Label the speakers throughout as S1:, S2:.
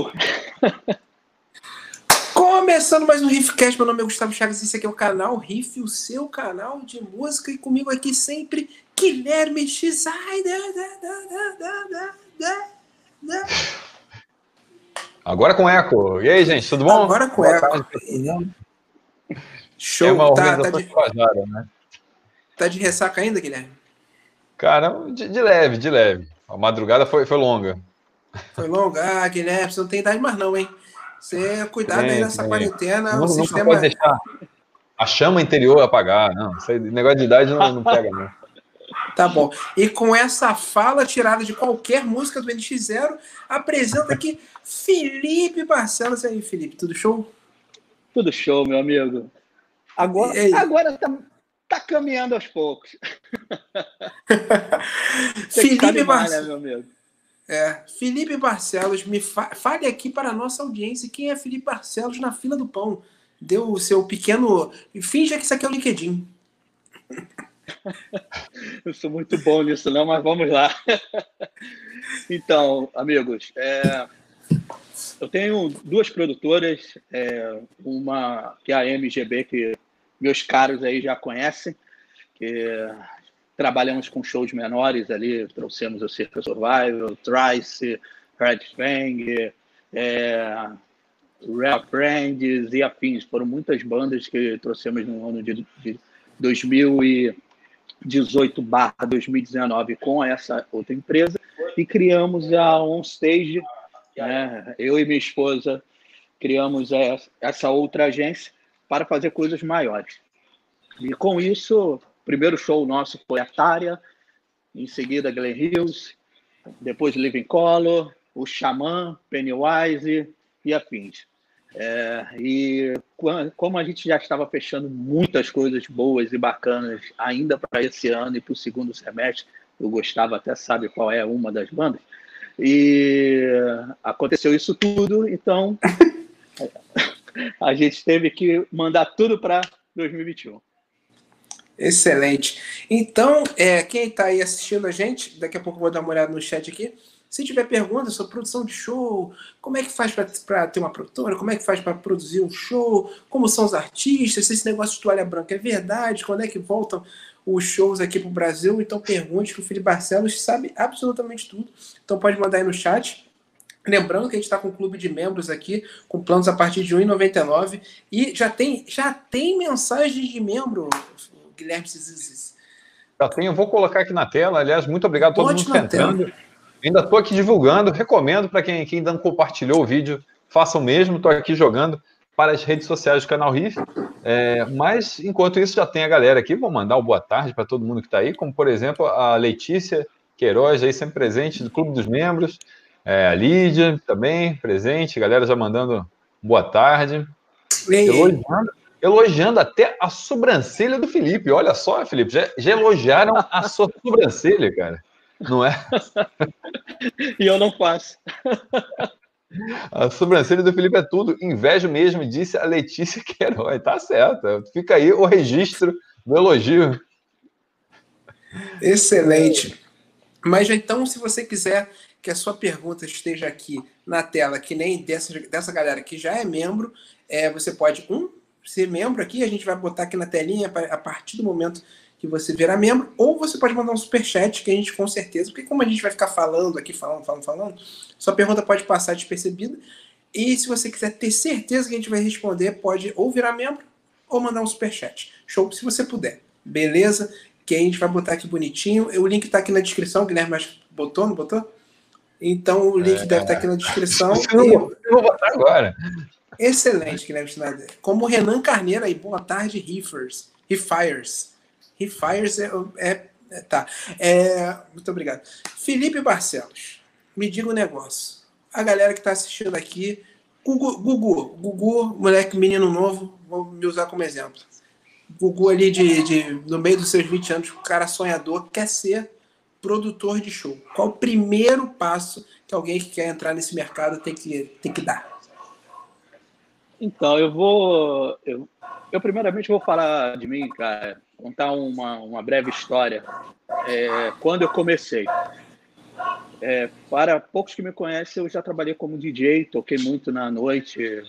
S1: Começando mais um Riffcast, meu nome é Gustavo Chagas, esse aqui é o canal Riff, o seu canal de música, e comigo aqui sempre, Guilherme X. Ai, da,
S2: da, da, Agora com eco. E aí, gente, tudo bom?
S1: Agora com eco. Show. É uma tá, tá, de... Fajara, né? tá de ressaca ainda, Guilherme?
S2: Cara, de, de, leve, de leve. A madrugada foi, foi longa.
S1: Foi longa? Ah, Guilherme, você não tem idade mais não, hein? Você cuidado é, aí nessa é. quarentena.
S2: Não, o sistema... não pode deixar a chama interior apagar. Não, esse negócio de idade não, não pega, não.
S1: Tá bom. E com essa fala tirada de qualquer música do NX0, apresenta aqui Felipe Barcelos. E aí, Felipe, tudo show?
S3: Tudo show, meu amigo. Agora, agora tá, tá caminhando aos poucos.
S1: Felipe Barcelos. Né, meu amigo? É, Felipe Barcelos, me fa fale aqui para a nossa audiência quem é Felipe Barcelos na fila do pão. Deu o seu pequeno. Finja que isso aqui é o LinkedIn.
S3: Eu sou muito bom nisso, não, mas vamos lá. Então, amigos, é, eu tenho duas produtoras, é, uma que é a MGB, que meus caros aí já conhecem, que trabalhamos com shows menores ali, trouxemos o Circa Survival, Trice, Red Fang, é, Friends e afins. Foram muitas bandas que trouxemos no ano de, de 2018 barra 2019 com essa outra empresa e criamos a On Stage, né? eu e minha esposa criamos essa outra agência para fazer coisas maiores. E com isso primeiro show nosso foi Atária, em seguida Glen Hills, depois Living Color, o Xamã, Pennywise e afins. É, e como a gente já estava fechando muitas coisas boas e bacanas ainda para esse ano e para o segundo semestre, o Gustavo até sabe qual é uma das bandas, e aconteceu isso tudo, então a gente teve que mandar tudo para 2021.
S1: Excelente. Então, é, quem está aí assistindo a gente, daqui a pouco eu vou dar uma olhada no chat aqui. Se tiver perguntas sobre produção de show, como é que faz para ter uma produtora, como é que faz para produzir um show, como são os artistas, se esse negócio de toalha branca é verdade, quando é que voltam os shows aqui para o Brasil, então pergunte que o Felipe Barcelos sabe absolutamente tudo. Então pode mandar aí no chat. Lembrando que a gente está com um clube de membros aqui, com planos a partir de R$ 1,99. E já tem, já tem mensagens de membro, Guilherme Cizizis.
S2: Já tenho, vou colocar aqui na tela. Aliás, muito obrigado a todo Bote mundo que está entrando. Ainda estou aqui divulgando, recomendo para quem, quem ainda não compartilhou o vídeo, faça o mesmo. Estou aqui jogando para as redes sociais do canal Riff. É, mas, enquanto isso, já tem a galera aqui. Vou mandar o boa tarde para todo mundo que está aí, como, por exemplo, a Letícia Queiroz, aí sempre presente, do Clube dos Membros. É, a Lídia também presente, galera já mandando boa tarde. Elogiando, elogiando até a sobrancelha do Felipe. Olha só, Felipe, já, já elogiaram a sua sobrancelha, cara. Não é?
S3: e eu não faço.
S2: A sobrancelha do Felipe é tudo. Invejo mesmo, disse a Letícia Queiroz. Tá certo. Fica aí o registro do elogio.
S1: Excelente. Mas então, se você quiser que a sua pergunta esteja aqui na tela, que nem dessa, dessa galera que já é membro, é, você pode, um, ser membro aqui, a gente vai botar aqui na telinha a partir do momento que você virar membro, ou você pode mandar um super chat que a gente com certeza, porque como a gente vai ficar falando aqui, falando, falando, falando, sua pergunta pode passar despercebida. E se você quiser ter certeza que a gente vai responder, pode ou virar membro ou mandar um super chat. Show, se você puder. Beleza? Que a gente vai botar aqui bonitinho. O link está aqui na descrição, Guilherme mas botou, não botou? Então o link é, deve estar tá aqui na descrição.
S2: Eu, eu vou botar agora.
S1: Excelente, Guilherme Schneider. Como Renan Carneiro aí, boa tarde, Riffers. Riffires. Riffires é, é, é tá. É, muito obrigado. Felipe Barcelos, me diga um negócio. A galera que está assistindo aqui, Gugu, Gugu, Gugu, moleque, menino novo, vou me usar como exemplo. Gugu ali de, de, no meio dos seus 20 anos, o cara sonhador, quer ser produtor de show. Qual o primeiro passo que alguém que quer entrar nesse mercado tem que, tem que dar?
S3: Então, eu vou. Eu, eu, primeiramente vou falar de mim, cara, contar uma, uma breve história. É, quando eu comecei. é, para poucos que me conhecem, eu já trabalhei como DJ, toquei muito na noite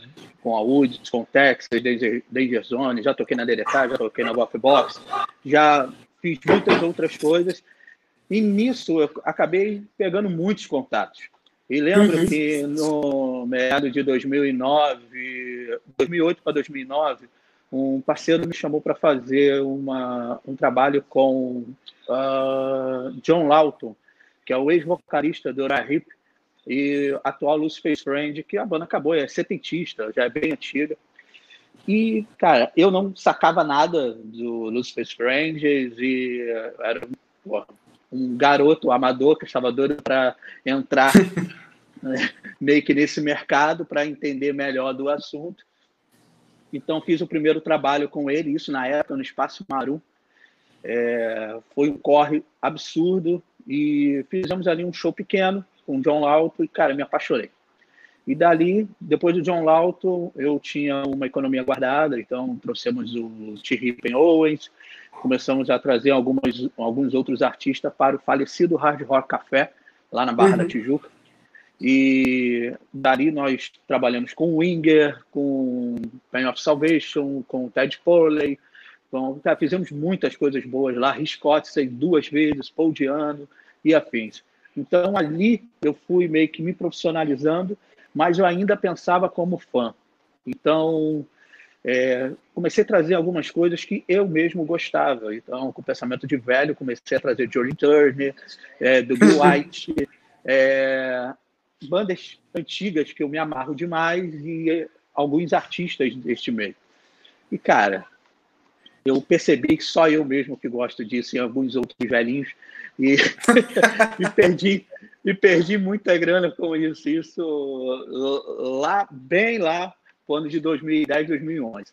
S3: com a Woods, com Texas, Danger Zone, já toquei na DDK, já toquei na Golf Box, já fiz muitas outras coisas. E nisso eu acabei pegando muitos contatos. E lembro uhum. que no meado de 2009, 2008 para 2009, um parceiro me chamou para fazer uma, um trabalho com uh, John Lawton, que é o ex-vocalista do Hip e atual Lucifer Friend, que a banda acabou, é setentista, já é bem antiga. E, cara, eu não sacava nada do Lucifer Friend e era pô, um garoto amador que estava doido para entrar meio que nesse mercado para entender melhor do assunto. Então, fiz o primeiro trabalho com ele, isso na época, no Espaço Maru. É, foi um corre absurdo, e fizemos ali um show pequeno com John Lauto e, cara, me apaixonei. E dali, depois do John Lauto, eu tinha uma economia guardada, então trouxemos o T. Rippen Owens, começamos a trazer algumas, alguns outros artistas para o falecido Hard Rock Café, lá na Barra uhum. da Tijuca. E dali nós trabalhamos com Winger, com Pain of Salvation, com Ted Porley, então, tá, fizemos muitas coisas boas lá, Scott duas vezes, Paul Diano e afins. Então, ali eu fui meio que me profissionalizando, mas eu ainda pensava como fã. Então, é, comecei a trazer algumas coisas que eu mesmo gostava. Então, com o pensamento de velho, comecei a trazer Johnny Turner, é, do Bill White, é, bandas antigas que eu me amarro demais e alguns artistas deste meio. E, cara, eu percebi que só eu mesmo que gosto disso e alguns outros velhinhos e, e perdi e perdi muita grana com isso isso lá bem lá no ano de 2010 2011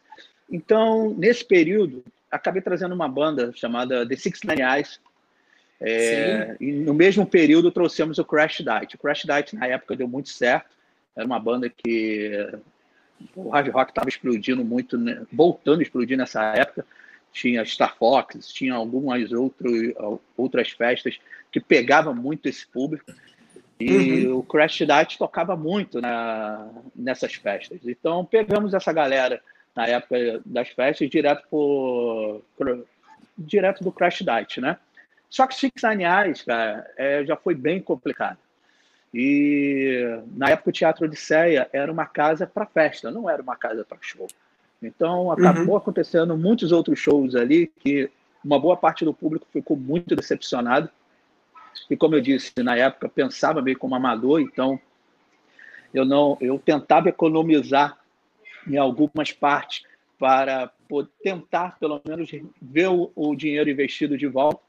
S3: então nesse período acabei trazendo uma banda chamada The Six Nine Eyes é, e no mesmo período trouxemos o Crash Diet o Crash Diet na época deu muito certo era uma banda que o hard rock estava explodindo muito, né? voltando a explodir nessa época. Tinha Star Fox, tinha algumas outro, outras festas que pegavam muito esse público. E uhum. o Crash Diet tocava muito na, nessas festas. Então pegamos essa galera na época das festas direto por, por direto do Crash Diet, né? Só que Six Nine Eyes, cara, é, já foi bem complicado. E na época o Teatro Odisseia era uma casa para festa, não era uma casa para show. Então acabou uhum. acontecendo muitos outros shows ali que uma boa parte do público ficou muito decepcionado. E como eu disse, na época pensava meio como amador, então eu não, eu tentava economizar em algumas partes para tentar pelo menos ver o, o dinheiro investido de volta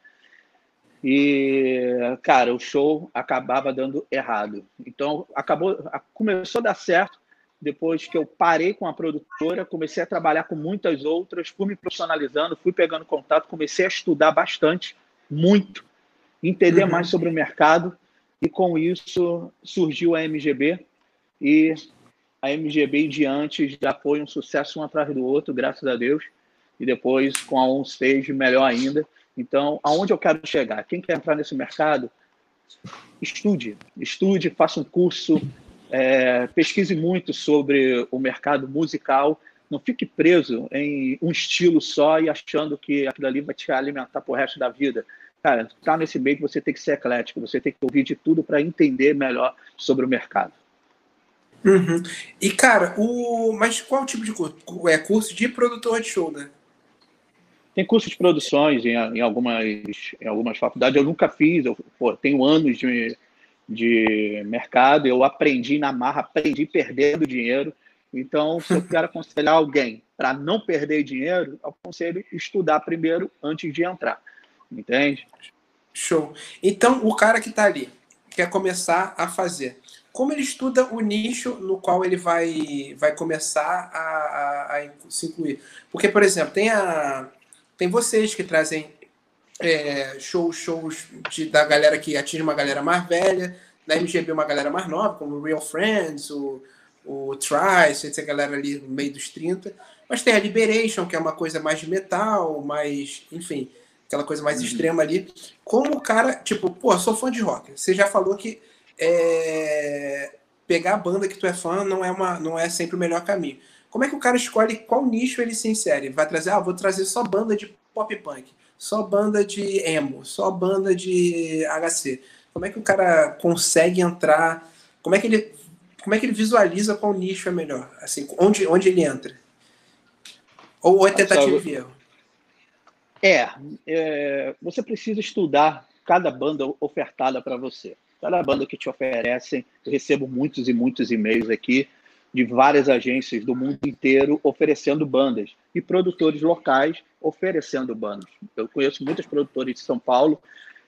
S3: e, cara, o show acabava dando errado. Então, acabou, começou a dar certo depois que eu parei com a produtora, comecei a trabalhar com muitas outras, fui me profissionalizando, fui pegando contato, comecei a estudar bastante, muito, entender uhum. mais sobre o mercado, e com isso surgiu a MGB, e a MGB em diante já foi um sucesso um atrás do outro, graças a Deus, e depois com a OnStage, melhor ainda. Então, aonde eu quero chegar? Quem quer entrar nesse mercado, estude, estude, faça um curso, é, pesquise muito sobre o mercado musical, não fique preso em um estilo só e achando que aquilo ali vai te alimentar pro resto da vida. Cara, tá nesse meio que você tem que ser eclético, você tem que ouvir de tudo para entender melhor sobre o mercado.
S1: Uhum. E, cara, o... mas qual tipo de curso? É curso de produtor de show, né?
S3: Tem curso de produções em, em, algumas, em algumas faculdades. Eu nunca fiz, eu pô, tenho anos de, de mercado, eu aprendi na marra, aprendi perdendo dinheiro. Então, se eu quero aconselhar alguém para não perder dinheiro, eu aconselho estudar primeiro antes de entrar. Entende?
S1: Show. Então, o cara que está ali quer começar a fazer. Como ele estuda o nicho no qual ele vai, vai começar a, a, a se incluir? Porque, por exemplo, tem a, tem vocês que trazem é, shows, shows de, da galera que atinge uma galera mais velha, da MGB uma galera mais nova, como o Real Friends, o, o Trice, essa galera ali no meio dos 30. Mas tem a Liberation, que é uma coisa mais de metal, mais, enfim. aquela coisa mais uhum. extrema ali. Como o cara, tipo, pô, sou fã de rock. Você já falou que é, pegar a banda que tu é fã não é, uma, não é sempre o melhor caminho. Como é que o cara escolhe qual nicho ele se insere? Vai trazer, ah, vou trazer só banda de pop punk, só banda de emo, só banda de HC. Como é que o cara consegue entrar? Como é que ele, como é que ele visualiza qual nicho é melhor? Assim, onde, onde ele entra? Ou é tentativa e erro?
S3: É, é, você precisa estudar cada banda ofertada para você. Cada banda que te oferecem, eu recebo muitos e muitos e-mails aqui de várias agências do mundo inteiro oferecendo bandas e produtores locais oferecendo bandas. Eu conheço muitos produtores de São Paulo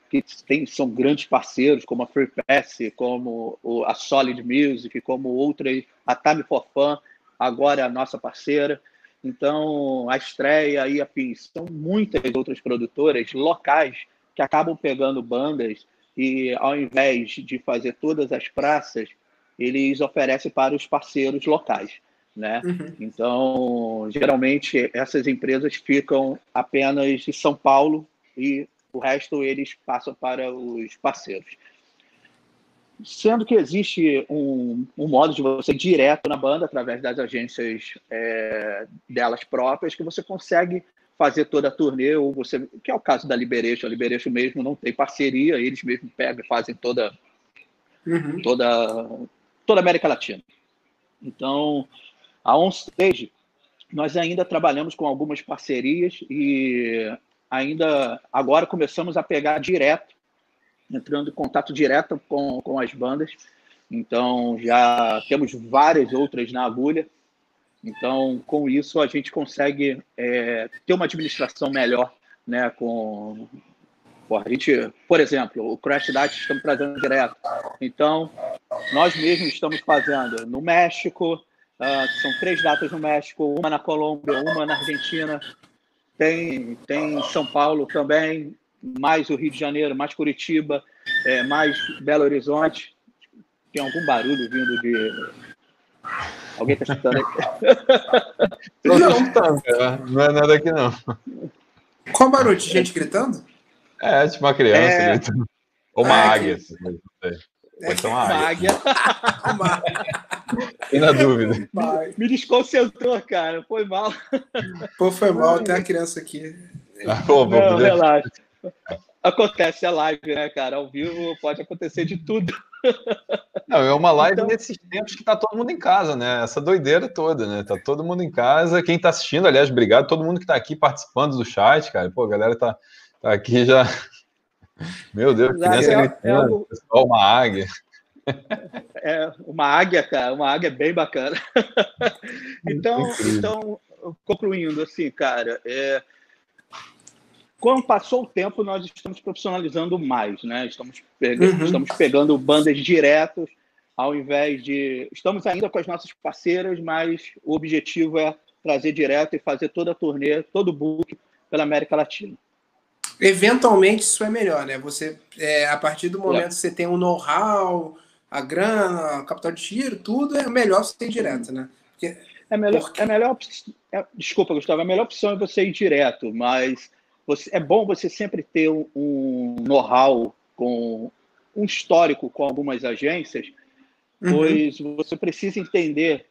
S3: que tem, são grandes parceiros, como a Free Pass, como a Solid Music, como outras, a Time for Fun, agora é a nossa parceira. Então, a Estreia e a PIS são muitas outras produtoras locais que acabam pegando bandas e, ao invés de fazer todas as praças, eles oferecem para os parceiros locais. Né? Uhum. Então, geralmente, essas empresas ficam apenas de São Paulo e o resto eles passam para os parceiros. Sendo que existe um, um modo de você ir direto na banda, através das agências é, delas próprias, que você consegue fazer toda a turnê, ou você, que é o caso da Liberation, a Liberation mesmo não tem parceria, eles mesmos pegam e fazem toda, uhum. toda, toda a América Latina. Então, a OnStage, nós ainda trabalhamos com algumas parcerias e ainda agora começamos a pegar direto entrando em contato direto com, com as bandas. Então, já temos várias outras na agulha. Então, com isso, a gente consegue é, ter uma administração melhor né, com, a gente, por exemplo, o Crash Diet estamos trazendo direto. Então, nós mesmos estamos fazendo no México, uh, são três datas no México, uma na Colômbia, uma na Argentina, tem, tem São Paulo também, mais o Rio de Janeiro, mais Curitiba, é, mais Belo Horizonte. Tem algum barulho vindo de. Alguém está escutando aqui?
S2: Não, não, não é nada aqui, não.
S1: Qual barulho? De gente gritando?
S2: É, tipo uma criança é... gritando. Ou uma ah, águia. Que... Não
S3: Pode ser uma águia.
S2: uma águia. Tem na dúvida.
S3: Me desconcentrou, cara. Foi mal.
S1: Pô, foi mal. Tem a criança aqui.
S3: Ah, pô, Não, relaxa. Acontece a live, né, cara? Ao vivo pode acontecer de tudo.
S2: Não, é uma live então... nesses tempos que tá todo mundo em casa, né? Essa doideira toda, né? Tá todo mundo em casa. Quem tá assistindo, aliás, obrigado todo mundo que tá aqui participando do chat, cara. Pô, a galera tá, tá aqui já. Meu Deus, criança é, gritando, é algo... pessoal, uma águia.
S3: É uma águia, cara, uma águia bem bacana. então, então, concluindo, assim, cara, é, quando passou o tempo, nós estamos profissionalizando mais, né? Estamos pegando, uhum. estamos pegando bandas diretos, ao invés de. Estamos ainda com as nossas parceiras, mas o objetivo é trazer direto e fazer toda a turnê, todo o book pela América Latina.
S1: Eventualmente isso é melhor, né? Você, é, a partir do momento é. que você tem o um know-how, a grana, o capital de tiro, tudo é melhor você ir direto, né?
S3: Porque, é melhor, porque... é melhor é, desculpa, Gustavo, a melhor opção é você ir direto, mas você, é bom você sempre ter um, um know-how com um histórico com algumas agências, uhum. pois você precisa entender,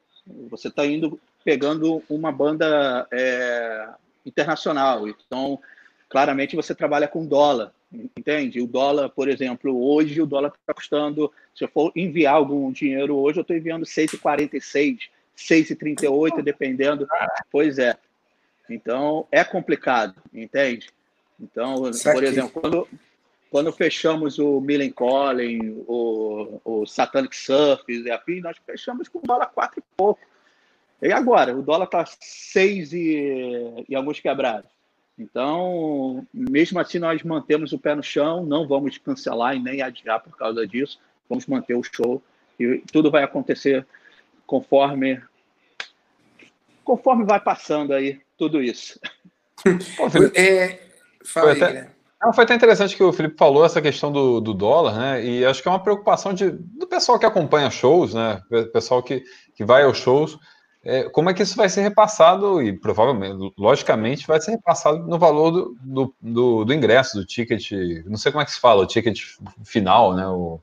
S3: você está indo pegando uma banda é, internacional, então claramente você trabalha com dólar, entende? O dólar, por exemplo, hoje o dólar está custando, se eu for enviar algum dinheiro hoje, eu estou enviando 6,46, 6,38, dependendo. Pois é. Então, é complicado, entende? Então, por exemplo, quando, quando fechamos o Millen Collin, o, o Satanic Surf e afim, nós fechamos com dólar 4 e pouco. E agora? O dólar está 6 e, e alguns quebrados. Então, mesmo assim, nós mantemos o pé no chão, não vamos cancelar e nem adiar por causa disso. Vamos manter o show e tudo vai acontecer conforme conforme vai passando aí tudo isso.
S2: é, fala foi, aí, até, não, foi até interessante que o Felipe falou essa questão do, do, dólar, né? E acho que é uma preocupação de, do pessoal que acompanha shows, né? Pessoal que, que vai aos shows é, como é que isso vai ser repassado e provavelmente, logicamente, vai ser repassado no valor do, do, do, do ingresso, do ticket, não sei como é que se fala, o ticket final, né? O,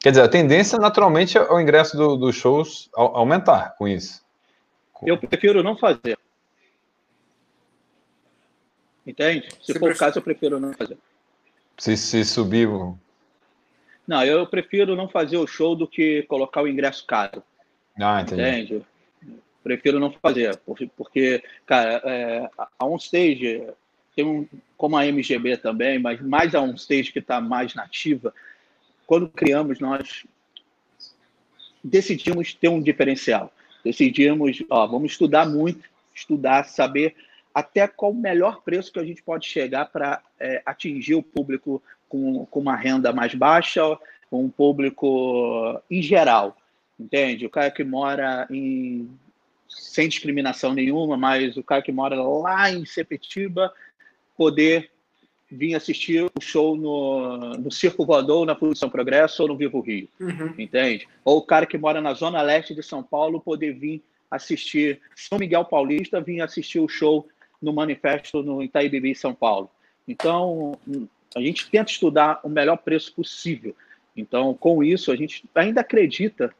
S2: quer dizer, a tendência naturalmente é o ingresso dos do shows aumentar com isso.
S3: Eu prefiro não fazer. Entende? Se Você for prefere... o caso, eu prefiro não fazer.
S2: Se, se subir.
S3: Não, eu prefiro não fazer o show do que colocar o ingresso caro.
S2: Ah, entendi. Entende?
S3: Prefiro não fazer, porque, cara, é, a OnStage tem um, como a MGB também, mas mais a OnStage que está mais nativa, quando criamos, nós decidimos ter um diferencial. Decidimos, ó, vamos estudar muito, estudar, saber até qual o melhor preço que a gente pode chegar para é, atingir o público com, com uma renda mais baixa, um público em geral entende? O cara que mora em sem discriminação nenhuma, mas o cara que mora lá em Sepetiba poder vir assistir o show no, no Circo Voador, na Produção Progresso ou no Vivo Rio, uhum. entende? Ou o cara que mora na zona leste de São Paulo poder vir assistir São Miguel Paulista, vir assistir o show no Manifesto no Itaíbibi, São Paulo. Então, a gente tenta estudar o melhor preço possível. Então, com isso, a gente ainda acredita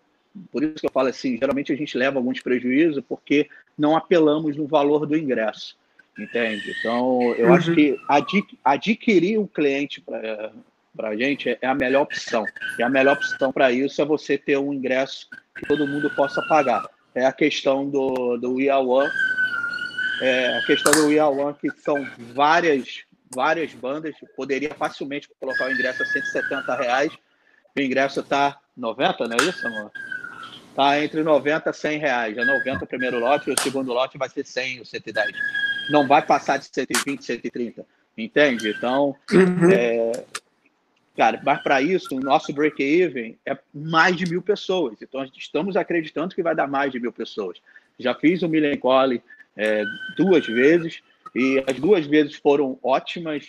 S3: por isso que eu falo assim, geralmente a gente leva alguns prejuízos porque não apelamos no valor do ingresso, entende? Então, eu uhum. acho que adquirir um cliente para a gente é a melhor opção. E a melhor opção para isso é você ter um ingresso que todo mundo possa pagar. É a questão do, do One, é a questão do One, que são várias, várias bandas, poderia facilmente colocar o ingresso a 170 reais, o ingresso está 90, não é isso, amor? Tá entre 90 e 100 reais. É 90 o primeiro lote e o segundo lote vai ser 100 ou 110. Não vai passar de 120, 130. Entende? Então, uhum. é, cara, mas para isso, o nosso break-even é mais de mil pessoas. Então, estamos acreditando que vai dar mais de mil pessoas. Já fiz o Millen Cole é, duas vezes e as duas vezes foram ótimas.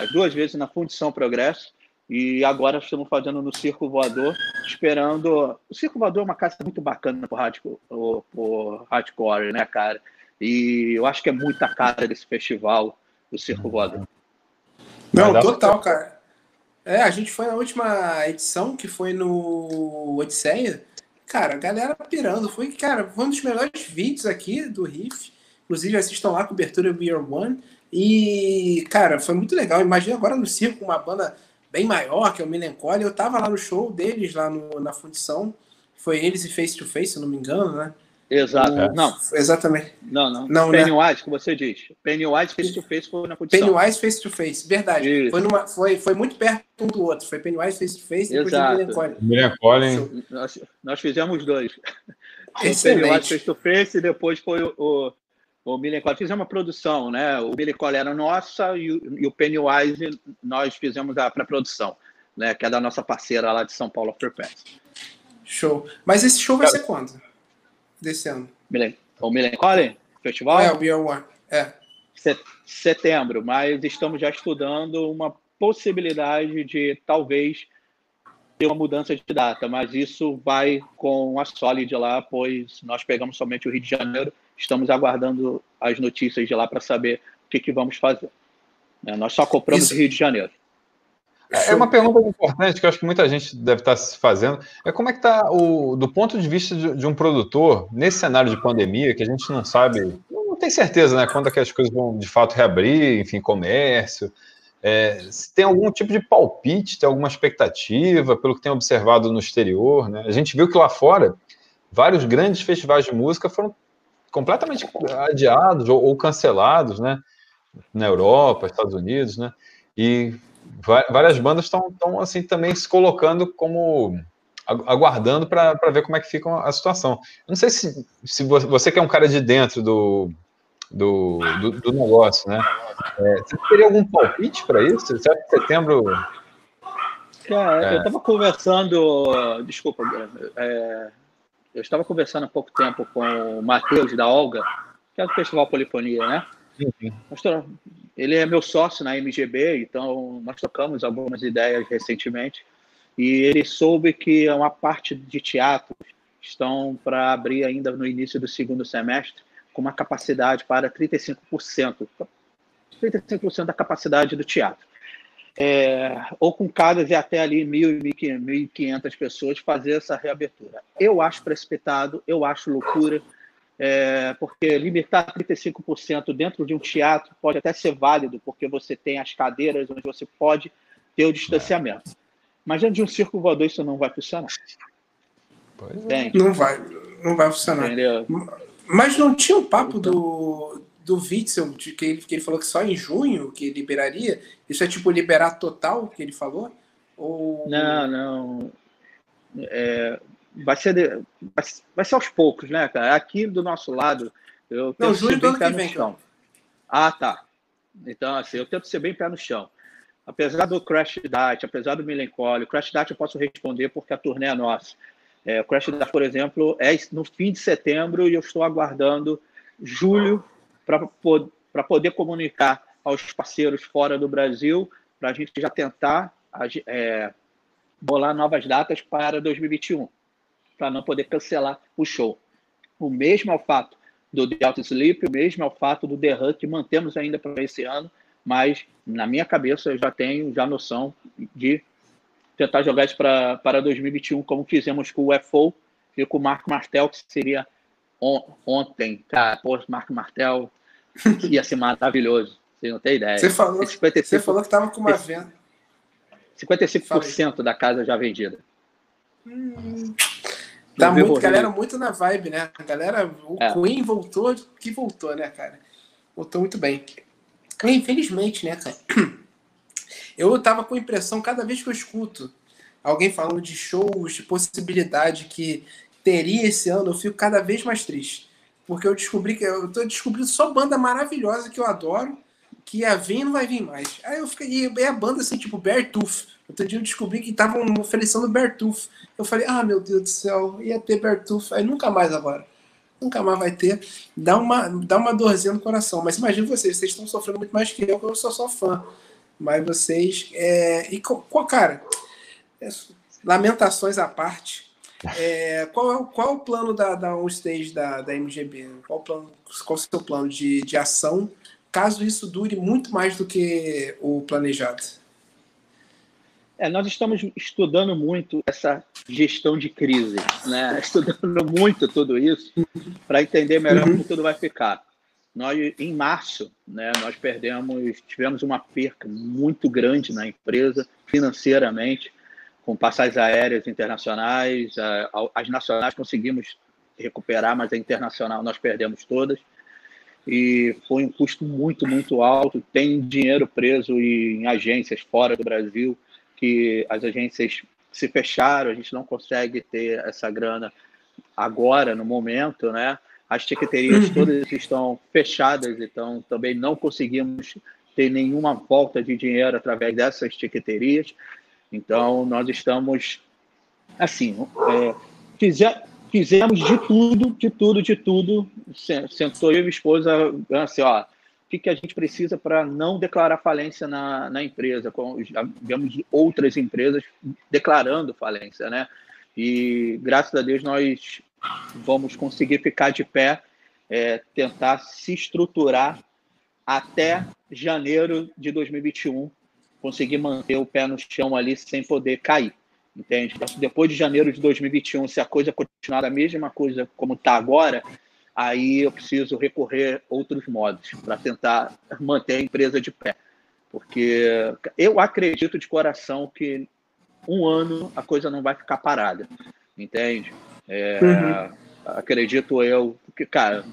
S3: As duas vezes na Fundição Progresso. E agora estamos fazendo no Circo Voador, esperando. O Circo Voador é uma casa muito bacana pro hardcore, pro hardcore, né, cara? E eu acho que é muita cara desse festival, o Circo Voador.
S1: Não, total, cara. É, a gente foi na última edição, que foi no Odisseia. Cara, a galera pirando. Foi, cara, foi um dos melhores vídeos aqui do Riff. Inclusive, assistam lá a cobertura We Are One. E, cara, foi muito legal. Imagina agora no circo uma banda bem maior, que é o Milencoli. Eu tava lá no show deles, lá no, na fundição. Foi eles e Face to Face, se não me engano, né?
S3: Exato. O... Não.
S1: Exatamente.
S3: Não, não. não né? Pennywise, né? que você diz. Pennywise face to face foi na fundição.
S1: Pennywise face to face, verdade. Foi, numa, foi, foi muito perto um do outro. Foi Pennywise face to face e depois
S3: Exato.
S2: Milencoli. Milencoli.
S3: Nós, nós fizemos dois. Excelente. Pennywise face to face e depois foi o, o o Millencolin, fizemos uma produção, né? O Millencolin era nossa e o, e o Pennywise nós fizemos a pré-produção, né? Que é da nossa parceira lá de São Paulo, Pets.
S1: Show. Mas esse show vai ser quando? Desse ano?
S3: O Millencolin Festival?
S1: É, o Beer One. É.
S3: Setembro, mas estamos já estudando uma possibilidade de talvez ter uma mudança de data, mas isso vai com a Solid lá, pois nós pegamos somente o Rio de Janeiro estamos aguardando as notícias de lá para saber o que, que vamos fazer. É, nós só compramos Isso. Rio de Janeiro.
S2: É, é uma pergunta importante que eu acho que muita gente deve estar se fazendo. É como é que está o do ponto de vista de, de, um produtor nesse cenário de pandemia que a gente não sabe, não tem certeza, né? Quando é que as coisas vão de fato reabrir, enfim, comércio. É, se tem algum tipo de palpite, tem alguma expectativa pelo que tem observado no exterior, né? A gente viu que lá fora vários grandes festivais de música foram completamente adiados ou, ou, cancelados, né? Na Europa, Estados Unidos, né? E várias bandas estão assim também se colocando como aguardando para ver como é que fica a situação. não sei se, se você que é um cara de dentro do, do, do, do negócio, né? É, você teria algum palpite para isso? Você acha que setembro
S3: Cara, é. eu estava conversando, desculpa, é, eu estava conversando há pouco tempo com o Matheus da Olga, que é do Festival Polifonia, né? Sim. Ele é meu sócio na MGB, então nós tocamos algumas ideias recentemente. E ele soube que uma parte de teatro estão para abrir ainda no início do segundo semestre, com uma capacidade para 35%, 35% da capacidade do teatro. É, ou com cargas de até ali 1.000 e 1.500 pessoas fazer essa reabertura. Eu acho precipitado, eu acho loucura, é, porque limitar 35% dentro de um teatro pode até ser válido, porque você tem as cadeiras onde você pode ter o distanciamento. Mas dentro de um circo voador isso não vai funcionar.
S1: É. Não vai, não vai funcionar. Entendeu? Mas não tinha um papo do, do Witzel, de que, ele, que ele falou que só em junho que liberaria? Isso é tipo liberar total que ele falou? Ou...
S3: Não, não. É, vai, ser de, vai, vai, ser aos poucos, né, cara? Aqui do nosso lado, eu
S1: não, junho do ano que vem,
S3: chão. Ah, tá. Então, assim, eu tento ser bem pé no chão. Apesar do Crash Dart, apesar do Melancholy, o Crash Dart eu posso responder porque a turnê é nossa. É, o Crash Dart, por exemplo, é no fim de setembro e eu estou aguardando julho para poder comunicar aos parceiros fora do Brasil, para a gente já tentar é, bolar novas datas para 2021, para não poder cancelar o show. O mesmo é o fato do The Sleep, o mesmo é o fato do The Hunt, que mantemos ainda para esse ano, mas na minha cabeça eu já tenho já noção de tentar jogar isso para 2021, como fizemos com o UFO e com o Marco Martel, que seria on, ontem. Cara, pô, Marco Martel ia ser maravilhoso. Você não tem ideia.
S1: Você falou, 55, você falou que estava com uma venda.
S3: 55% da casa já vendida.
S1: Hum, tá muito, galera muito na vibe, né? A galera, o é. Queen voltou, que voltou, né, cara? Voltou muito bem. Infelizmente, né, cara? Eu tava com a impressão, cada vez que eu escuto alguém falando de shows, de possibilidade que teria esse ano, eu fico cada vez mais triste. Porque eu descobri que eu tô descobrindo só banda maravilhosa que eu adoro, que ia vir e não vai vir mais. Aí eu fiquei, e a banda assim, tipo Bertuf. Outro dia eu descobri que estavam oferecendo Bertuf. Eu falei, ah, meu Deus do céu, ia ter Bertuf. Aí nunca mais agora. Nunca mais vai ter. Dá uma, dá uma dorzinha no coração. Mas imagina vocês, vocês estão sofrendo muito mais que eu, que eu sou só fã. Mas vocês. É... E cara, é... lamentações à parte. É, qual, qual é o plano da, da on-stage da, da MGB? Qual, o plano, qual o seu plano de, de ação, caso isso dure muito mais do que o planejado?
S3: É, nós estamos estudando muito essa gestão de crise, né? estudando muito tudo isso para entender melhor uhum. como tudo vai ficar. Nós, em março, né, nós perdemos, tivemos uma perca muito grande na empresa, financeiramente, com passagens aéreas internacionais, as nacionais conseguimos recuperar, mas a internacional nós perdemos todas. E foi um custo muito, muito alto. Tem dinheiro preso em agências fora do Brasil, que as agências se fecharam, a gente não consegue ter essa grana agora, no momento, né? As tiqueterias uhum. todas estão fechadas, então também não conseguimos ter nenhuma volta de dinheiro através dessas tiqueterias. Então, nós estamos, assim, é, fizemos de tudo, de tudo, de tudo. Sentou eu e minha esposa, assim, ó, o que, que a gente precisa para não declarar falência na, na empresa? Já vemos outras empresas declarando falência, né? E, graças a Deus, nós vamos conseguir ficar de pé, é, tentar se estruturar até janeiro de 2021, conseguir manter o pé no chão ali sem poder cair, entende? Depois de janeiro de 2021, se a coisa continuar a mesma coisa como está agora, aí eu preciso recorrer a outros modos para tentar manter a empresa de pé. Porque eu acredito de coração que um ano a coisa não vai ficar parada, entende? É, uhum. Acredito eu, porque, cara,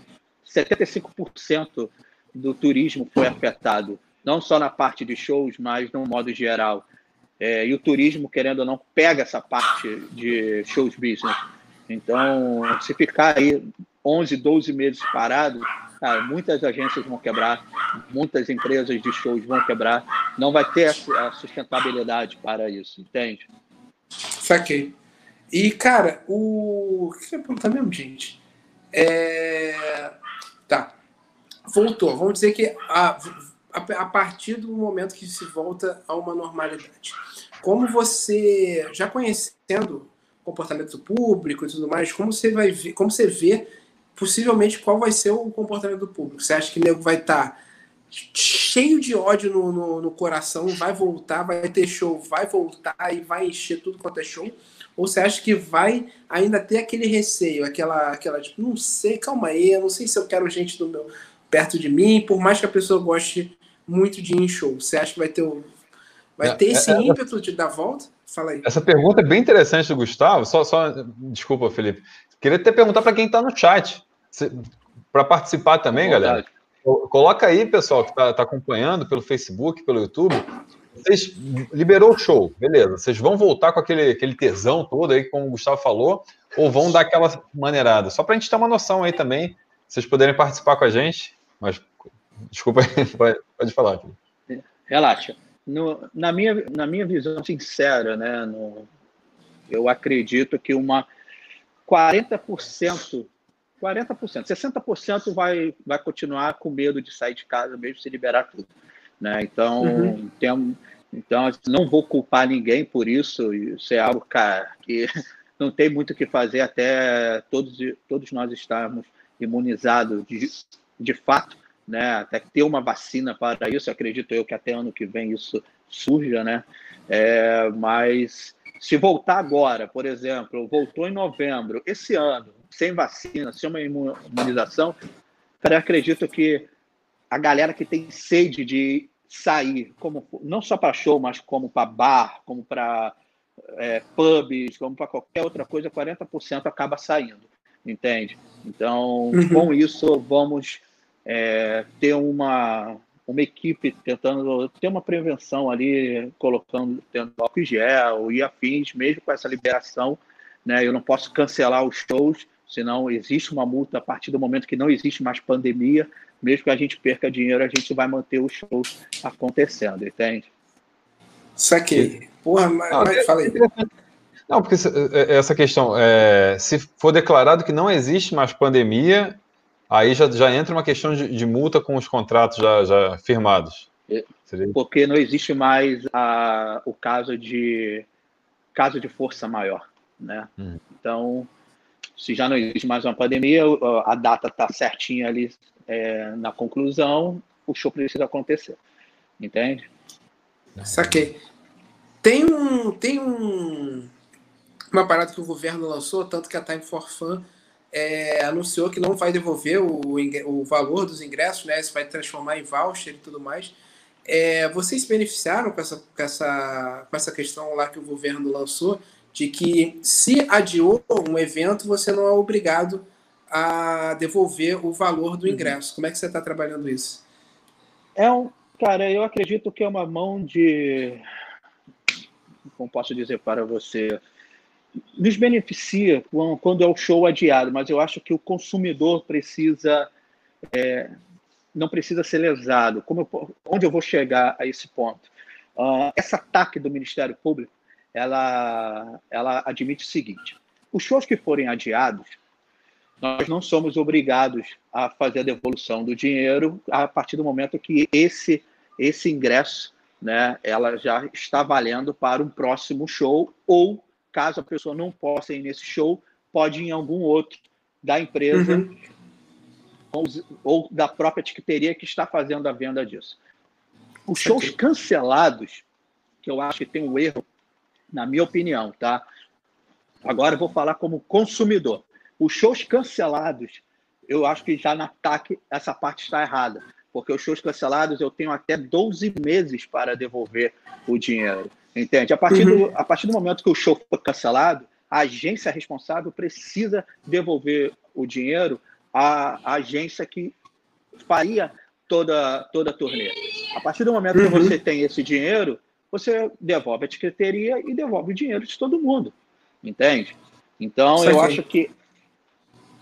S3: 75% do turismo foi afetado, não só na parte de shows, mas no modo geral. É, e o turismo, querendo ou não, pega essa parte de shows business. Então, se ficar aí 11, 12 meses parado, cara, muitas agências vão quebrar, muitas empresas de shows vão quebrar, não vai ter a sustentabilidade para isso, entende?
S1: Saquei. E, cara, o. O que eu ia perguntar mesmo, gente? É... Tá. Voltou. Vamos dizer que a, a, partir do momento que se volta a uma normalidade. Como você, já conhecendo comportamento público e tudo mais, como você vai ver, como você vê possivelmente qual vai ser o comportamento do público? Você acha que o nego vai estar tá cheio de ódio no, no, no, coração, vai voltar, vai ter show, vai voltar e vai encher tudo quanto é show? Ou você acha que vai ainda ter aquele receio, aquela, aquela tipo, não sei, calma aí, eu não sei se eu quero gente do meu, perto de mim, por mais que a pessoa goste muito de ir em show. Você acha que vai ter, vai é, ter esse é, é, ímpeto de dar volta? Fala aí.
S2: Essa pergunta é bem interessante do Gustavo. Só, só desculpa, Felipe. Queria até perguntar para quem está no chat, para participar também, galera. Coloca aí, pessoal, que está tá acompanhando pelo Facebook, pelo YouTube. Vocês liberou o show, beleza. Vocês vão voltar com aquele, aquele tesão todo aí, como o Gustavo falou, ou vão dar aquela maneirada? Só para a gente ter uma noção aí também, vocês poderem participar com a gente. Mas, desculpa, pode, pode falar.
S3: Relaxa. No, na, minha, na minha visão sincera, né, no, eu acredito que uma 40%, 40%, 60% vai, vai continuar com medo de sair de casa, mesmo se liberar tudo. Né? Então, uhum. tem, então, não vou culpar ninguém por isso. Isso é algo, cara, que não tem muito o que fazer até todos, todos nós estarmos imunizados de, de fato né? Até ter uma vacina para isso, acredito eu que até ano que vem isso surja, né? É, mas se voltar agora, por exemplo, voltou em novembro, esse ano, sem vacina, sem uma imunização, cara, acredito que a galera que tem sede de sair, como não só para show, mas como para bar, como para é, pubs, como para qualquer outra coisa, 40% acaba saindo, entende? Então, uhum. com isso, vamos é, ter uma, uma equipe tentando ter uma prevenção ali, colocando tendo álcool gel e afins, mesmo com essa liberação. Né? Eu não posso cancelar os shows, senão existe uma multa a partir do momento que não existe mais pandemia. Mesmo que a gente perca dinheiro, a gente vai manter os shows acontecendo, entende?
S1: Saquei. Porra, mas, ah, mas fala aí.
S2: Não, porque essa questão, é, se for declarado que não existe mais pandemia, Aí já, já entra uma questão de, de multa com os contratos já, já firmados.
S3: É, porque não existe mais a, o caso de caso de força maior, né? Hum. Então, se já não existe mais uma pandemia, a data está certinha ali é, na conclusão, o show precisa acontecer, entende?
S1: Saquei. Tem um tem um uma parada que o governo lançou, tanto que a Time for Fun é, anunciou que não vai devolver o, o valor dos ingressos, né? Isso vai transformar em voucher e tudo mais. É, vocês se beneficiaram com essa, com, essa, com essa questão lá que o governo lançou, de que se adiou um evento, você não é obrigado a devolver o valor do uhum. ingresso. Como é que você está trabalhando isso?
S3: É um, cara, eu acredito que é uma mão de, como posso dizer para você, nos beneficia quando é o show adiado, mas eu acho que o consumidor precisa é, não precisa ser lesado. Eu, onde eu vou chegar a esse ponto? Uh, ataque do Ministério Público, ela, ela admite o seguinte: os shows que forem adiados, nós não somos obrigados a fazer a devolução do dinheiro a partir do momento que esse esse ingresso, né, ela já está valendo para um próximo show ou caso a pessoa não possa ir nesse show, pode ir em algum outro da empresa uhum. ou, ou, da própria tiqueteria que está fazendo a venda disso. Os shows cancelados, que eu acho que tem um erro, na minha opinião, tá? Agora eu vou falar como consumidor. Os shows cancelados, eu acho que já na TAC essa parte está errada, porque os shows cancelados eu tenho até 12 meses para devolver o dinheiro. Entende? A partir, uhum. do, a partir do momento que o show foi cancelado, a agência responsável precisa devolver o dinheiro à, à agência que faria toda, toda a turnê. A partir do momento uhum. que você tem esse dinheiro, você devolve a etiqueteria e devolve o dinheiro de todo mundo. Entende? Então, eu acho que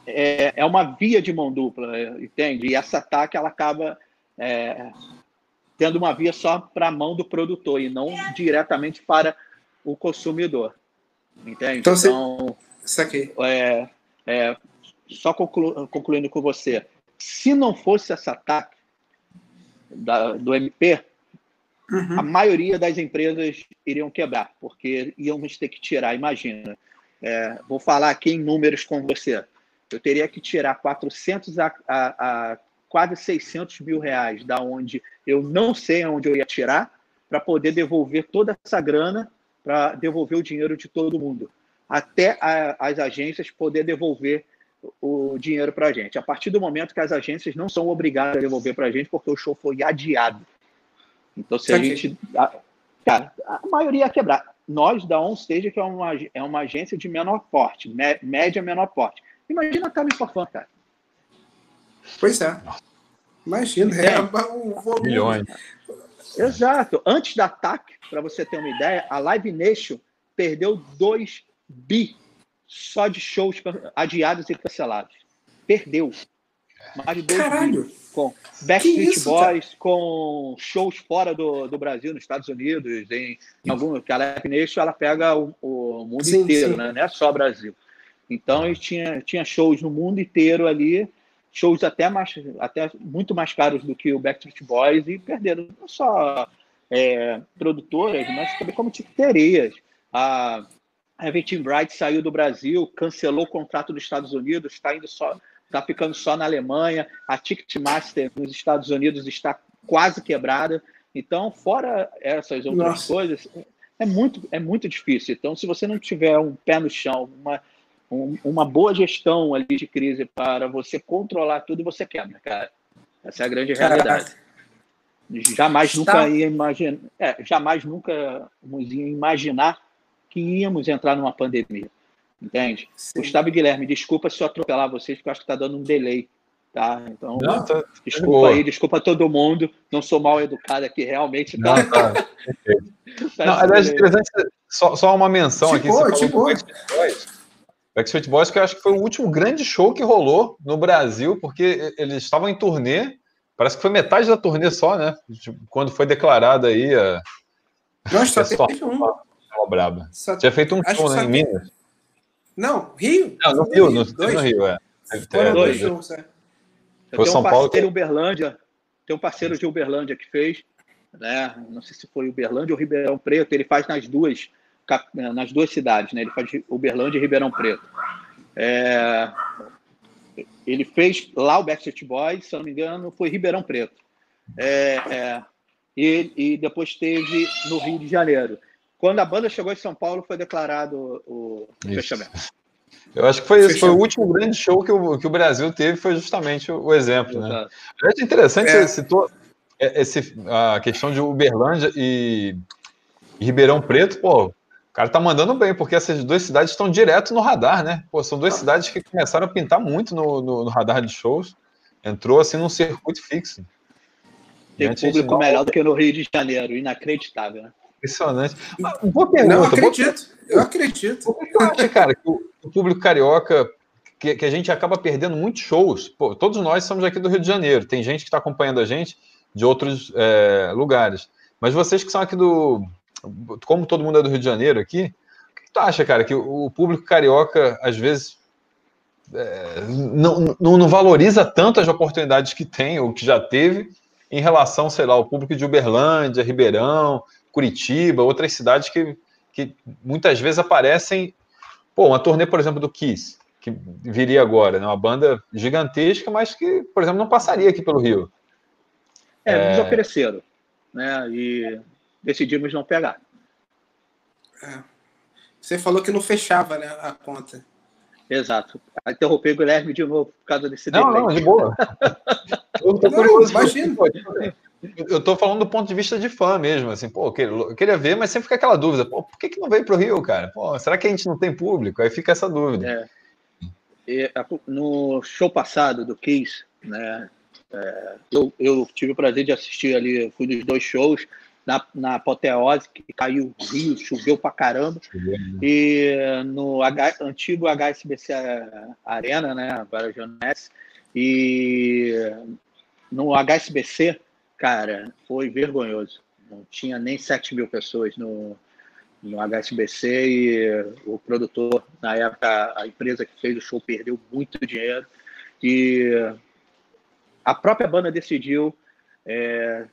S3: é, é uma via de mão dupla, entende? E essa ataque ela acaba é, tendo uma via só para a mão do produtor e não diretamente para o consumidor. Entende?
S1: Então, então isso aqui.
S3: É, é, só conclu, concluindo com você, se não fosse esse ataque da, do MP, uhum. a maioria das empresas iriam quebrar, porque íamos ter que tirar, imagina, é, vou falar aqui em números com você. Eu teria que tirar 400 a, a, a quase 600 mil reais da onde eu não sei onde eu ia tirar para poder devolver toda essa grana para devolver o dinheiro de todo mundo, até a, as agências poder devolver o dinheiro para a gente. A partir do momento que as agências não são obrigadas a devolver para a gente, porque o show foi adiado. Então, se a gente. A, cara, a maioria ia quebrar. Nós, da OnStage, que é uma, é uma agência de menor porte, média menor porte. Imagina a Time for Fun, cara.
S1: Pois é. Imagina, é, é o volume.
S2: Milhões.
S3: Exato. Antes da ataque, para você ter uma ideia, a Live Nation perdeu 2 bi só de shows adiados e cancelados. Perdeu. Mais de 2 bi. Com Backstreet isso, Boys, cara? com shows fora do, do Brasil, nos Estados Unidos, em, em algum. Que a Live Nation ela pega o, o mundo sim, inteiro, sim. Né? não é só Brasil. Então, ele tinha, tinha shows no mundo inteiro ali shows até, mais, até muito mais caros do que o Backstreet Boys e perderam não só é, produtoras, mas também como tiqueterias. A Everton Bright saiu do Brasil, cancelou o contrato dos Estados Unidos, está indo só, está ficando só na Alemanha. A Ticketmaster nos Estados Unidos está quase quebrada. Então, fora essas outras Nossa. coisas, é muito, é muito difícil. Então, se você não tiver um pé no chão, uma, um, uma boa gestão ali de crise para você controlar tudo, você quebra, cara. Essa é a grande realidade. Jamais Está... nunca ia imaginar, é, jamais nunca ia imaginar que íamos entrar numa pandemia. Entende? Sim. Gustavo e Guilherme, desculpa se eu atropelar vocês, porque eu acho que está dando um delay. Tá? Então, não, tá, desculpa aí, desculpa todo mundo. Não sou mal educado aqui, realmente. Tá? Não, tá.
S2: tá não, aliás, interessante, só, só uma menção aqui. Boa, você falou Backstreet Boys, que eu acho que foi o último grande show que rolou no Brasil, porque eles estavam em turnê, parece que foi metade da turnê só, né? Tipo, quando foi declarada aí a.
S1: Nossa, só teve um.
S2: Braba. Só... Tinha feito um show, né, em Minas.
S1: Não, Rio?
S2: Não, no Rio, no, no Rio, é.
S3: Foram dois shows, é. Foi São um Paulo. Uberlândia, tem um parceiro de Uberlândia que fez, né? Não sei se foi Uberlândia ou Ribeirão Preto, ele faz nas duas nas duas cidades, né? Ele faz Uberlândia e Ribeirão Preto. É, ele fez lá o Backstreet Boys, se não me engano, foi Ribeirão Preto. É, é, e, e, depois teve no Rio de Janeiro. Quando a banda chegou em São Paulo, foi declarado o isso. fechamento.
S2: Eu acho que foi isso. Foi o último grande show que o, que o Brasil teve, foi justamente o, o exemplo. Né? É interessante, é. você citou esse, a questão de Uberlândia e Ribeirão Preto, pô, cara tá mandando bem, porque essas duas cidades estão direto no radar, né? Pô, são duas cidades que começaram a pintar muito no, no, no radar de shows. Entrou assim num circuito fixo.
S3: Tem público não... melhor do que no Rio de Janeiro, inacreditável, né?
S2: Impressionante. boa pergunta. Não,
S1: acredito, eu acredito.
S2: Por que acha, cara, que o, o público carioca, que, que, a gente acaba perdendo muitos shows? Pô, todos nós somos aqui do Rio de Janeiro, tem gente que está acompanhando a gente de outros é, lugares. Mas vocês que são aqui do, como todo mundo é do Rio de Janeiro aqui, o que tu acha, cara, que o público carioca, às vezes, é, não, não, não, valoriza tanto as oportunidades que tem ou que já teve em relação, sei lá, ao público de Uberlândia, Ribeirão, Curitiba, outras cidades que, que muitas vezes aparecem. Pô, uma turnê, por exemplo, do Kiss, que viria agora, né? uma banda gigantesca, mas que, por exemplo, não passaria aqui pelo Rio.
S3: É, é... nos ofereceram, né? E decidimos não pegar.
S1: É. Você falou que não fechava né, a conta.
S3: Exato. Interrompi o Guilherme de novo por causa desse
S2: Não, não, de boa. eu tô curioso. Imagina. Eu tô falando do ponto de vista de fã mesmo, assim, pô, eu queria ver, mas sempre fica aquela dúvida, pô, por que, que não veio pro Rio, cara? Pô, será que a gente não tem público? Aí fica essa dúvida. É.
S3: E, no show passado do Kiss, né, é, eu, eu tive o prazer de assistir ali, fui nos dois shows, na, na apoteose, que caiu o rio, choveu pra caramba. E no H, antigo HSBC Arena, né, agora Jones, e no HSBC, cara, foi vergonhoso. Não tinha nem 7 mil pessoas no, no HSBC e o produtor, na época, a empresa que fez o show perdeu muito dinheiro. E a própria banda decidiu é,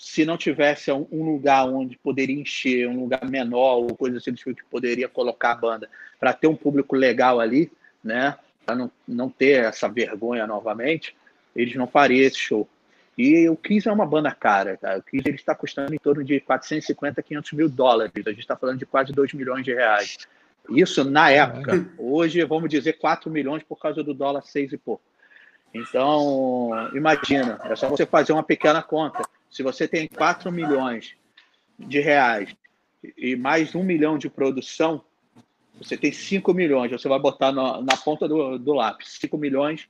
S3: se não tivesse um, um, lugar onde poderia encher, um lugar menor ou coisa assim tipo que poderia colocar a banda para ter um público legal ali, né? Para não, não ter essa vergonha novamente, eles não fariam esse show. E o Kiss é uma banda cara, cara. O Kiss ele está custando em torno de 450, 500 mil dólares. A gente está falando de quase 2 milhões de reais. Isso na época. Hoje, vamos dizer 4 milhões por causa do dólar 6 e pouco. Então, imagina, é só você fazer uma pequena conta. Se você tem 4 milhões de reais e mais 1 milhão de produção, você tem 5 milhões. Você vai botar na, na ponta do, do lápis. 5 milhões,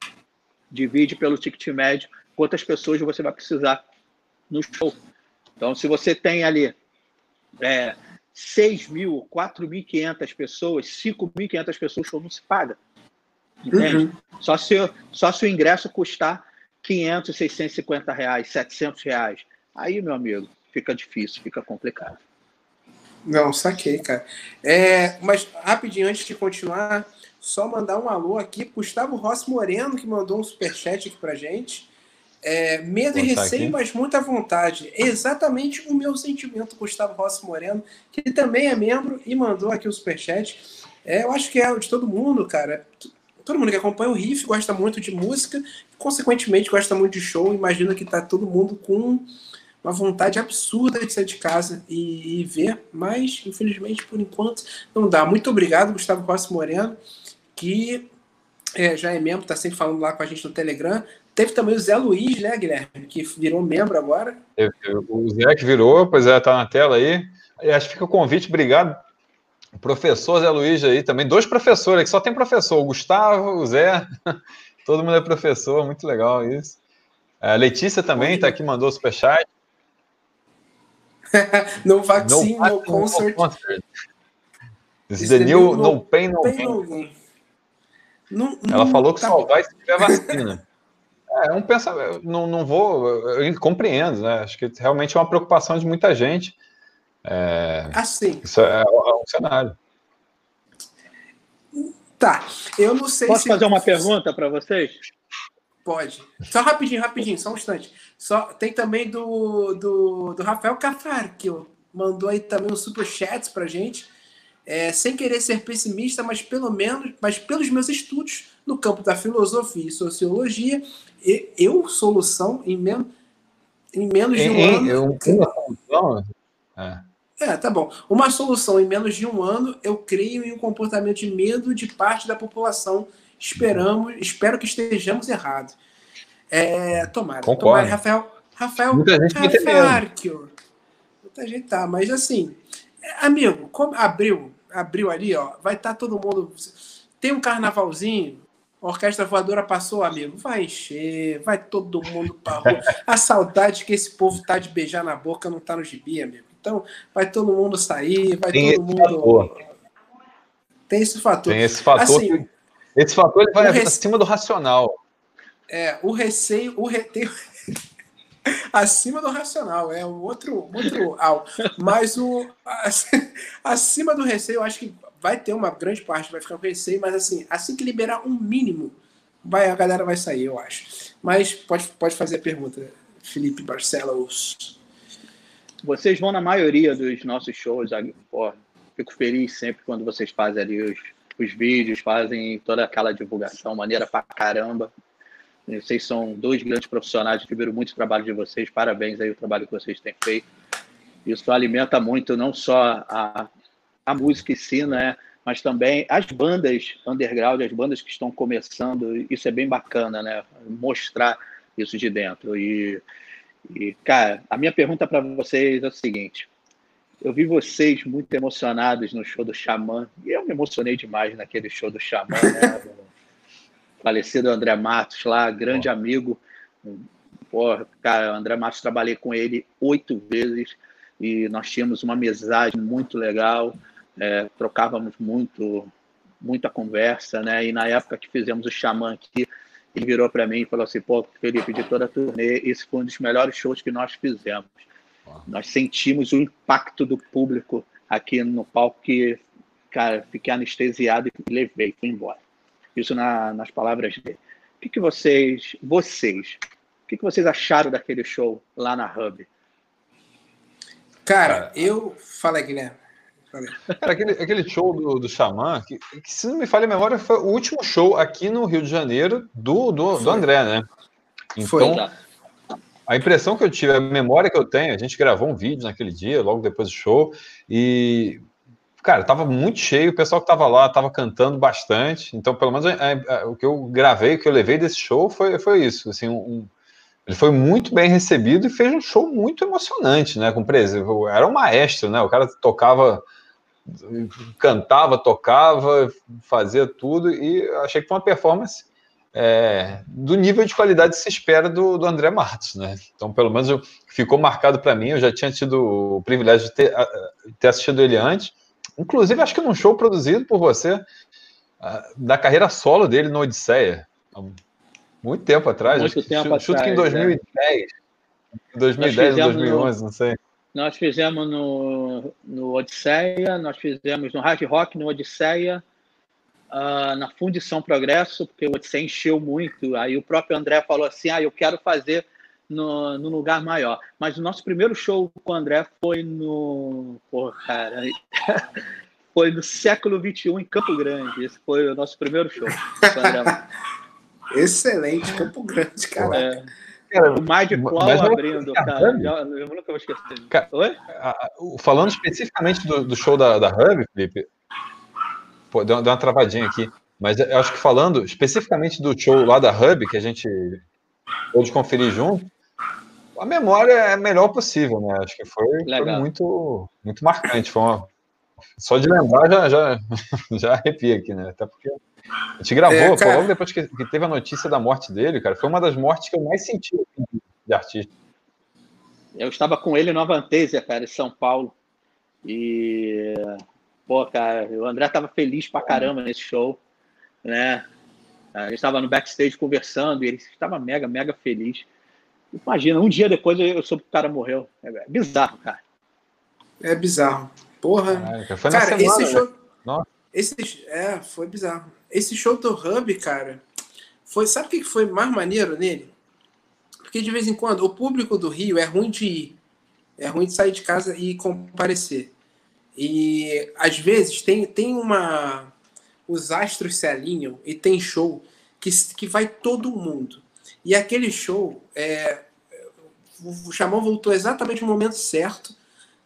S3: divide pelo ticket médio, quantas pessoas você vai precisar no show. Então, se você tem ali é, 6 mil, 4.500 pessoas, 5.500 pessoas, o show não se paga. Entende? Uhum. Só, se, só se o ingresso custar 500, 650 reais, 700 reais. Aí, meu amigo, fica difícil, fica complicado.
S1: Não, saquei, cara. É, mas rapidinho, antes de continuar, só mandar um alô aqui. Gustavo Rossi Moreno, que mandou um superchat aqui pra gente. É, medo e receio, aqui. mas muita vontade. É exatamente o meu sentimento, Gustavo Rossi Moreno, que também é membro e mandou aqui o superchat. É, eu acho que é o de todo mundo, cara. Todo mundo que acompanha o Riff gosta muito de música, consequentemente gosta muito de show. Imagina que tá todo mundo com uma vontade absurda de sair de casa e, e ver, mas infelizmente por enquanto não dá. Muito obrigado, Gustavo Rossi Moreno, que é, já é membro, tá sempre falando lá com a gente no Telegram. Teve também o Zé Luiz, né, Guilherme? Que virou membro agora.
S2: O Zé que virou, pois é, tá na tela aí. Acho que fica o convite, obrigado. O professor Zé Luiz aí também, dois professores, que só tem professor, o Gustavo, o Zé, todo mundo é professor, muito legal isso. A Letícia também está aqui, mandou superchat.
S1: no vaccine, no, no concert. No concert.
S2: Is the new no, no pain, no gain. Ela falou que tá só vai se tiver vacina. É, um pensamento, não, não vou, eu compreendo, né? Acho que realmente é uma preocupação de muita gente. É,
S1: assim.
S2: Isso é, é um cenário.
S1: Tá, eu não sei
S3: Posso se... fazer uma pergunta para vocês?
S1: Pode. Só rapidinho, rapidinho, só um instante. Só, tem também do, do, do Rafael Cafar, que mandou aí também um superchat para gente. É, sem querer ser pessimista, mas pelo menos, mas pelos meus estudos no campo da filosofia e sociologia, eu, solução, em, men em menos de um em, ano. Eu, uma é. é, tá bom. Uma solução em menos de um ano, eu creio em um comportamento de medo de parte da população. Esperamos, espero que estejamos errados. É, tomara. Concordo. Tomara, Rafael. Rafael Muita gente Rafael Arquio. Muita gente tá, mas assim, amigo, como abriu, abriu ali, ó, vai estar tá todo mundo. Tem um carnavalzinho, a orquestra voadora passou, amigo. Vai encher, vai todo mundo pra rua. A saudade que esse povo tá de beijar na boca não tá no gibi, amigo. Então, vai todo mundo sair, vai Tem todo mundo. Fator. Tem esse fator.
S2: Tem esse fator. Assim, esse fator ele vai acima do racional.
S1: É, o receio, o re... Tem... acima do racional, é um outro, outro ao. Mas o acima do receio, eu acho que vai ter uma grande parte, vai ficar com receio, mas assim, assim que liberar um mínimo, vai, a galera vai sair, eu acho. Mas pode, pode fazer a pergunta, Felipe Barcelos.
S3: Vocês vão na maioria dos nossos shows, pô, fico feliz sempre quando vocês fazem ali os, os vídeos, fazem toda aquela divulgação, maneira pra caramba. Vocês são dois grandes profissionais, admiro muito o trabalho de vocês, parabéns aí o trabalho que vocês têm feito. Isso alimenta muito não só a, a música em si, né? Mas também as bandas underground, as bandas que estão começando, isso é bem bacana, né? Mostrar isso de dentro. E, e cara, a minha pergunta para vocês é o seguinte: eu vi vocês muito emocionados no show do Xamã, e eu me emocionei demais naquele show do Xamã, né? Falecido André Matos lá, grande oh. amigo. Pô, cara, André Matos, trabalhei com ele oito vezes e nós tínhamos uma amizade muito legal é, trocávamos muito, muita conversa, né? E na época que fizemos o Xamã aqui, ele virou para mim e falou assim: pô, Felipe, de toda a turnê, esse foi um dos melhores shows que nós fizemos. Nós sentimos o impacto do público aqui no palco que, cara, fiquei anestesiado e levei, fui embora. Isso na, nas palavras dele. O que, que vocês, vocês, o que, que vocês acharam daquele show lá na Hub?
S1: Cara, eu. Fala, Guilherme.
S2: Cara, aquele, aquele show do, do Xamã, que, que, se não me falha a memória, foi o último show aqui no Rio de Janeiro do, do, do André, né? Então, foi. a impressão que eu tive, a memória que eu tenho, a gente gravou um vídeo naquele dia, logo depois do show, e, cara, tava muito cheio, o pessoal que tava lá tava cantando bastante, então, pelo menos, o que eu gravei, o que eu levei desse show foi, foi isso, assim, um, ele foi muito bem recebido e fez um show muito emocionante, né? Com presença. Era um maestro, né? O cara tocava cantava, tocava, fazia tudo e achei que foi uma performance é, do nível de qualidade que se espera do, do André Matos, né? Então, pelo menos eu, ficou marcado para mim. Eu já tinha tido o privilégio de ter, ter, assistido ele antes, inclusive acho que num show produzido por você da carreira solo dele no Odisseia, muito tempo atrás.
S3: Muito tempo
S2: chuto, atrás. que em 2010, é. 2010 ou 2011, não sei.
S3: Nós fizemos no, no Odisseia, nós fizemos no Hard Rock, no Odisseia, uh, na Fundição Progresso, porque o Odisseia encheu muito. Aí o próprio André falou assim: ah, eu quero fazer no, no lugar maior. Mas o nosso primeiro show com o André foi no. Porra, cara. foi no século XXI, em Campo Grande. Esse foi o nosso primeiro show.
S1: Excelente, Campo Grande, cara. É.
S3: Cara, o Mind Claw abrindo, cara. Eu nunca vou esquecer. Cara, Oi?
S2: Falando especificamente do, do show da, da Hub, Felipe, pô, deu, deu uma travadinha aqui. Mas eu acho que falando especificamente do show lá da Hub, que a gente pôde conferir junto, a memória é a melhor possível, né? Acho que foi, foi muito, muito marcante. Foi uma, só de lembrar já, já, já arrepia aqui, né? Até porque a gente gravou, é, cara... logo depois que, que, teve a notícia da morte dele, cara. Foi uma das mortes que eu mais senti de artista.
S3: Eu estava com ele no Avantasia, cara, em São Paulo. E, pô, cara, o André estava feliz pra caramba nesse show, né? A gente estava no backstage conversando e ele estava mega, mega feliz. Imagina, um dia depois eu soube que o cara morreu. É bizarro, cara.
S1: É bizarro. Porra.
S2: É, cara, semana, esse
S1: show. Né? Esse, é, foi bizarro. Esse show do Hub, cara, foi. Sabe o que foi mais maneiro nele? Porque de vez em quando o público do Rio é ruim de ir. É ruim de sair de casa e comparecer. E às vezes tem, tem uma. Os astros se alinham e tem show que, que vai todo mundo. E aquele show, é, o Xamã voltou exatamente no momento certo,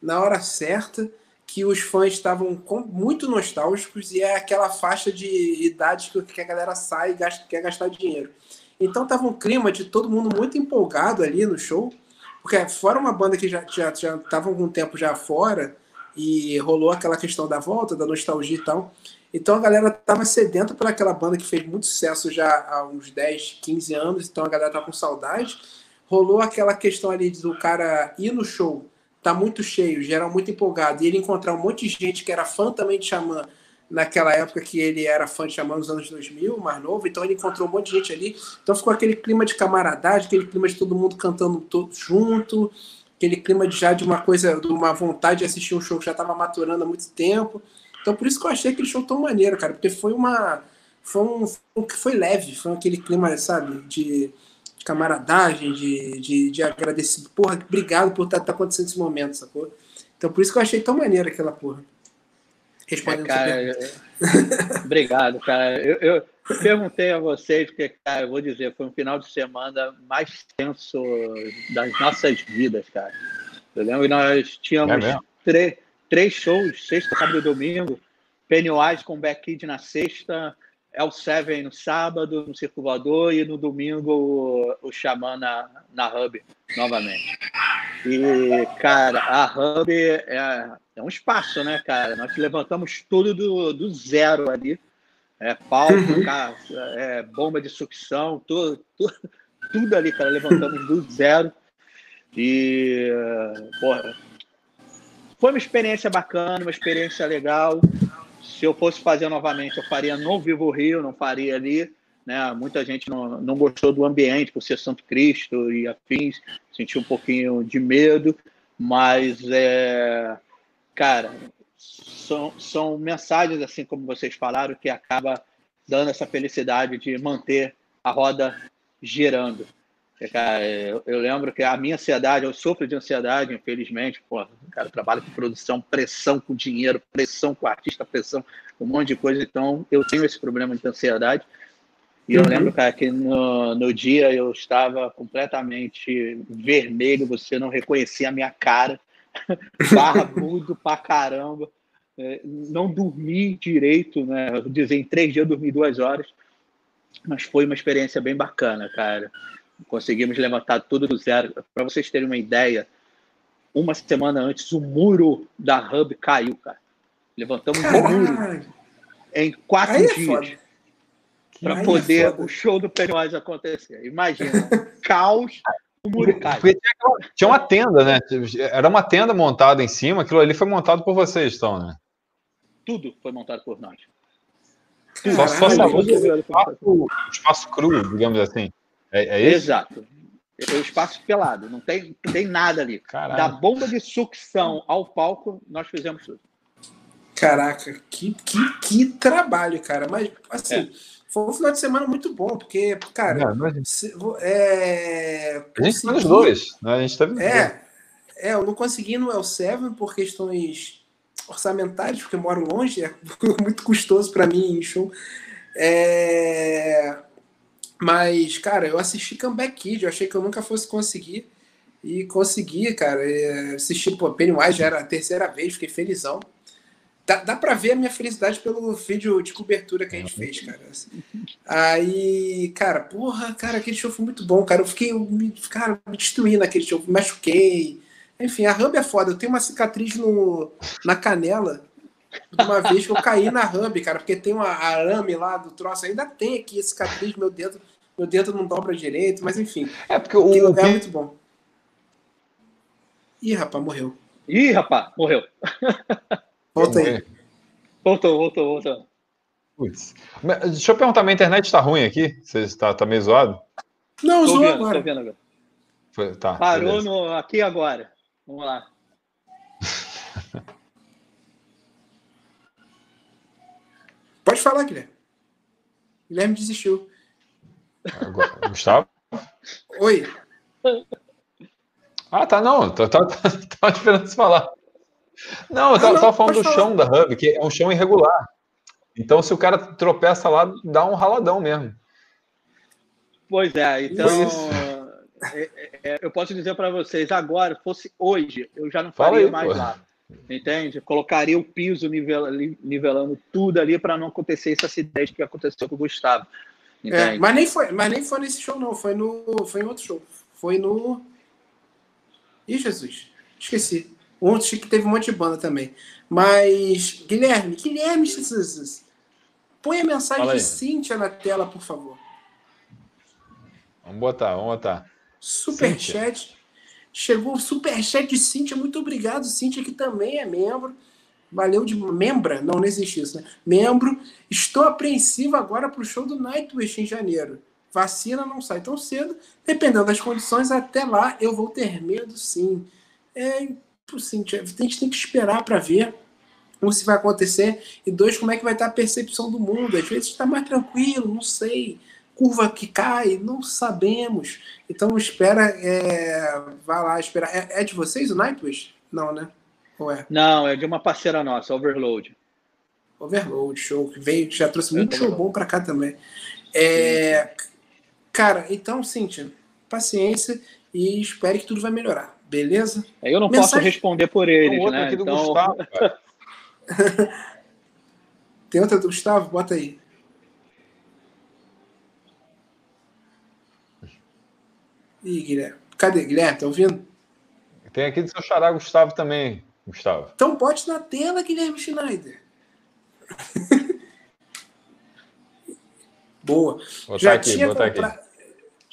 S1: na hora certa que os fãs estavam muito nostálgicos e é aquela faixa de idade que a galera sai e gasta, quer gastar dinheiro. Então tava um clima de todo mundo muito empolgado ali no show, porque fora uma banda que já já já tava algum tempo já fora e rolou aquela questão da volta, da nostalgia e tal. Então a galera tava sedenta por aquela banda que fez muito sucesso já há uns 10, 15 anos, então a galera tá com saudade. Rolou aquela questão ali do cara ir no show tá muito cheio, geral muito empolgado, e ele encontrar um monte de gente que era fã também de Xamã naquela época que ele era fã de Xamã nos anos 2000, mais novo, então ele encontrou um monte de gente ali, então ficou aquele clima de camaradagem, aquele clima de todo mundo cantando todo junto, aquele clima de já de uma coisa, de uma vontade de assistir um show que já estava maturando há muito tempo, então por isso que eu achei aquele show tão maneiro, cara, porque foi uma foi um, foi leve, foi aquele clima, sabe, de de camaradagem, de, de, de agradecimento. Porra, obrigado por estar tá, tá acontecendo esse momento, sacou? Então por isso que eu achei tão maneiro aquela porra.
S3: Respondendo é, cara, eu... Obrigado, cara. Eu, eu, perguntei a vocês, porque, cara, eu vou dizer, foi um final de semana mais tenso das nossas vidas, cara. Eu lembro que nós tínhamos é três shows, sexta, sábado e domingo. Pennywise com Back na sexta, o Seven no sábado, no Circo Voador, e no domingo o, o Xamã na, na Hub, novamente. E, cara, a Hub é, é um espaço, né, cara? Nós levantamos tudo do, do zero ali. É palco, uhum. cara, é bomba de sucção, tudo, tudo, tudo ali, cara, levantamos do zero. E, porra, foi uma experiência bacana, uma experiência legal se eu fosse fazer novamente, eu faria no Vivo Rio, não faria ali. Né? Muita gente não, não gostou do ambiente por ser Santo Cristo e afins, sentiu um pouquinho de medo, mas é, cara, são, são mensagens assim como vocês falaram que acaba dando essa felicidade de manter a roda girando. Cara, eu, eu, lembro que a minha ansiedade, eu sofro de ansiedade, infelizmente. Pô, cara, trabalho com produção, pressão com dinheiro, pressão com artista, pressão com um monte de coisa. Então, eu tenho esse problema de ansiedade. E eu uhum. lembro, cara, que no, no dia eu estava completamente vermelho, você não reconhecia a minha cara, barbudo pra caramba. É, não dormi direito, né? Eu dizer, em três dias eu dormi duas horas, mas foi uma experiência bem bacana, cara. Conseguimos levantar tudo do zero. Para vocês terem uma ideia, uma semana antes o muro da Hub caiu, cara. Levantamos o muro em quatro Aí é dias para poder é o show do Pennywise acontecer. Imagina, caos, o muro cai.
S2: Tinha uma tenda, né? Era uma tenda montada em cima, aquilo ali foi montado por vocês, então, né?
S3: Tudo foi montado por nós.
S2: Só, só o espaço, espaço cru, digamos assim. É, é isso?
S3: Exato. É o espaço pelado, não tem, tem nada ali. Caralho. Da bomba de sucção ao palco, nós fizemos tudo.
S1: Caraca, que, que, que trabalho, cara. Mas, assim, é. foi um final de semana muito bom, porque, cara. Não,
S2: é, se, é, a gente consegui... os dois, né? A gente teve.
S1: É, é, eu não consegui no El Seven por questões orçamentárias, porque eu moro longe, é muito custoso para mim em show. É... Mas, cara, eu assisti Comeback Kid, eu achei que eu nunca fosse conseguir. E consegui, cara. É, assisti, pô, Pennywise já era a terceira vez, fiquei felizão. Dá, dá pra ver a minha felicidade pelo vídeo de cobertura que a gente fez, cara. Aí, cara, porra, cara, aquele show foi muito bom, cara. Eu fiquei, eu me, cara, me destruí naquele show, me machuquei. Enfim, a Hub é foda. Eu tenho uma cicatriz no, na canela uma vez que eu caí na Hub, cara, porque tem uma arame lá do troço. Ainda tem aqui a cicatriz, meu dedo, meu dedo não dobra direito, mas enfim.
S2: É porque o.
S1: É muito bom. Ih, rapaz, morreu.
S3: Ih, rapaz, morreu.
S1: Volta aí.
S3: Voltou, voltou, voltou.
S2: Putz. Deixa eu perguntar, minha internet está ruim aqui? Você está tá meio zoado?
S1: Não, zoou agora. Tô vendo agora.
S3: Foi, tá, Parou no, aqui agora. Vamos lá.
S1: Pode falar, Guilherme. Guilherme desistiu.
S2: Agora, Gustavo?
S1: Oi.
S2: Ah, tá, não. Tava tá, tá, tá, esperando você falar. Não, eu tava, ah, não, falando do falar. chão da Hub, que é um chão irregular. Então, se o cara tropeça lá, dá um raladão mesmo.
S3: Pois é, então. É, é, é, eu posso dizer para vocês, agora, fosse hoje, eu já não faria aí, mais pô. lá. Entende? Colocaria o piso nivelando tudo ali para não acontecer esse acidente que aconteceu com o Gustavo.
S1: É, mas, nem foi, mas nem foi nesse show, não. Foi, no, foi em outro show. Foi no. Ih, Jesus. Esqueci. Ontem que teve um monte de banda também. Mas, Guilherme, Guilherme, põe a mensagem de Cíntia na tela, por favor.
S2: Vamos botar, vamos botar.
S1: Superchat. Chegou o superchat de Cíntia. Muito obrigado, Cíntia, que também é membro. Valeu de membra? Não, não existe isso, né? Membro. Estou apreensivo agora para o show do Nightwish em janeiro. Vacina não sai tão cedo. Dependendo das condições, até lá eu vou ter medo, sim. É, Assim, a gente tem que esperar para ver um, se vai acontecer, e dois, como é que vai estar a percepção do mundo. Às vezes está mais tranquilo, não sei. Curva que cai, não sabemos. Então espera, é... vai lá esperar. É, é de vocês o Nightwish? Não, né?
S3: É? Não, é de uma parceira nossa, Overload.
S1: Overload, show. Que veio, já trouxe muito show bom para cá também. É... Cara, então, Cíntia, paciência e espere que tudo vai melhorar. Beleza?
S3: Eu não Mensagem... posso responder por eles, né? Então... Gustavo,
S1: Tem outra do Gustavo? Bota aí. Ih, Guilherme. Cadê, Guilherme? Tá ouvindo?
S2: Tem aqui do seu xará Gustavo também, Gustavo.
S1: Então bote na tela, Guilherme Schneider. Boa.
S2: Já aqui, tinha comprado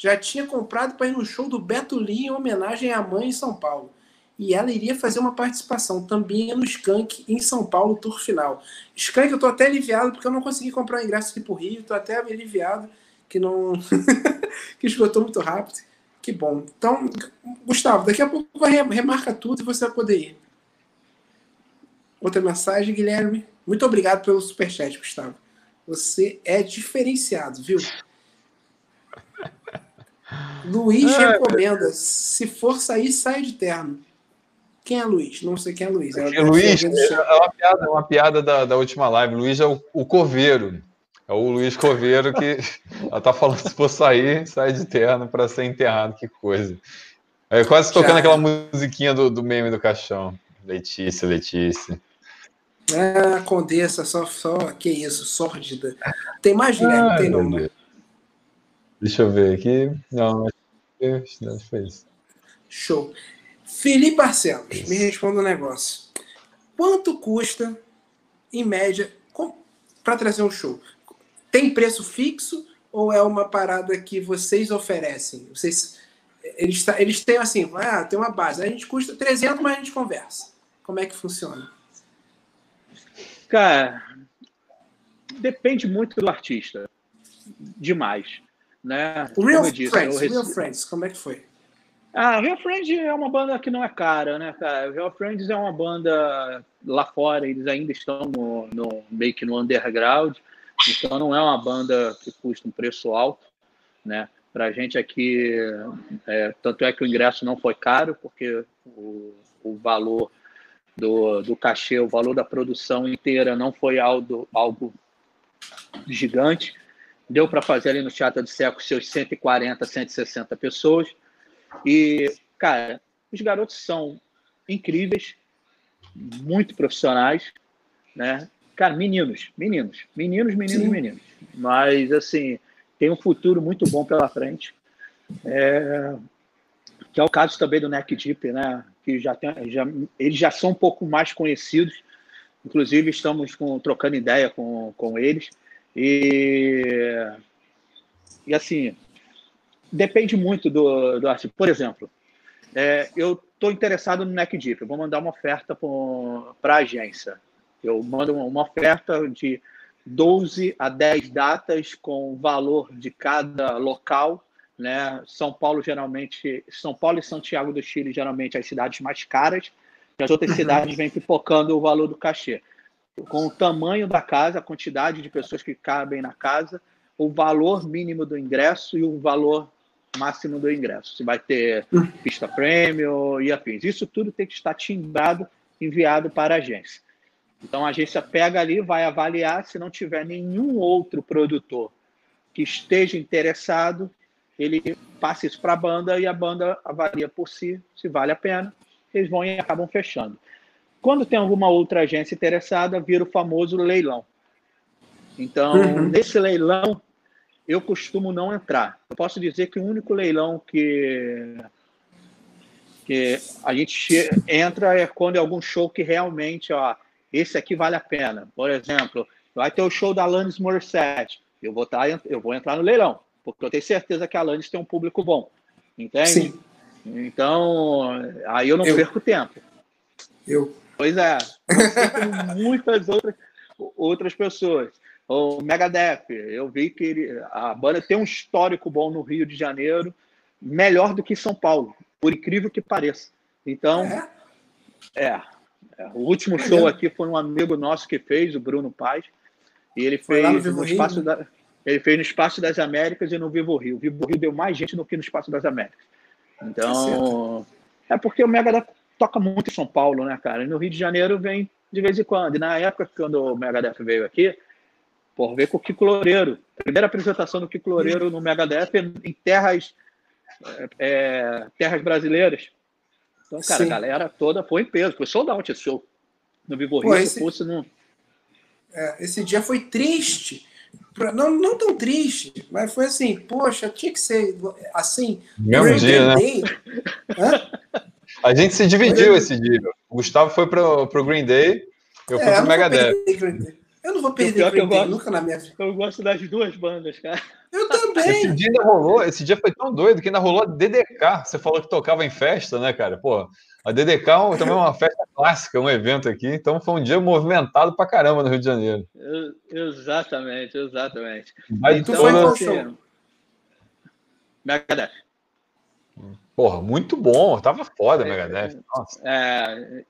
S1: já tinha comprado para ir no show do Beto Lee em homenagem à mãe em São Paulo. E ela iria fazer uma participação também no Skank em São Paulo, tour final. Skank, eu tô até aliviado porque eu não consegui comprar o ingresso aqui pro Rio, tô até aliviado que não. que esgotou muito rápido. Que bom. Então, Gustavo, daqui a pouco vai remarca tudo e você vai poder ir. Outra mensagem, Guilherme. Muito obrigado pelo superchat, Gustavo. Você é diferenciado, viu? Luiz é, recomenda. Se for sair, sai de terno. Quem é Luiz? Não sei quem é Luiz. É,
S2: é Luiz é uma piada, uma piada da, da última live. Luiz é o, o coveiro. É o Luiz Coveiro que ela tá falando se for sair, sai de terno para ser enterrado, que coisa. É quase tocando Já. aquela musiquinha do, do meme do caixão. Letícia, Letícia.
S1: Ah, Condessa, só, só, que isso, sórdida. Tem mais, Guilherme? Ah, tem não, né?
S2: Deixa eu ver aqui. Não, não foi isso.
S1: Show. Felipe Barcelos, me responda um negócio. Quanto custa, em média, para trazer um show? Tem preço fixo ou é uma parada que vocês oferecem? Vocês, eles, eles têm assim, ah, tem uma base, a gente custa 300, mas a gente conversa. Como é que funciona?
S3: Cara, depende muito do artista. Demais. Né?
S1: O Real, disse, Friends, rece... Real Friends, como é que foi?
S3: Ah, Real Friends é uma banda que não é cara, né, cara? Real Friends é uma banda lá fora, eles ainda estão no, no meio que no underground, então não é uma banda que custa um preço alto, né? Para a gente aqui, é, tanto é que o ingresso não foi caro, porque o, o valor do, do cachê, o valor da produção inteira não foi algo, algo gigante. Deu para fazer ali no Teatro de Seco seus 140, 160 pessoas. E, cara, os garotos são incríveis, muito profissionais, né? Cara, meninos, meninos, meninos, meninos, Sim. meninos. Mas, assim, tem um futuro muito bom pela frente. É, que é o caso também do Neck Deep, né? Que já tem, já, eles já são um pouco mais conhecidos. Inclusive, estamos com, trocando ideia com, com eles. E, e assim, depende muito do, do artista. Por exemplo, é, eu estou interessado no Neck Deep. Eu vou mandar uma oferta para a agência. Eu mando uma oferta de 12 a 10 datas com valor de cada local né? São Paulo geralmente, São Paulo e Santiago do Chile geralmente as cidades mais caras, e as outras uhum. cidades vêm pipocando o valor do cachê. Com o tamanho da casa, a quantidade de pessoas que cabem na casa, o valor mínimo do ingresso e o valor máximo do ingresso. Se vai ter uhum. pista prêmio e afins. Isso tudo tem que estar timbrado, enviado para a agência. Então a agência pega ali, vai avaliar, se não tiver nenhum outro produtor que esteja interessado, ele passa isso para a banda e a banda avalia por si se vale a pena. Eles vão e acabam fechando. Quando tem alguma outra agência interessada, vira o famoso leilão. Então, uhum. nesse leilão, eu costumo não entrar. Eu posso dizer que o único leilão que, que a gente entra é quando é algum show que realmente, ó, esse aqui vale a pena. Por exemplo, vai ter o show da Alanis Morissette. Eu vou, tá, eu vou entrar no leilão porque eu tenho certeza que a Alanis tem um público bom. Entende? Sim. Então, aí eu não eu. perco tempo.
S1: Eu.
S3: Pois é. muitas outras, outras pessoas. O Megadeth, eu vi que ele, a banda tem um histórico bom no Rio de Janeiro, melhor do que São Paulo, por incrível que pareça. Então, é. é, é o último show aqui foi um amigo nosso que fez, o Bruno Paz, e ele foi fez no, no espaço Rio. da ele fez no Espaço das Américas e no Vivo Rio. O Vivo Rio deu mais gente do que no Espaço das Américas. Então, é porque o Megadeth toca muito em São Paulo, né, cara? E no Rio de Janeiro vem de vez em quando. E na época, quando o Megadeth veio aqui, por ver com o Kiko Loureiro. Primeira apresentação do Kiko Loureiro no Megadeth em terras, é, terras brasileiras. Então, cara, Sim. a galera toda foi em peso. Foi sold out esse show. No Vivo Rio,
S1: esse, fosse no... É, esse dia foi triste não, não tão triste, mas foi assim, poxa, tinha que ser assim.
S2: Mesmo dia, né? A gente se dividiu esse dia. O Gustavo foi pro, pro Green Day, eu fui é, pro Megadeth.
S1: Eu não vou perder
S3: Green Day nunca na minha vida. Eu gosto das duas bandas, cara.
S1: Eu também.
S2: Esse dia ainda rolou, esse dia foi tão doido que ainda rolou DDK. Você falou que tocava em festa, né, cara? Pô, a DDK é também é uma festa clássica, um evento aqui, então foi um dia movimentado pra caramba no Rio de Janeiro.
S3: exatamente, exatamente.
S2: Mas então, tu foi qual show?
S3: Megadeth.
S2: Porra, muito bom, tava foda, Megadeth.
S3: É,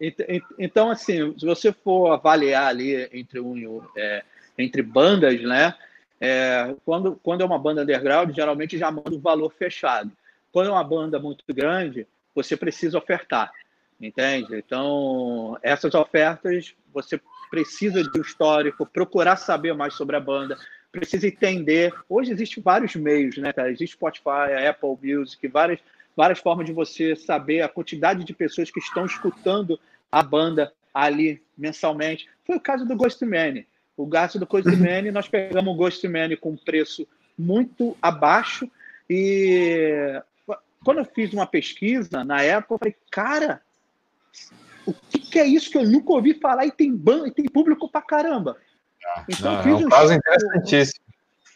S3: então, assim, se você for avaliar ali entre um, é, entre bandas, né? É, quando, quando é uma banda underground, geralmente já manda um valor fechado. quando é uma banda muito grande, você precisa ofertar, entende? Então, essas ofertas, você precisa de um histórico, procurar saber mais sobre a banda, precisa entender. Hoje existem vários meios, né, cara? Existe Spotify, Apple Music, várias, várias formas de você saber a quantidade de pessoas que estão escutando a banda ali mensalmente. Foi o caso do Ghostman. O gasto do Ghostman, nós pegamos o Ghostman com preço muito abaixo e quando eu fiz uma pesquisa, na época, eu falei, cara, o que, que é isso que eu nunca ouvi falar e tem ban e tem público pra caramba?
S2: Então, não, fiz é um, um caso interessantíssimo.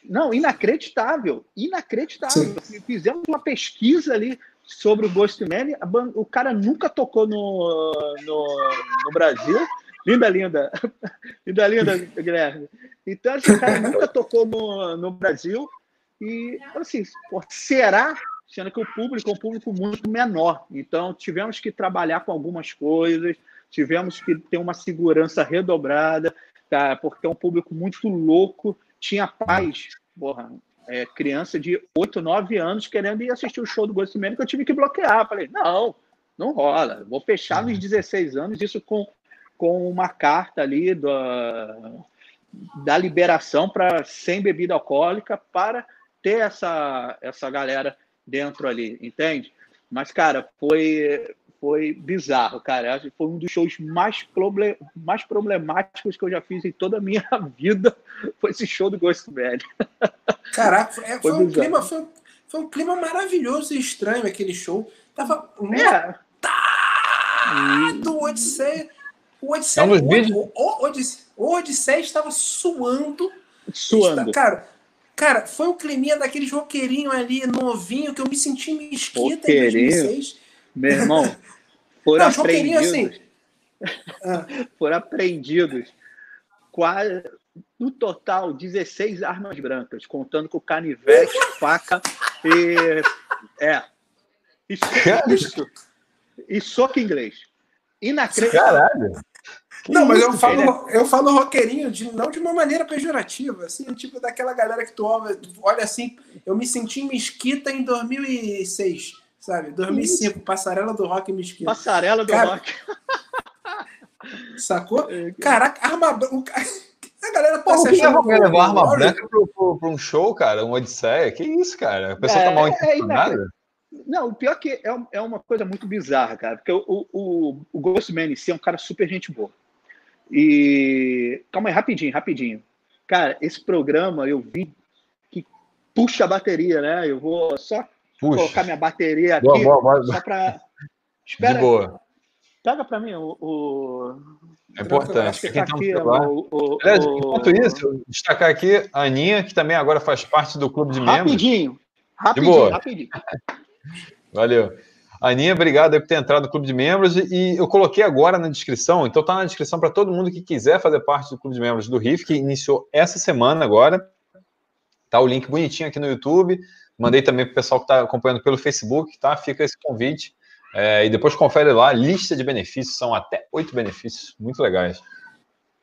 S3: Não, inacreditável, inacreditável. Sim. Fizemos uma pesquisa ali sobre o Ghostman, o cara nunca tocou no, no, no Brasil. Linda, linda. linda, linda, Guilherme. Então, esse cara nunca tocou no, no Brasil. E, assim, pô, será? Sendo que o público é um público muito menor. Então, tivemos que trabalhar com algumas coisas, tivemos que ter uma segurança redobrada, tá? porque é um público muito louco. Tinha pais, porra, é, criança de 8, 9 anos querendo ir assistir o show do Ghost Man, que eu tive que bloquear. Falei, não, não rola. Vou fechar nos 16 anos, isso com, com uma carta ali do, da liberação para sem bebida alcoólica para ter essa, essa galera dentro ali, entende? Mas, cara, foi, foi bizarro, cara. Foi um dos shows mais, problem, mais problemáticos que eu já fiz em toda a minha vida. Foi esse show do Ghost Band.
S1: Caraca, foi, é, foi, um clima, foi, foi, um clima maravilhoso e estranho aquele show. Tava é. lotado o Odisseia. O Odisseia, é um o, o, o, Odisseia estava suando.
S3: Suando.
S1: Cara, Cara, foi o climinha daquele roqueirinho ali, novinho, que eu me senti mesquita em 2006.
S3: Meu irmão, foram Não, apreendidos. Assim. Ah. foram apreendidos quase, no total, 16 armas brancas, contando com canivete, faca e. É. Isso, isso. E soco inglês. Inacreditável. Caralho.
S1: Não, mas eu falo, eu falo roqueirinho de, não de uma maneira pejorativa, assim, tipo daquela galera que tu olha, olha assim, eu me senti em Mesquita em 2006, sabe? 2005, Passarela do Rock Mesquita.
S3: Passarela do Cara, Rock.
S1: Sacou? É, Caraca, arma A galera tá
S2: se achando. Que levar arma branca para um show, cara? Uma odisseia? Que isso, cara? A pessoa tá é, tá mal intencionada? É,
S3: não, o pior que é, é uma coisa muito bizarra, cara, porque o, o, o Ghostman em si é um cara super gente boa. E. Calma aí, rapidinho, rapidinho. Cara, esse programa eu vi que puxa a bateria, né? Eu vou só puxa. colocar minha bateria aqui. Boa, boa, boa. Só para. Espera. De boa. Pega para mim o, o.
S2: É importante. Que tá aqui, o, o, Aliás, enquanto isso, destacar aqui a Aninha, que também agora faz parte do clube de membros.
S3: Rapidinho, rapidinho, rapidinho.
S2: Valeu. Aninha, obrigado por ter entrado no clube de membros e eu coloquei agora na descrição, então tá na descrição para todo mundo que quiser fazer parte do clube de membros do RIF, que iniciou essa semana agora. Tá o link bonitinho aqui no YouTube. Mandei também para o pessoal que está acompanhando pelo Facebook, tá? Fica esse convite. É, e depois confere lá, lista de benefícios, são até oito benefícios muito legais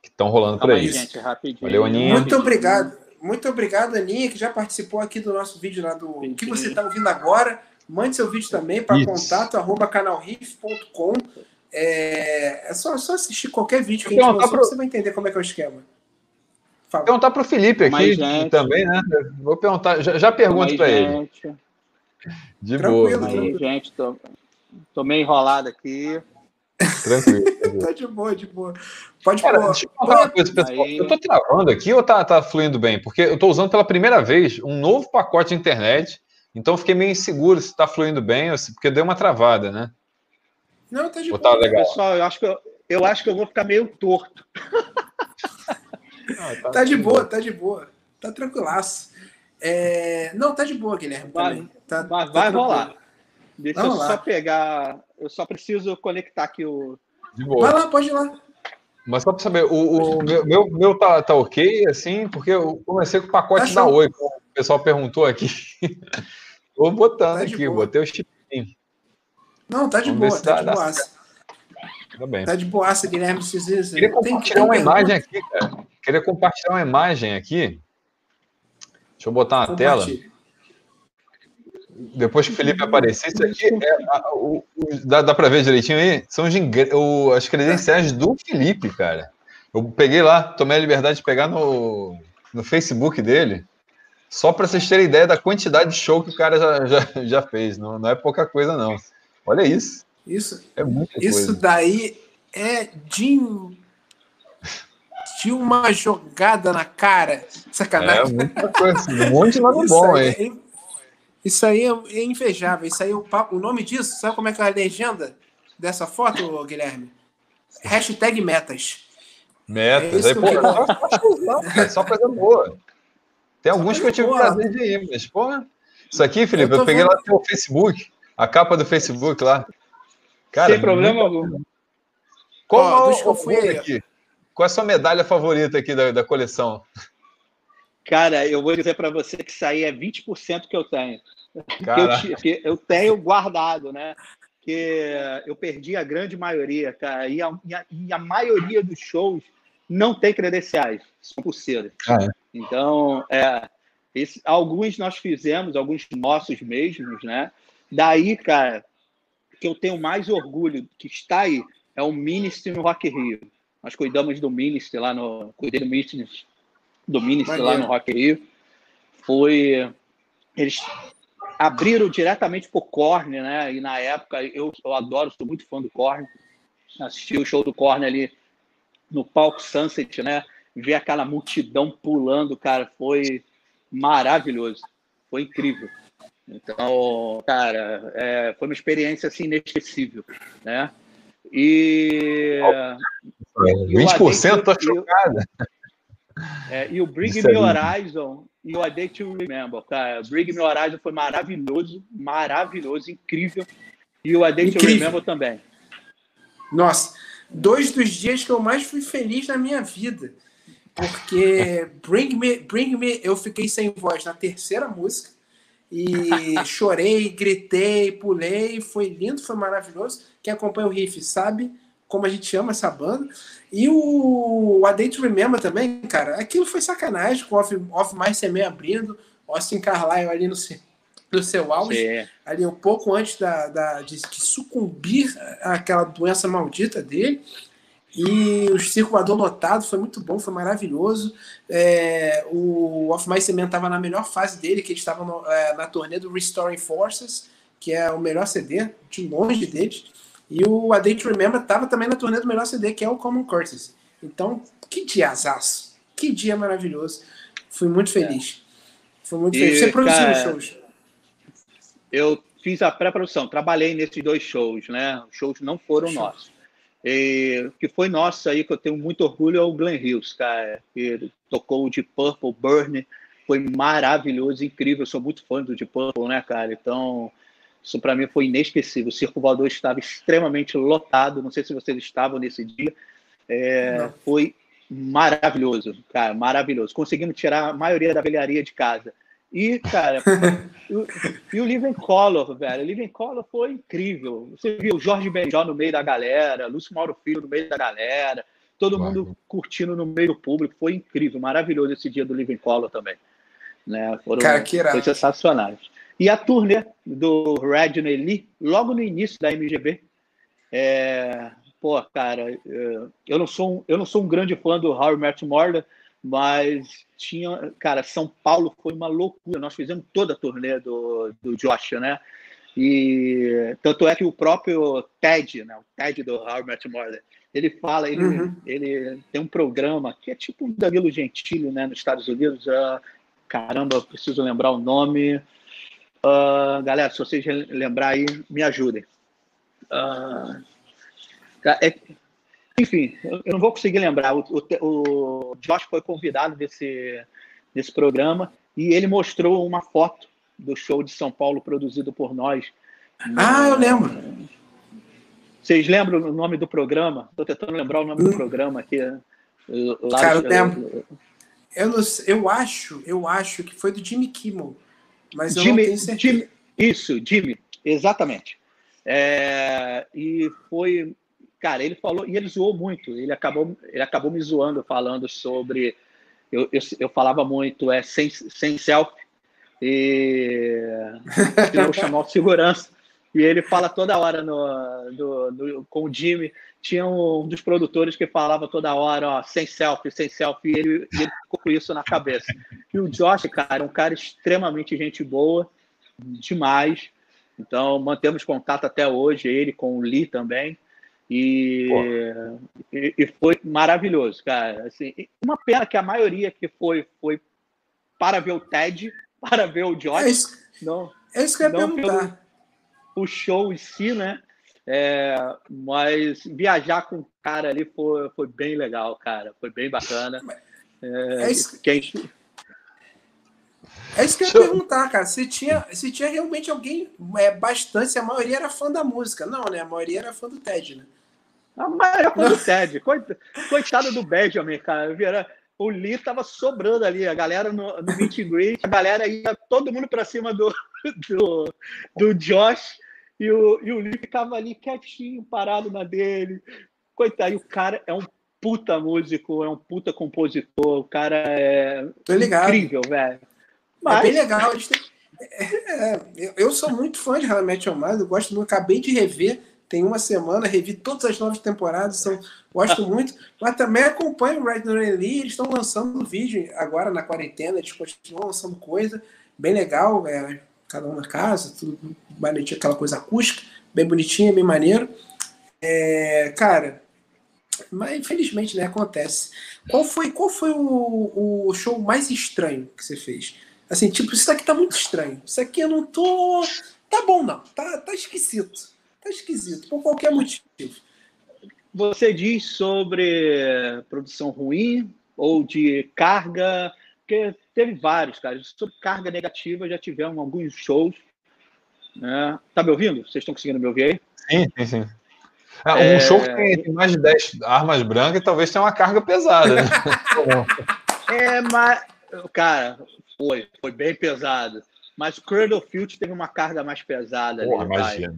S2: que estão rolando por aí. Gente,
S1: Valeu, Aninha. Muito obrigado. Muito obrigado, Aninha, que já participou aqui do nosso vídeo lá do o que você está ouvindo agora. Mande seu vídeo também para contato arroba canalriff.com. É, é só, só assistir qualquer vídeo que a gente postou, pro... você vai entender como é que é o esquema.
S2: Fala. Perguntar para o Felipe aqui também, né? Vou perguntar, já, já pergunto para ele.
S3: De tranquilo, boa. Aí, gente, tô, tô meio enrolado aqui.
S2: Tranquilo.
S1: tá de boa, de boa. Pode
S2: Cara, deixa eu falar uma coisa, pessoal. Aí... Eu tô travando aqui ou tá, tá fluindo bem? Porque eu tô usando pela primeira vez um novo pacote de internet então fiquei meio inseguro se está fluindo bem, porque deu uma travada, né?
S3: Não, tá de boa. Tá legal. Pessoal, eu acho, que eu, eu acho que eu vou ficar meio torto.
S1: Não, tá, tá de boa, tá de boa. Tá tranquilaço. É... Não, tá de boa, Guilherme.
S3: Vai,
S1: tá,
S3: vai, tá vai rolar. Deixa Vamos eu lá. só pegar. Eu só preciso conectar aqui o.
S1: De boa. Vai lá, pode ir lá.
S2: Mas só para saber, o, o, meu, meu, meu tá, tá ok, assim, porque eu comecei com o pacote tá da Oi, como o pessoal perguntou aqui. Vou botando tá aqui, boa. botei o chipinho.
S1: Não, tá de Vamos boa, tá de boa. Tá bem. Tá de boaça, Guilherme. Precisa...
S2: Queria compartilhar tem, uma imagem aqui, cara. Queria compartilhar uma imagem aqui. Deixa eu botar na tela. depois que o Felipe aparecer, isso aqui é, o, o, dá, dá para ver direitinho aí? São os, o, as credenciais do Felipe, cara. Eu peguei lá, tomei a liberdade de pegar no, no Facebook dele, só para vocês terem ideia da quantidade de show que o cara já, já, já fez. Não, não é pouca coisa, não. Olha isso.
S1: Isso, é muita isso coisa. daí é de, de uma jogada na cara. Sacanagem. É
S2: muita coisa. Um monte de nome bom aí.
S1: É, isso aí é invejável. Isso aí, o, o nome disso, sabe como é que é a legenda dessa foto, Guilherme? Hashtag metas.
S2: Metas. É aí, pô, é só coisa boa. Tem alguns que eu tive prazer de ir, mas, pô. Isso aqui, Felipe, eu, eu peguei vendo. lá no Facebook, a capa do Facebook lá.
S3: Cara, Sem problema algum.
S2: Qual, Ó, eu fui aqui? Qual é a sua medalha favorita aqui da, da coleção?
S3: Cara, eu vou dizer para você que isso aí é 20% que eu tenho. Que eu, que eu, tenho guardado, né? Que eu perdi a grande maioria, cara. E a, e a, e a maioria dos shows não tem credenciais, são pulseiras. Ah, é. Então, é, esse, alguns nós fizemos, alguns nossos mesmos, né? Daí, cara, que eu tenho mais orgulho que está aí é o Ministry no Rock Rio. Nós cuidamos do Ministry lá no. Cuidei do Ministry, do Ministry lá no Rock Rio. Foi. Eles abriram diretamente por Korn, né? E na época eu, eu adoro, sou muito fã do Korn. Assisti o show do Korn ali no palco Sunset, né? Ver aquela multidão pulando, cara, foi maravilhoso. Foi incrível. Então, cara, é, foi uma experiência assim inesquecível, né? E.
S2: 20% tô chocada.
S3: É, e o Bring Me Horizon e o A Day to Remember, cara. O Bring Me Horizon foi maravilhoso, maravilhoso, incrível. E o A Day to Remember também.
S1: Nossa, dois dos dias que eu mais fui feliz na minha vida. Porque Bring Me, Bring Me, eu fiquei sem voz na terceira música e chorei, gritei, pulei, foi lindo, foi maravilhoso. Quem acompanha o riff sabe como a gente ama essa banda. E o A Day to Remember também, cara, aquilo foi sacanagem, com o Off, off Mais Semeia abrindo, Austin Carlyle ali no, no seu auge, ali um pouco antes da, da de, de sucumbir àquela doença maldita dele. E o circulador lotado foi muito bom, foi maravilhoso. É, o Off My Cement estava na melhor fase dele, que ele estava no, é, na turnê do Restoring Forces, que é o melhor CD, de longe deles. E o A Day to Remember estava também na turnê do melhor CD, que é o Common Courtesy. Então, que dia azaço. Que dia maravilhoso. Fui muito é. feliz. Fui muito e, feliz. Você produziu os shows?
S3: Eu fiz a pré-produção, trabalhei nesses dois shows, né? Os shows não foram nossos. E, que foi nosso aí, que eu tenho muito orgulho, é o Glenn Hughes, cara. Ele tocou o Deep Purple, Burn, foi maravilhoso, incrível. Eu sou muito fã do Deep Purple, né, cara? Então, isso para mim foi inesquecível. O Circo Voador estava extremamente lotado, não sei se vocês estavam nesse dia. É, foi maravilhoso, cara, maravilhoso. Conseguimos tirar a maioria da velharia de casa. E, cara, e, o Living Color, velho. O Living Color foi incrível. Você viu o Jorge Benjó no meio da galera, Lúcio Mauro Filho no meio da galera, todo Uau. mundo curtindo no meio do público. Foi incrível, maravilhoso esse dia do Living Color também. Né? Foram, cara, que foi sensacionais. E a turnê do Redney Lee, logo no início da MGB, é... pô, cara, eu não sou um, eu não sou um grande fã do I Met mas tinha, cara, São Paulo foi uma loucura. Nós fizemos toda a turnê do, do Josh, né? E tanto é que o próprio Ted, né, o Ted do How I Met Mother, ele fala, ele, uhum. ele tem um programa que é tipo um Danilo Gentili, né, nos Estados Unidos. Uh, caramba, preciso lembrar o nome. Uh, galera, se vocês lembrar aí, me ajudem. Uh, é, enfim, eu não vou conseguir lembrar. O, o, o Josh foi convidado desse, desse programa e ele mostrou uma foto do show de São Paulo produzido por nós.
S1: Ah, eu lembro.
S3: Vocês lembram o nome do programa? Estou tentando lembrar o nome do programa aqui.
S1: Lá Cara, eu lembro. Eu, não, eu acho, eu acho que foi do Jimmy Kimmel, mas eu Jimmy, não tenho certeza.
S3: Jimmy, isso, Jimmy, exatamente. É, e foi cara, ele falou, e ele zoou muito, ele acabou, ele acabou me zoando falando sobre. Eu, eu, eu falava muito, é sem, sem selfie, E eu chamar o segurança. E ele fala toda hora no, no, no, com o Jimmy. Tinha um dos produtores que falava toda hora, ó, sem selfie, sem selfie, e ele, ele ficou com isso na cabeça. E o Josh, cara, é um cara extremamente gente boa, demais. Então, mantemos contato até hoje, ele com o Lee também. E, e, e, foi maravilhoso, cara. Assim, uma pena que a maioria que foi foi para ver o Ted, para ver o Josh. É
S1: isso, não, é isso que eu ia perguntar.
S3: O show em si, né? É, mas viajar com o cara ali foi, foi bem legal, cara. Foi bem bacana.
S1: É, é isso... Quem... É isso que eu ia perguntar, cara. Se tinha, se tinha realmente alguém é, bastante, a maioria era fã da música. Não, né? A maioria era fã do Ted, né?
S3: A maioria era fã do Ted. Coitado do Benjamin, cara. O Lee tava sobrando ali, a galera no, no meet and greet, a galera ia todo mundo para cima do, do, do Josh e o, e o Lee ficava ali quietinho, parado na dele. Coitado, e o cara é um puta músico, é um puta compositor, o cara é incrível, velho.
S1: Mas... É bem legal. É, é, eu sou muito fã de How I Met Your Mother, eu gosto muito, acabei de rever, tem uma semana, revi todas as novas temporadas, são, gosto muito, mas também acompanho o Red and Lee, eles estão lançando vídeo agora na quarentena, eles continuam lançando coisa, bem legal, é, cada um na casa, tudo bonitinho, aquela coisa acústica, bem bonitinha, bem maneiro. É, cara, mas infelizmente, né, acontece. Qual foi, qual foi o, o show mais estranho que você fez? Assim, tipo, isso aqui tá muito estranho. Isso aqui eu não tô. Tá bom, não. Tá, tá esquisito. Tá esquisito, por qualquer motivo.
S3: Você diz sobre produção ruim ou de carga, porque teve vários, cara. Sobre carga negativa já tivemos alguns shows. Né? Tá me ouvindo? Vocês estão conseguindo me ouvir aí?
S2: Sim, sim, sim. Ah, um é... show que tem mais de 10 armas brancas talvez tenha uma carga pesada. Né?
S3: é, mas, cara, foi, foi bem pesado. Mas o Cradle Field teve uma carga mais pesada
S2: Porra, ali. Imagina.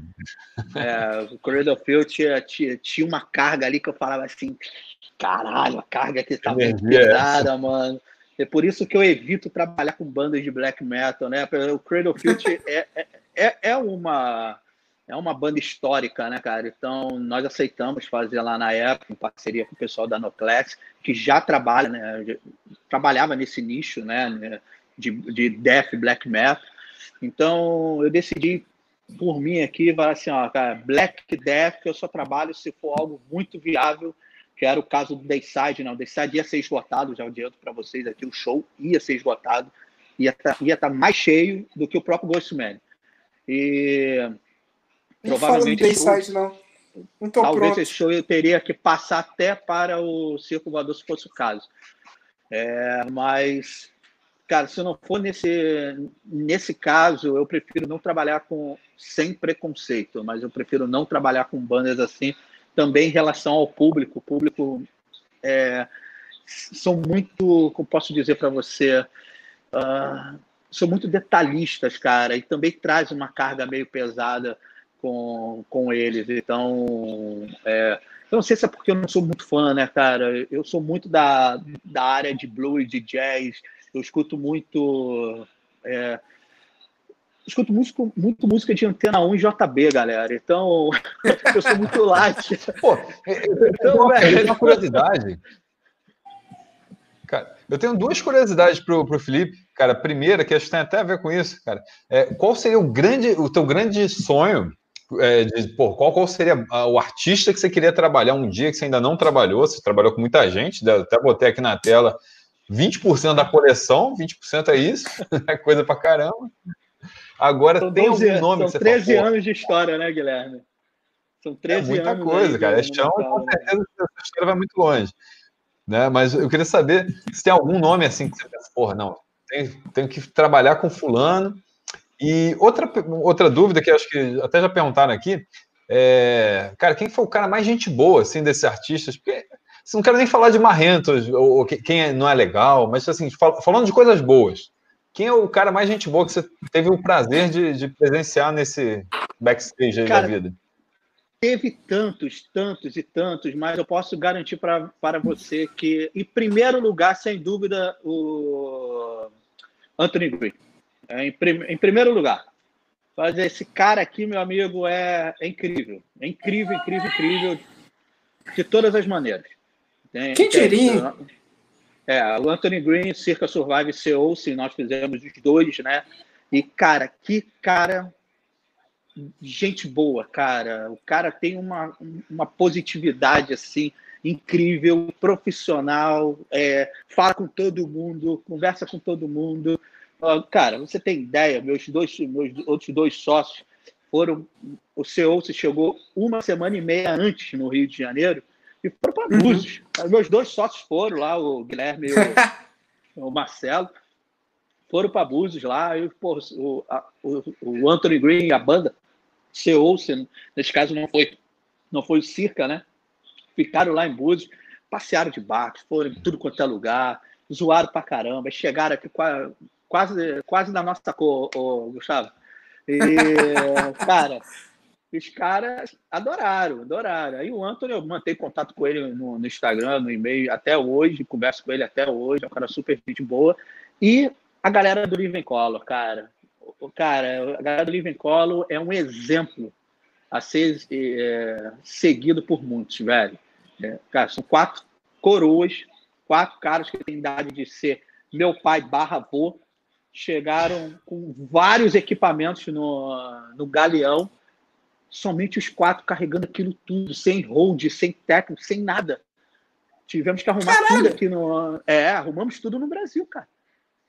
S3: É, o Cradle Field tinha, tinha, tinha, uma carga ali que eu falava assim: caralho, a carga aqui tá muito é pesada, é mano. É por isso que eu evito trabalhar com bandas de black metal, né? O Cradle Field é, é, é, é uma é uma banda histórica, né, cara? Então, nós aceitamos fazer lá na época, em parceria com o pessoal da Noclass, que já trabalha, né? Trabalhava nesse nicho, né? De, de death black metal. Então eu decidi por mim aqui, falar assim, ó, cara, black death eu só trabalho se for algo muito viável, que era o caso do Dayside, não, o Dayside ia ser esgotado, já adianto para vocês aqui, o show ia ser esgotado, ia tá, ia estar tá mais cheio do que o próprio Ghostman. E
S1: não provavelmente Dayside, não.
S3: não talvez pronto. esse show eu teria que passar até para o Circo Voador se fosse o caso. É, mas Cara, se não for nesse, nesse caso, eu prefiro não trabalhar com sem preconceito, mas eu prefiro não trabalhar com bandas assim, também em relação ao público. O público é, são muito, como posso dizer para você, uh, são muito detalhistas, cara, e também traz uma carga meio pesada com, com eles. Então, é, eu não sei se é porque eu não sou muito fã, né, cara? Eu sou muito da, da área de blues, de jazz, eu escuto muito. É, escuto músico, muito música de antena 1 e JB, galera. Então, eu sou muito light. Pô,
S2: eu, então, eu tenho uma curiosidade. Cara, eu tenho duas curiosidades pro, pro Felipe. Cara, a primeira, que acho que tem até a ver com isso, cara. É, qual seria o grande, o teu grande sonho? É, de, pô, qual, qual seria o artista que você queria trabalhar um dia que você ainda não trabalhou? Você trabalhou com muita gente, até botei aqui na tela 20% da coleção, 20% é isso, é coisa pra caramba. Agora são tem 12, algum nome
S3: são que você 13 fala, anos de história, né, Guilherme?
S2: São 13 é muita anos. Muita coisa, cara. É chão com certeza essa história vai muito longe. Né? Mas eu queria saber se tem algum nome assim que você pensa, porra, não, tenho, tenho que trabalhar com fulano. E outra, outra dúvida que acho que até já perguntaram aqui, é, cara, quem foi o cara mais gente boa, assim, desses artistas? Porque não quero nem falar de marrentos, ou, ou quem é, não é legal, mas assim, fal, falando de coisas boas. Quem é o cara mais gente boa que você teve o prazer de, de presenciar nesse backstage aí cara, da vida?
S3: Teve tantos, tantos e tantos, mas eu posso garantir pra, para você que, em primeiro lugar, sem dúvida, o Anthony Green. É, em, prim em primeiro lugar, mas esse cara aqui, meu amigo, é, é incrível. É incrível, incrível, incrível. De todas as maneiras.
S1: Tem, Quem diria?
S3: É, o Anthony Green, Circa Survive CEO, se nós fizemos os dois, né? E, cara, que cara. Gente boa, cara. O cara tem uma, uma positividade, assim, incrível, profissional, é, fala com todo mundo, conversa com todo mundo. Cara, você tem ideia, meus dois, meus outros dois sócios foram. O CEO se chegou uma semana e meia antes no Rio de Janeiro e foram para uhum. Búzios. Uhum. Meus dois sócios foram lá, o Guilherme e o, o Marcelo, foram para Búzios lá. E, pô, o, a, o, o Anthony Green, a banda, CEO, nesse caso não foi, não foi o Circa, né? Ficaram lá em Búzios, passearam de barco, foram em tudo quanto é lugar, zoaram pra caramba, chegaram aqui quase, quase na nossa cor, ô, Gustavo. E, cara, os caras adoraram, adoraram. Aí o Antônio, eu mantenho contato com ele no, no, Instagram, no e-mail até hoje, converso com ele até hoje, é um cara super gente boa. E a galera do Living Color, cara. O, cara, a galera do Living Color é um exemplo a ser é, seguido por muitos, velho. É, cara, são quatro coroas, quatro caras que têm idade de ser meu pai barra avô, chegaram com vários equipamentos no, no galeão, somente os quatro carregando aquilo tudo, sem hold, sem técnico, sem nada. Tivemos que arrumar Caralho. tudo aqui no. É, arrumamos tudo no Brasil, cara.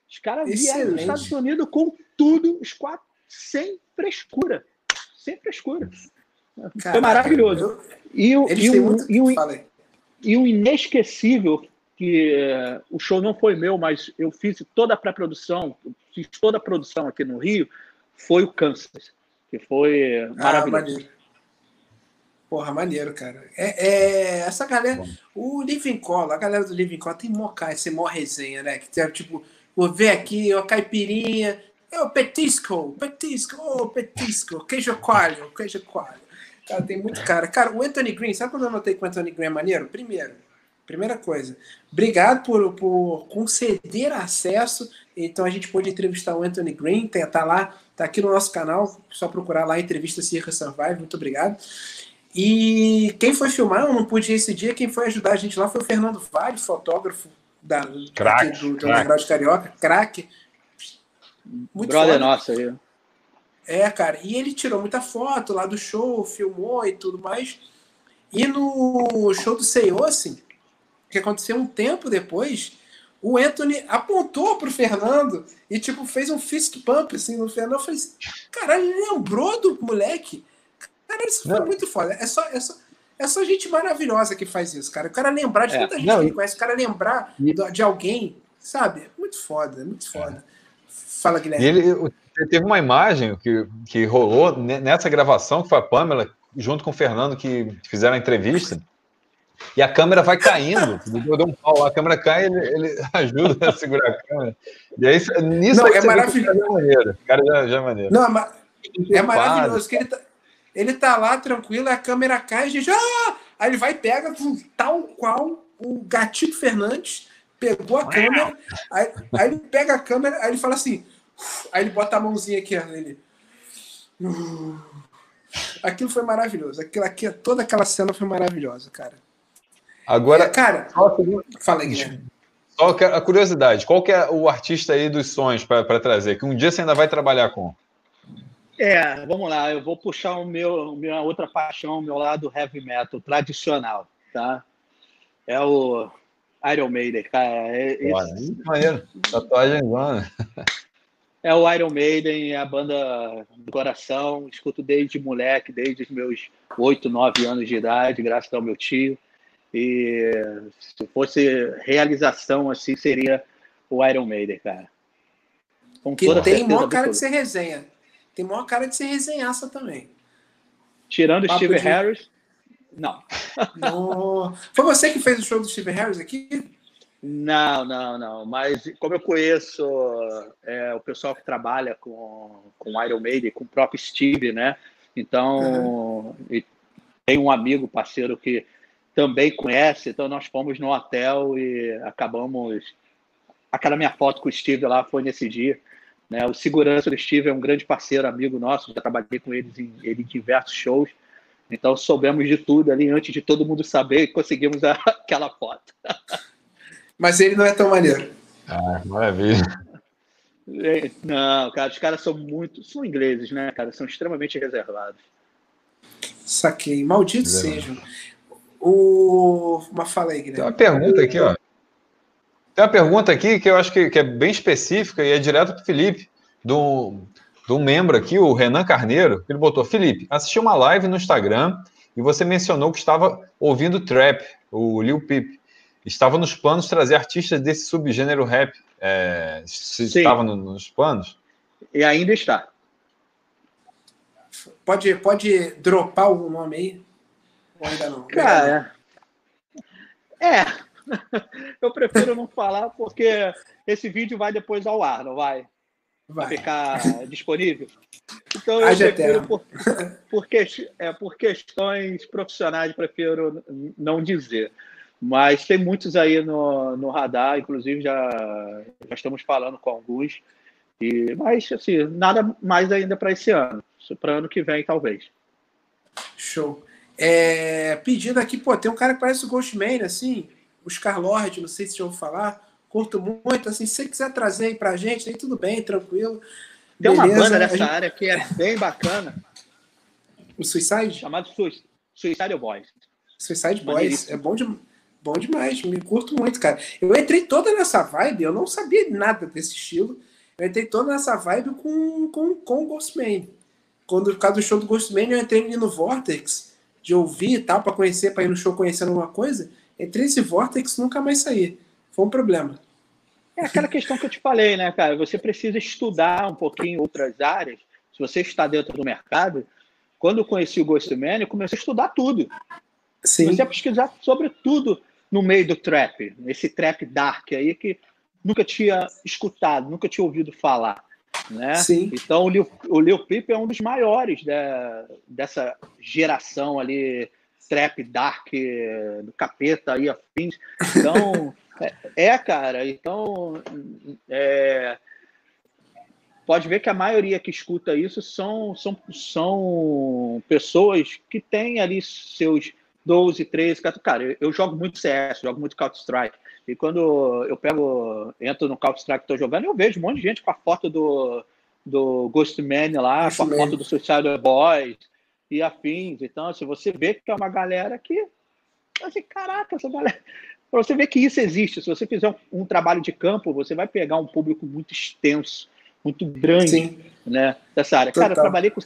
S3: Os caras vieram nos Estados Unidos com tudo, os quatro, sem frescura. Sem frescura. Caraca, Foi maravilhoso. E, o, e, um, e, um, e um inesquecível que uh, o show não foi meu, mas eu fiz toda a pré-produção, fiz toda a produção aqui no Rio, foi o Kansas, que foi ah, maravilhoso. Ah, maneiro.
S1: Porra, maneiro, cara. É, é essa galera, Bom. o Living Call, a galera do Living Call tem mó cara, esse mó resenha, né? Que tem, tipo, vou ver aqui, ó, caipirinha, é o petisco, petisco, oh, petisco, queijo coalho, queijo coalho. Cara, tem muito cara. Cara, o Anthony Green, sabe quando eu notei que o Anthony Green é maneiro? Primeiro, Primeira coisa, obrigado por, por conceder acesso. Então a gente pôde entrevistar o Anthony Green, tá, tá lá, tá aqui no nosso canal, só procurar lá entrevista Circa Survive, muito obrigado. E quem foi filmar, eu não pude ir esse dia, quem foi ajudar a gente lá foi o Fernando Vale, fotógrafo da,
S2: crack,
S1: do, do crack. Carioca, craque.
S3: Muito Brother nossa aí.
S1: É, cara, e ele tirou muita foto lá do show, filmou e tudo mais. E no show do Seio, assim, que aconteceu um tempo depois, o Anthony apontou pro Fernando e, tipo, fez um fist pump, assim, no Fernando. Eu falei assim, caralho, ele lembrou do moleque? Cara, isso foi não. muito foda. É só, é, só, é só gente maravilhosa que faz isso, cara. O cara lembrar de é. tanta gente não, que ele conhece, o cara lembrar e... de alguém, sabe? É muito foda, é muito foda. Fala, Guilherme.
S2: ele, teve uma imagem que, que rolou nessa gravação, que foi a Pamela, junto com o Fernando, que fizeram a entrevista. E a câmera vai caindo. Eu dou um pau, a câmera cai, ele, ele ajuda a segurar a câmera. E aí, nisso
S1: Não, é maravilhoso.
S2: É. O cara já, já é maneiro.
S1: Não, é, é maravilhoso que ele tá, ele tá lá tranquilo, a câmera cai, a gente. Ah! Aí ele vai e pega, tal qual o Gatito Fernandes pegou a câmera, aí, aí, ele pega a câmera, aí ele fala assim. Aí ele bota a mãozinha aqui, ele. Aquilo foi maravilhoso. Aquilo aqui, toda aquela cena foi maravilhosa, cara.
S2: Agora, é,
S1: cara, fala aí, Guilherme.
S2: Só a curiosidade, qual que é o artista aí dos sonhos para trazer? Que um dia você ainda vai trabalhar com?
S3: É, vamos lá, eu vou puxar o meu, minha outra paixão, o meu lado heavy metal tradicional, tá? É o Iron Maiden, cara. É,
S2: esse... maneiro, tatuagem zona.
S3: É o Iron Maiden, é a banda do coração, escuto desde moleque, desde os meus 8, 9 anos de idade, graças ao meu tio. E se fosse realização, assim, seria o Iron Maiden, cara.
S1: Com que tem maior cara de ser resenha. Tem maior cara de ser resenhaça também.
S3: Tirando o Steve de... Harris, não.
S1: não. Foi você que fez o show do Steve Harris aqui?
S3: Não, não, não. Mas como eu conheço é, o pessoal que trabalha com, com Iron Maiden, com o próprio Steve, né? Então, uhum. tem um amigo, parceiro que também conhece, então nós fomos no hotel e acabamos. Aquela minha foto com o Steve lá foi nesse dia. Né? O segurança do Steve é um grande parceiro, amigo nosso, já trabalhei com eles em, ele em diversos shows. Então soubemos de tudo ali antes de todo mundo saber e conseguimos a, aquela foto.
S1: Mas ele não é tão maneiro.
S2: Ah, maravilha.
S3: É, não, cara, os caras são muito. São ingleses, né, cara? São extremamente reservados.
S1: Saquei. Maldito é. sejam. O... Mas fala aí, Guilherme.
S2: Tem uma pergunta aqui, ó. Tem uma pergunta aqui que eu acho que, que é bem específica e é direto para o Felipe, do, de um membro aqui, o Renan Carneiro. Ele botou: Felipe, assisti uma live no Instagram e você mencionou que estava ouvindo trap, o Lil Peep. Estava nos planos trazer artistas desse subgênero rap. É, estava no, nos planos?
S3: E ainda está.
S1: Pode, pode dropar o nome aí? Ou ainda não?
S3: Cara, é. Eu prefiro não falar porque esse vídeo vai depois ao ar, não vai? Vai ficar disponível. Então eu prefiro por, por, que, é, por questões profissionais, prefiro não dizer. Mas tem muitos aí no, no radar, inclusive já, já estamos falando com alguns. E, mas, assim, nada mais ainda para esse ano. Para ano que vem, talvez.
S1: Show. É, pedindo aqui, pô, tem um cara que parece o Ghostman, assim, o Scar Lord, não sei se já vou falar. Curto muito, assim, se você quiser trazer aí pra gente, aí tudo bem, tranquilo.
S3: Tem Beleza, uma banda nessa gente... área que é bem bacana.
S1: O Suicide?
S3: Chamado Suicide Boys.
S1: Suicide Boys, é bom, de, bom demais, me curto muito, cara. Eu entrei toda nessa vibe, eu não sabia nada desse estilo. Eu entrei toda nessa vibe com, com, com o Ghostman. Quando, por causa do show do Ghostman, eu entrei no Vortex, de ouvir e tal, para conhecer, para ir no show conhecendo alguma coisa. Entrei nesse Vortex nunca mais saí. Foi um problema.
S3: É aquela questão que eu te falei, né, cara? Você precisa estudar um pouquinho outras áreas. Se você está dentro do mercado, quando eu conheci o Ghostman, eu comecei a estudar tudo. Sim. Comecei a pesquisar sobre tudo no meio do trap, esse trap dark aí que nunca tinha escutado, nunca tinha ouvido falar. Né? Sim. Então o Lil, o Lil Peep é um dos maiores de, dessa geração ali trap dark do capeta aí afins. Então é, é, cara. Então é, pode ver que a maioria que escuta isso são são, são pessoas que têm ali seus 12, 13, 14. Cara, eu, eu jogo muito CS, jogo muito Counter Strike. E quando eu pego, entro no Counter-Strike que estou jogando, eu vejo um monte de gente com a foto do, do Ghostman lá, Ghost com a Man. foto do Suicide Boys e afins. Então, assim, você vê que é uma galera que. Assim, caraca, essa galera. Para você ver que isso existe. Se você fizer um, um, trabalho de campo, você vai pegar um público muito extenso, muito grande Sim. né, dessa área. Total. Cara, eu trabalhei com.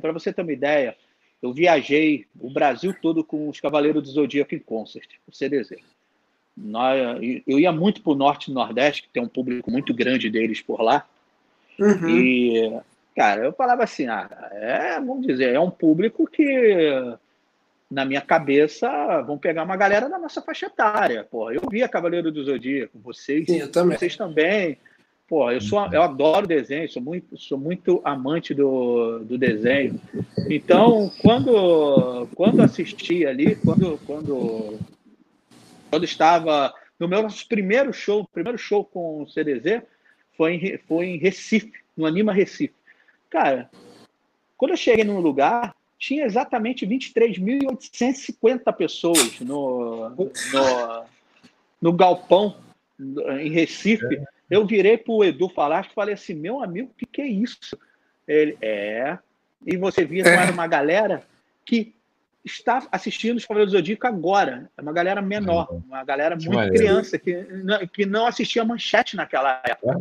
S3: Para você ter uma ideia, eu viajei o Brasil todo com os Cavaleiros do Zodíaco em concert, o CDZ. Eu ia muito para o norte e nordeste, que tem um público muito grande deles por lá. Uhum. E, cara, eu falava assim: ah, é, vamos dizer, é um público que, na minha cabeça, vão pegar uma galera da nossa faixa etária. Pô, eu via Cavaleiro do Zodíaco, vocês, Sim, também. vocês também. Pô, eu, sou, eu adoro desenho, sou muito, sou muito amante do, do desenho. Então, quando, quando assisti ali, quando, quando quando estava no meu primeiro show, primeiro show com o CDZ foi em, foi em Recife, no Anima Recife. Cara, quando eu cheguei num lugar, tinha exatamente 23.850 pessoas no, no, no galpão em Recife. É. Eu virei para o Edu falar e falei assim: meu amigo, o que, que é isso? Ele, é. E você via era uma galera que está assistindo os Cavaleiros do Zodíaco agora. É uma galera menor, uma galera muito criança, que, que não assistia manchete naquela época.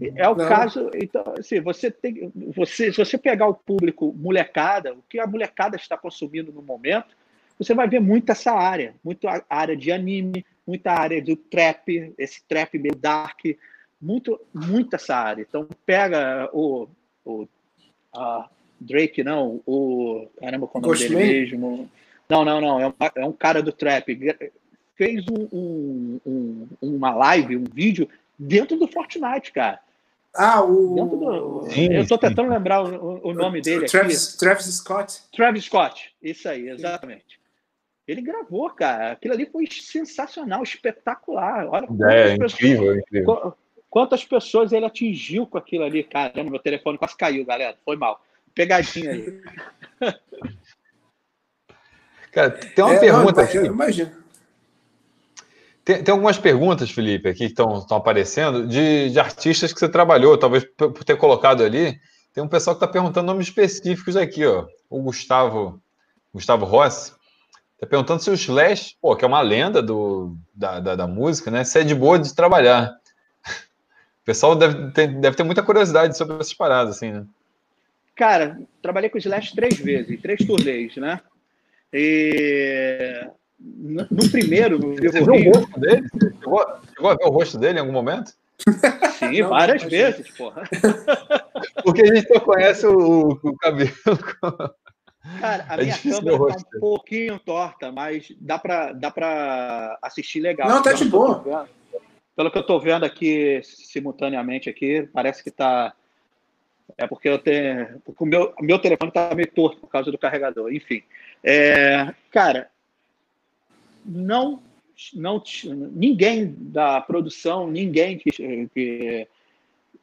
S3: É, é o não. caso. Então, assim, você tem. Você, se você pegar o público molecada, o que a molecada está consumindo no momento, você vai ver muito essa área, muita área de anime, muita área do trap, esse trap meio dark, muito, muito essa área. Então, pega o, o a, Drake, não, o. Caramba, qual é o nome dele mesmo? Não, não, não, é um, é um cara do trap. Fez um, um, uma live, um vídeo dentro do Fortnite, cara.
S1: Ah, o.
S3: Do... Sim, eu estou tentando lembrar o, o nome dele
S1: Travis,
S3: aqui.
S1: Travis Scott.
S3: Travis Scott, isso aí, exatamente. Ele gravou, cara. Aquilo ali foi sensacional, espetacular. Olha,
S2: é, incrível, incrível
S3: quantas pessoas ele atingiu com aquilo ali. Caramba, meu telefone quase caiu, galera. Foi mal. Pegadinha aí.
S2: Cara, tem uma é, pergunta não, aqui. Imagina. Tem, tem, algumas perguntas, Felipe, aqui que estão aparecendo, de, de, artistas que você trabalhou, talvez por ter colocado ali. Tem um pessoal que está perguntando nomes específicos aqui, ó. O Gustavo, Gustavo Rossi, está perguntando se o Slash, pô, que é uma lenda do, da, da, da, música, né? Se é de boa de trabalhar. O pessoal deve ter, deve ter muita curiosidade sobre essas paradas, assim, né?
S3: Cara, trabalhei com o Slash três vezes, três turnês, né? E no primeiro, no
S2: Você viu o rosto dele? Chegou, chegou, a ver o rosto dele em algum momento?
S3: Sim, não, várias não, vezes, porra.
S2: Porque a gente só conhece o, o cabelo.
S3: Cara, a é minha câmera tá um pouquinho torta, mas dá pra, dá pra assistir legal.
S1: Não, tá de boa.
S3: Pelo que eu tô vendo aqui simultaneamente aqui, parece que tá. É porque eu tenho. Porque o meu, meu telefone tá meio torto por causa do carregador. Enfim. É, cara, não, não ninguém da produção, ninguém que, que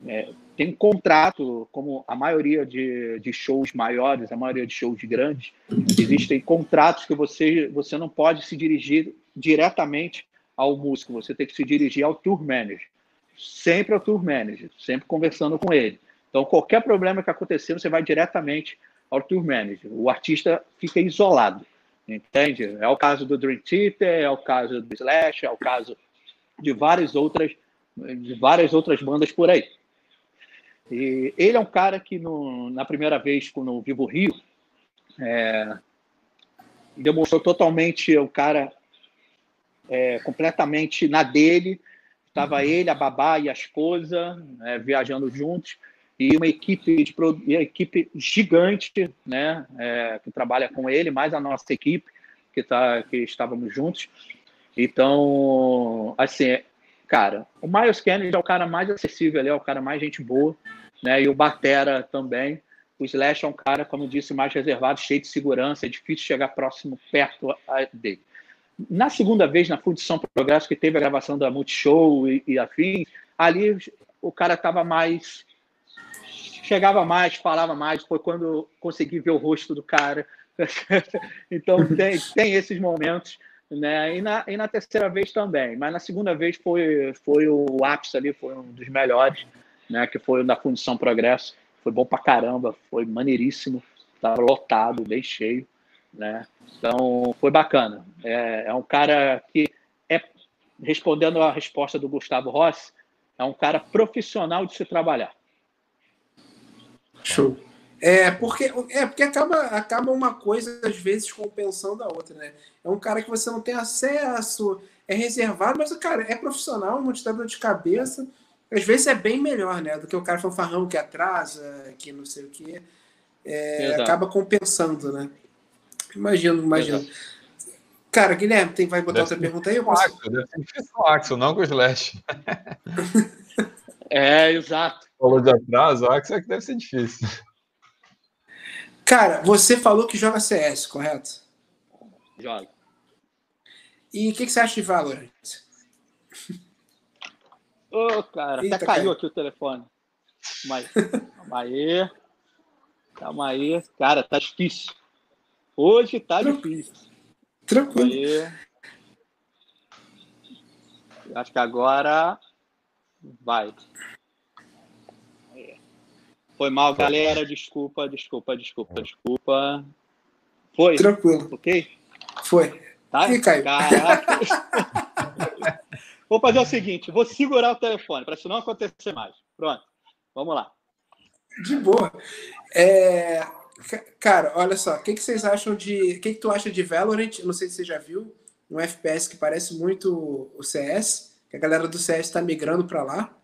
S3: é, tem contrato, como a maioria de, de shows maiores, a maioria de shows grandes, existem contratos que você, você não pode se dirigir diretamente ao músico, você tem que se dirigir ao tour manager. Sempre ao tour manager, sempre conversando com ele. Então, qualquer problema que acontecer, você vai diretamente ao tour manager. O artista fica isolado. Entende? É o caso do Dream Theater, é o caso do Slash, é o caso de várias outras, de várias outras bandas por aí. E ele é um cara que no, na primeira vez no Vivo Rio é, demonstrou totalmente o cara é, completamente na dele. Estava ele, a babá e a esposa é, viajando juntos e uma equipe de uma equipe gigante, né, é, que trabalha com ele, mais a nossa equipe que tá que estávamos juntos. Então, assim, cara, o Miles Kennedy é o cara mais acessível, ele é o cara mais gente boa, né? E o Batera também. O Slash é um cara, como eu disse, mais reservado, cheio de segurança, é difícil chegar próximo, perto dele. Na segunda vez, na Fundição Progresso, que teve a gravação da Multishow e, e afins, ali o cara estava mais chegava mais, falava mais, foi quando consegui ver o rosto do cara. então tem, tem esses momentos, né? E na, e na terceira vez também, mas na segunda vez foi, foi o ápice ali, foi um dos melhores, né? Que foi da Fundição Progresso. Foi bom pra caramba, foi maneiríssimo, estava lotado, bem cheio, né? Então foi bacana. É, é um cara que é respondendo a resposta do Gustavo Rossi, é um cara profissional de se trabalhar.
S1: Show. É, porque, é, porque acaba, acaba uma coisa, às vezes, compensando a outra, né? É um cara que você não tem acesso, é reservado, mas o cara é profissional, não te dá dor de cabeça. Às vezes é bem melhor, né? Do que o cara fanfarrão que atrasa, que não sei o quê. É, acaba compensando, né? Imagino, imagino. Exato. Cara, Guilherme, tem, vai botar deve outra pergunta aí? Eu posso...
S2: Axel, deve ser difícil o Axel, não com o Slash.
S3: é, exato
S2: falou de atraso, o Axel é que deve ser difícil.
S1: Cara, você falou que joga CS, correto?
S3: Joga.
S1: E o que, que, você acha de Valorant?
S3: Ô, oh, cara, Eita, até caiu cara. aqui o telefone. Calma aí. Calma aí. Calma aí. Cara, tá difícil. Hoje tá difícil.
S1: Tranquilo.
S3: Acho que agora vai. Foi mal, galera. Desculpa, desculpa, desculpa, desculpa. Foi?
S1: Tranquilo.
S3: Ok?
S1: Foi.
S3: Tá?
S1: E caiu.
S3: Caraca. vou fazer o seguinte: vou segurar o telefone para isso não acontecer mais. Pronto. Vamos lá.
S1: De boa. É... Cara, olha só, o que, que vocês acham de. O que, que tu acha de Valorant? Não sei se você já viu. Um FPS que parece muito o CS, que a galera do CS está migrando para lá.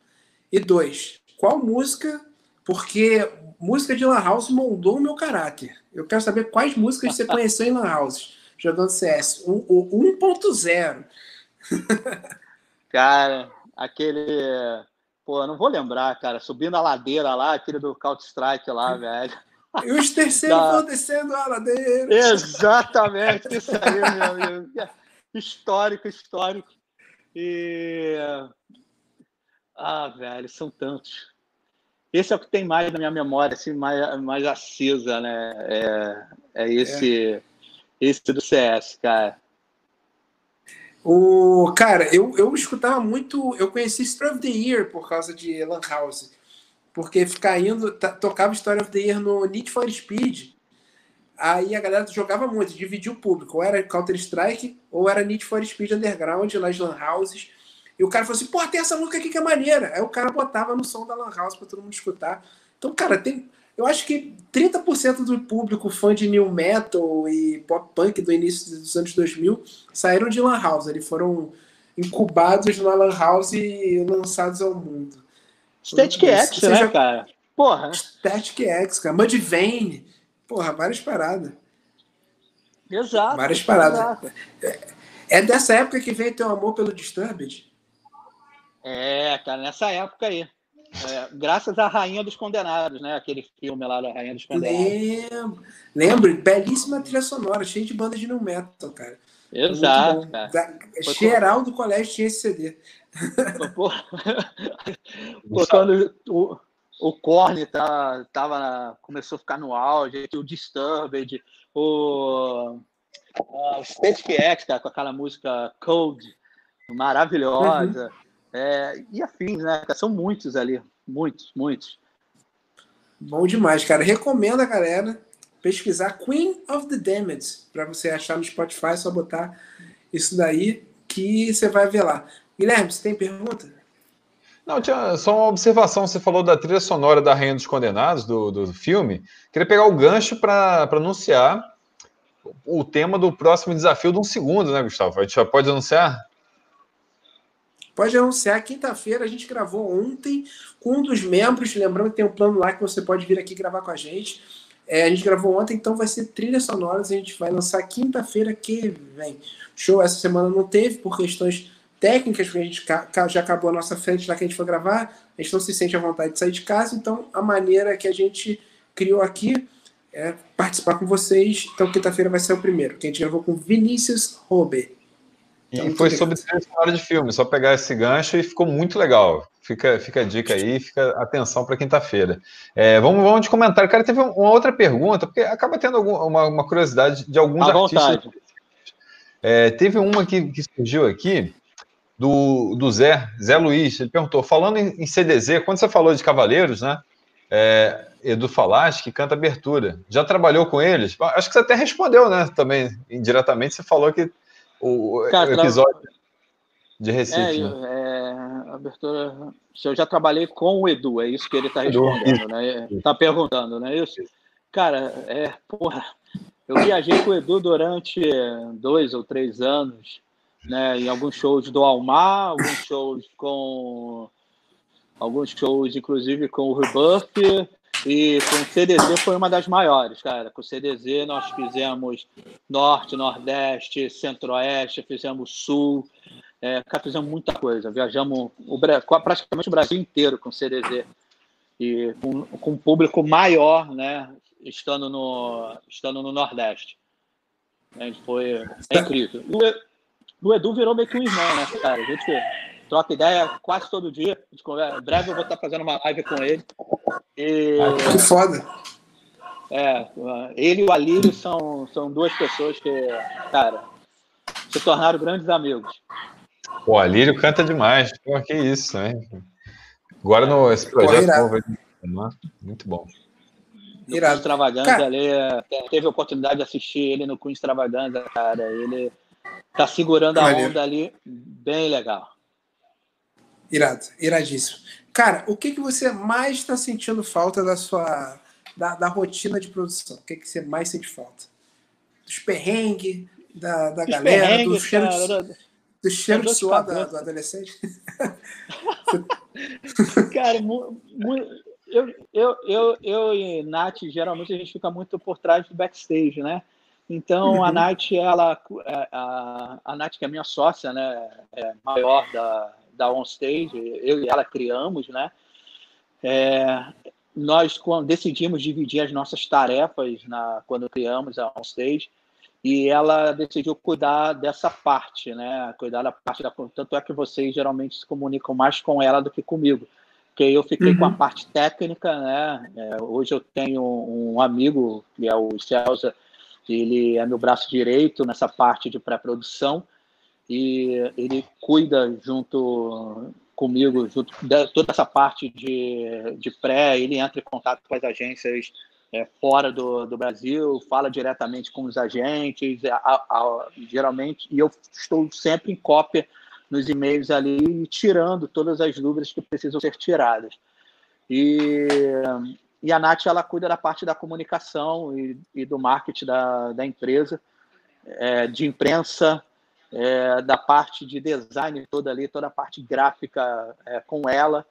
S1: E dois, qual música porque música de Lan House moldou o meu caráter. Eu quero saber quais músicas você conheceu em Lan House, jogando CS. O, 1.0.
S3: cara, aquele. Pô, não vou lembrar, cara. Subindo a ladeira lá, aquele do Counter-Strike lá, velho.
S1: E os terceiros da... vão descendo a ladeira.
S3: Exatamente, isso aí, meu amigo. Histórico, histórico. E Ah, velho, são tantos. Esse é o que tem mais na minha memória, assim, mais, mais acesa, né? É, é esse, é. esse do CS, cara.
S1: O, cara, eu, eu escutava muito. Eu conheci Story of the Year por causa de Lan House. Porque ficar indo, tocava Story of the Year no Need for Speed. Aí a galera jogava muito, dividia o público. Ou era Counter-Strike, ou era Need for Speed Underground, nas Lan Houses. E o cara falou assim: pô, tem essa música aqui que é maneira. Aí o cara botava no som da Lan House pra todo mundo escutar. Então, cara, tem. Eu acho que 30% do público fã de new metal e pop punk do início dos anos 2000 saíram de Lan House. Eles foram incubados na Lan House e lançados ao mundo.
S3: Static X, né, já... cara? Porra.
S1: Static X, cara. Mudvayne. Porra, várias paradas.
S3: Exato.
S1: Várias paradas. Exato. É, é dessa época que veio teu amor pelo Disturbed?
S3: É, cara, nessa época aí. É, graças à Rainha dos Condenados, né? Aquele filme lá da Rainha dos Condenados.
S1: Lembro, lembro belíssima trilha sonora, cheia de bandas de new metal, cara.
S3: Exato, cara.
S1: Geral do colégio tinha esse CD.
S3: Quando o, o Korn tá, tava na, começou a ficar no auge, o Disturbed, o, o Static X, cara, com aquela música Cold, maravilhosa. Uhum. É, e afins, né? São muitos ali. Muitos, muitos.
S1: Bom demais, cara. Recomendo a galera pesquisar Queen of the Damned para você achar no Spotify, é só botar isso daí que você vai ver lá. Guilherme, você tem pergunta?
S2: Não, tinha só uma observação. Você falou da trilha sonora da Rainha dos Condenados, do, do filme. Queria pegar o gancho para anunciar o tema do próximo desafio de um segundo, né, Gustavo? A gente já pode anunciar?
S1: Pode anunciar. Quinta-feira a gente gravou ontem com um dos membros. Lembrando que tem um plano lá que você pode vir aqui gravar com a gente. É, a gente gravou ontem, então vai ser trilhas sonoras. A gente vai lançar quinta-feira que vem. Show essa semana não teve por questões técnicas, porque a gente já acabou a nossa frente lá que a gente foi gravar. A gente não se sente à vontade de sair de casa. Então a maneira que a gente criou aqui é participar com vocês. Então quinta-feira vai ser o primeiro, que a gente gravou com Vinícius Rober.
S2: E então, foi sobre trilha sonora de filme, só pegar esse gancho e ficou muito legal. Fica, fica a dica aí, fica atenção para quinta-feira. É, vamos, vamos de comentário. Cara, teve uma outra pergunta, porque acaba tendo algum, uma, uma, curiosidade de alguns à artistas. É, teve uma que, que, surgiu aqui, do, do Zé, Zé Luiz. Ele perguntou: falando em, em CDZ, quando você falou de Cavaleiros, né? É, Edu Falaschi, que canta abertura. Já trabalhou com eles? Acho que você até respondeu, né? Também, indiretamente, você falou que o, Cara, o episódio tra... de Recife. É,
S3: né? é, abertura. Eu já trabalhei com o Edu, é isso que ele está respondendo, né? Está perguntando, não é isso? Cara, é, porra, eu viajei com o Edu durante dois ou três anos, né? Em alguns shows do Almar, alguns shows com. Alguns shows, inclusive, com o Rebuff, e com o CDZ foi uma das maiores, cara. Com o CDZ nós fizemos Norte, Nordeste, Centro-Oeste, fizemos Sul. É, fizemos muita coisa. Viajamos o, praticamente o Brasil inteiro com o CDZ. E com, com um público maior, né? Estando no, estando no Nordeste. É, foi é incrível. O, o Edu virou meio que um irmão, né, cara? A gente troca ideia quase todo dia. Em breve eu vou estar fazendo uma live com ele.
S1: E, que foda.
S3: É, ele e o Alírio são, são duas pessoas que, cara, se tornaram grandes amigos.
S2: O Alírio canta demais. Pô, que isso, né? Agora no esse projeto novo, muito bom.
S3: No Irado. Extravaganza cara... ali, teve a oportunidade de assistir ele no Queen Extravaganza, cara. Ele tá segurando a onda ali, bem legal.
S1: Irado, iradíssimo. Cara, o que, que você mais está sentindo falta da sua da, da, rotina de produção? O que, que você mais sente falta? Dos perrengues, da, da galera, do cheiro, cara, de, do cheiro de suor da, do adolescente?
S3: cara, eu, eu, eu, eu e Nath, geralmente a gente fica muito por trás do backstage, né? Então, uhum. a Nath, ela, é, a, a Nath, que é minha sócia, né, é maior da, da OnStage, eu e ela criamos, né? É, nós decidimos dividir as nossas tarefas na, quando criamos a OnStage e ela decidiu cuidar dessa parte, né? Cuidar da parte da tanto é que vocês geralmente se comunicam mais com ela do que comigo, porque eu fiquei uhum. com a uhum. parte técnica, né? É, hoje eu tenho um amigo que é o Celsa, ele é meu braço direito nessa parte de pré-produção e ele cuida junto comigo, junto de toda essa parte de, de pré, ele entra em contato com as agências é, fora do, do Brasil, fala diretamente com os agentes, a, a, geralmente, e eu estou sempre em cópia nos e-mails ali, tirando todas as dúvidas que precisam ser tiradas. E, e a Nath, ela cuida da parte da comunicação e, e do marketing da, da empresa, é, de imprensa, é, da parte de design toda ali, toda a parte gráfica é, com ela.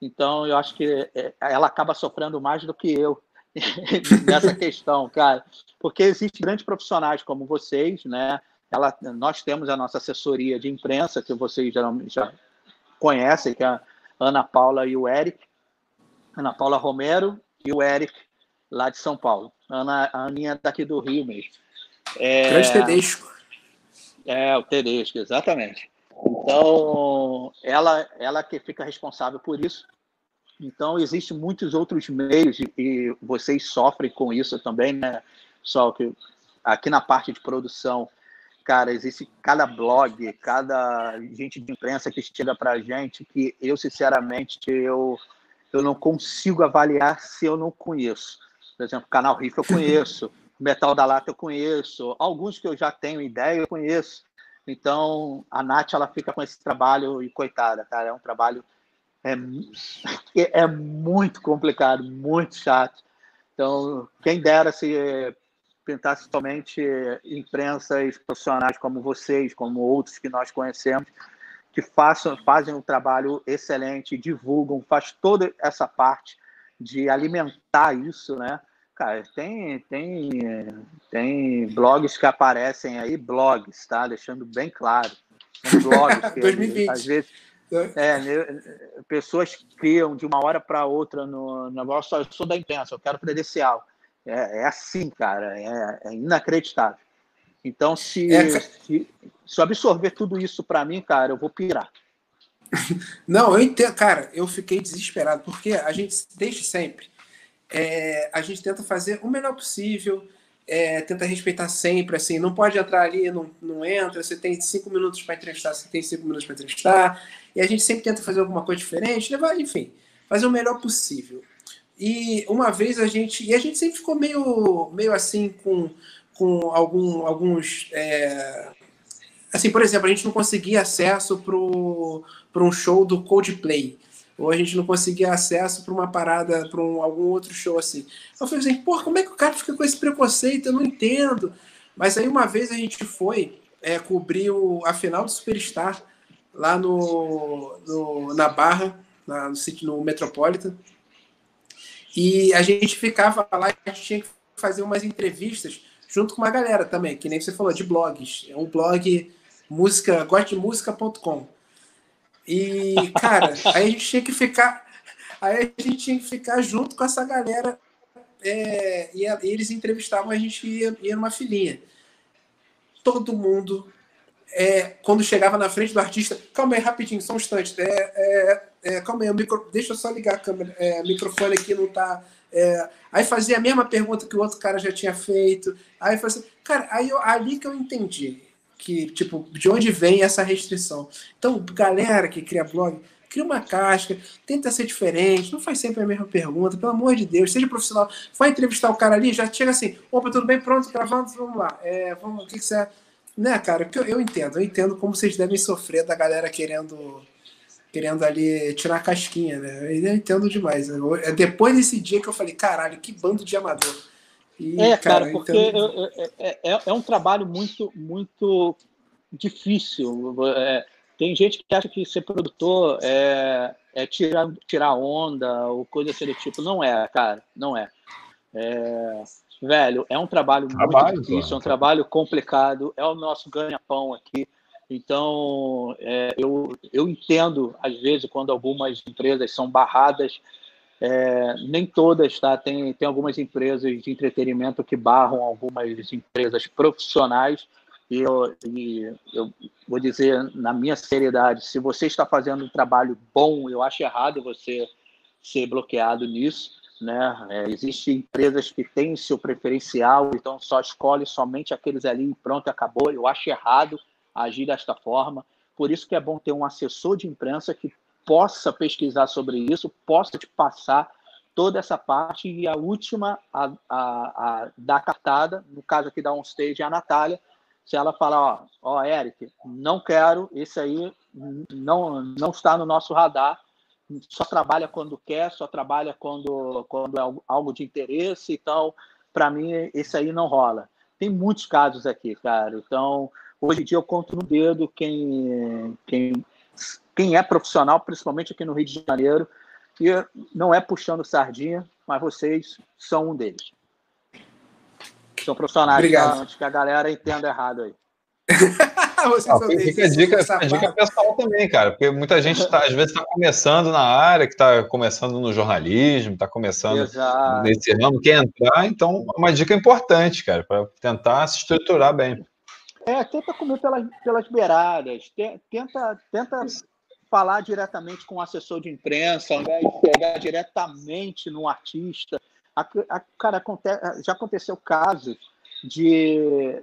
S3: Então, eu acho que é, ela acaba sofrendo mais do que eu nessa questão, cara, porque existem grandes profissionais como vocês, né? Ela, nós temos a nossa assessoria de imprensa, que vocês geralmente já conhecem, que é a Ana Paula e o Eric, Ana Paula Romero e o Eric, lá de São Paulo. Ana, a Aninha daqui do Rio mesmo.
S1: É, Grande Tedesco.
S3: É, o Tedesco, exatamente. Então, ela, ela que fica responsável por isso. Então, existem muitos outros meios, e, vocês sofrem com isso também, né? Só que aqui na parte de produção, cara, existe cada blog, cada gente de imprensa que chega para a gente que eu, sinceramente, eu, eu não consigo avaliar se eu não conheço. Por exemplo, o canal Riff eu conheço, Metal da Lata eu conheço, alguns que eu já tenho ideia eu conheço. Então, a Nath, ela fica com esse trabalho e coitada, cara, é um trabalho é, é muito complicado, muito chato. Então, quem dera se pintasse somente imprensas profissionais como vocês, como outros que nós conhecemos, que façam, fazem um trabalho excelente, divulgam, faz toda essa parte de alimentar isso, né? Cara, tem, tem, tem blogs que aparecem aí, blogs, tá? Deixando bem claro. Tem blogs que 2020. às vezes é, né, pessoas criam de uma hora para outra no, no eu sou, eu sou da imprensa, eu quero credencial. É, é assim, cara, é, é inacreditável. Então, se, é, se, se eu absorver tudo isso para mim, cara, eu vou pirar.
S1: Não, eu entendo, cara, eu fiquei desesperado, porque a gente, desde sempre, é, a gente tenta fazer o melhor possível, é, tenta respeitar sempre, assim, não pode entrar ali, não, não entra, você tem cinco minutos para entrevistar, você tem cinco minutos para entrevistar, e a gente sempre tenta fazer alguma coisa diferente, levar, enfim, fazer o melhor possível. E uma vez a gente, e a gente sempre ficou meio, meio assim com, com algum, alguns, é, assim, por exemplo, a gente não conseguia acesso para um show do Coldplay, ou a gente não conseguia acesso para uma parada, para um, algum outro show assim. Eu falei assim, pô, como é que o cara fica com esse preconceito? Eu não entendo. Mas aí uma vez a gente foi é, cobrir o, a final do Superstar lá no, no na Barra, na, no, no Metropolitan. E a gente ficava lá e a gente tinha que fazer umas entrevistas junto com uma galera também, que nem você falou, de blogs. É um blog música, música.com e, cara, aí a gente tinha que ficar. Aí a gente tinha que ficar junto com essa galera. É, e, e, eles entrevistavam, a gente ia, ia numa filinha. Todo mundo, é, quando chegava na frente do artista, calma aí, rapidinho, só um instante. É, é, é calma aí, micro, deixa eu só ligar a câmera. É, o microfone aqui não tá. É, aí fazia a mesma pergunta que o outro cara já tinha feito. Aí fazia, cara, aí eu, ali que eu entendi que, tipo, de onde vem essa restrição. Então, galera que cria blog, cria uma casca, tenta ser diferente, não faz sempre a mesma pergunta, pelo amor de Deus, seja profissional. Vai entrevistar o cara ali, já chega assim, opa, tudo bem, pronto, gravando, vamos lá. É, vamos, o que, que você. Né, cara, eu, eu entendo, eu entendo como vocês devem sofrer da galera querendo querendo ali tirar a casquinha, né? Eu entendo demais. Eu, é depois desse dia que eu falei, caralho, que bando de amador.
S3: E, é, cara, porque então... é, é, é, um trabalho muito, muito difícil. É, tem gente que acha que ser produtor é, é tirar, tirar onda ou coisa assim do tipo. Não é, cara, não é. é velho, é um trabalho, trabalho muito difícil, é um trabalho complicado, é o nosso ganha-pão aqui. Então, é, eu, eu entendo, às vezes, quando algumas empresas são barradas É, nem todas, tá? Tem, tem algumas empresas de entretenimento que barram algumas empresas profissionais. E eu, e eu vou dizer, na minha seriedade, se você está fazendo um trabalho bom, eu acho errado você ser bloqueado nisso. Né? É, Existem empresas que têm seu preferencial, então só escolhe somente aqueles ali e pronto, acabou. Eu acho errado agir desta forma. Por isso que é bom ter um assessor de imprensa que possa pesquisar sobre isso, possa te passar toda essa parte. E a última a, a, a da cartada, no caso aqui da OnStage, é a Natália, se ela falar, ó, ó, Eric, não quero, esse aí não, não está no nosso radar, só trabalha quando quer, só trabalha quando, quando é algo de interesse, então, para mim, esse aí não rola. Tem muitos casos aqui, cara, então, hoje em dia eu conto no dedo quem, quem quem é profissional, principalmente aqui no Rio de Janeiro, e não é puxando sardinha, mas vocês são um deles. São profissionais,
S1: Obrigado.
S3: antes que a galera entenda errado aí.
S2: Não, fica a dica, dica pessoal também, cara, porque muita gente tá, às vezes está começando na área, que está começando no jornalismo, está começando Exato. nesse ramo, quer entrar, então é uma dica importante, cara, para tentar se estruturar bem.
S3: É, tenta comer pelas, pelas beiradas, tenta, tenta falar diretamente com o assessor de imprensa, ao invés de pegar diretamente no artista. A, a, cara, já aconteceu casos de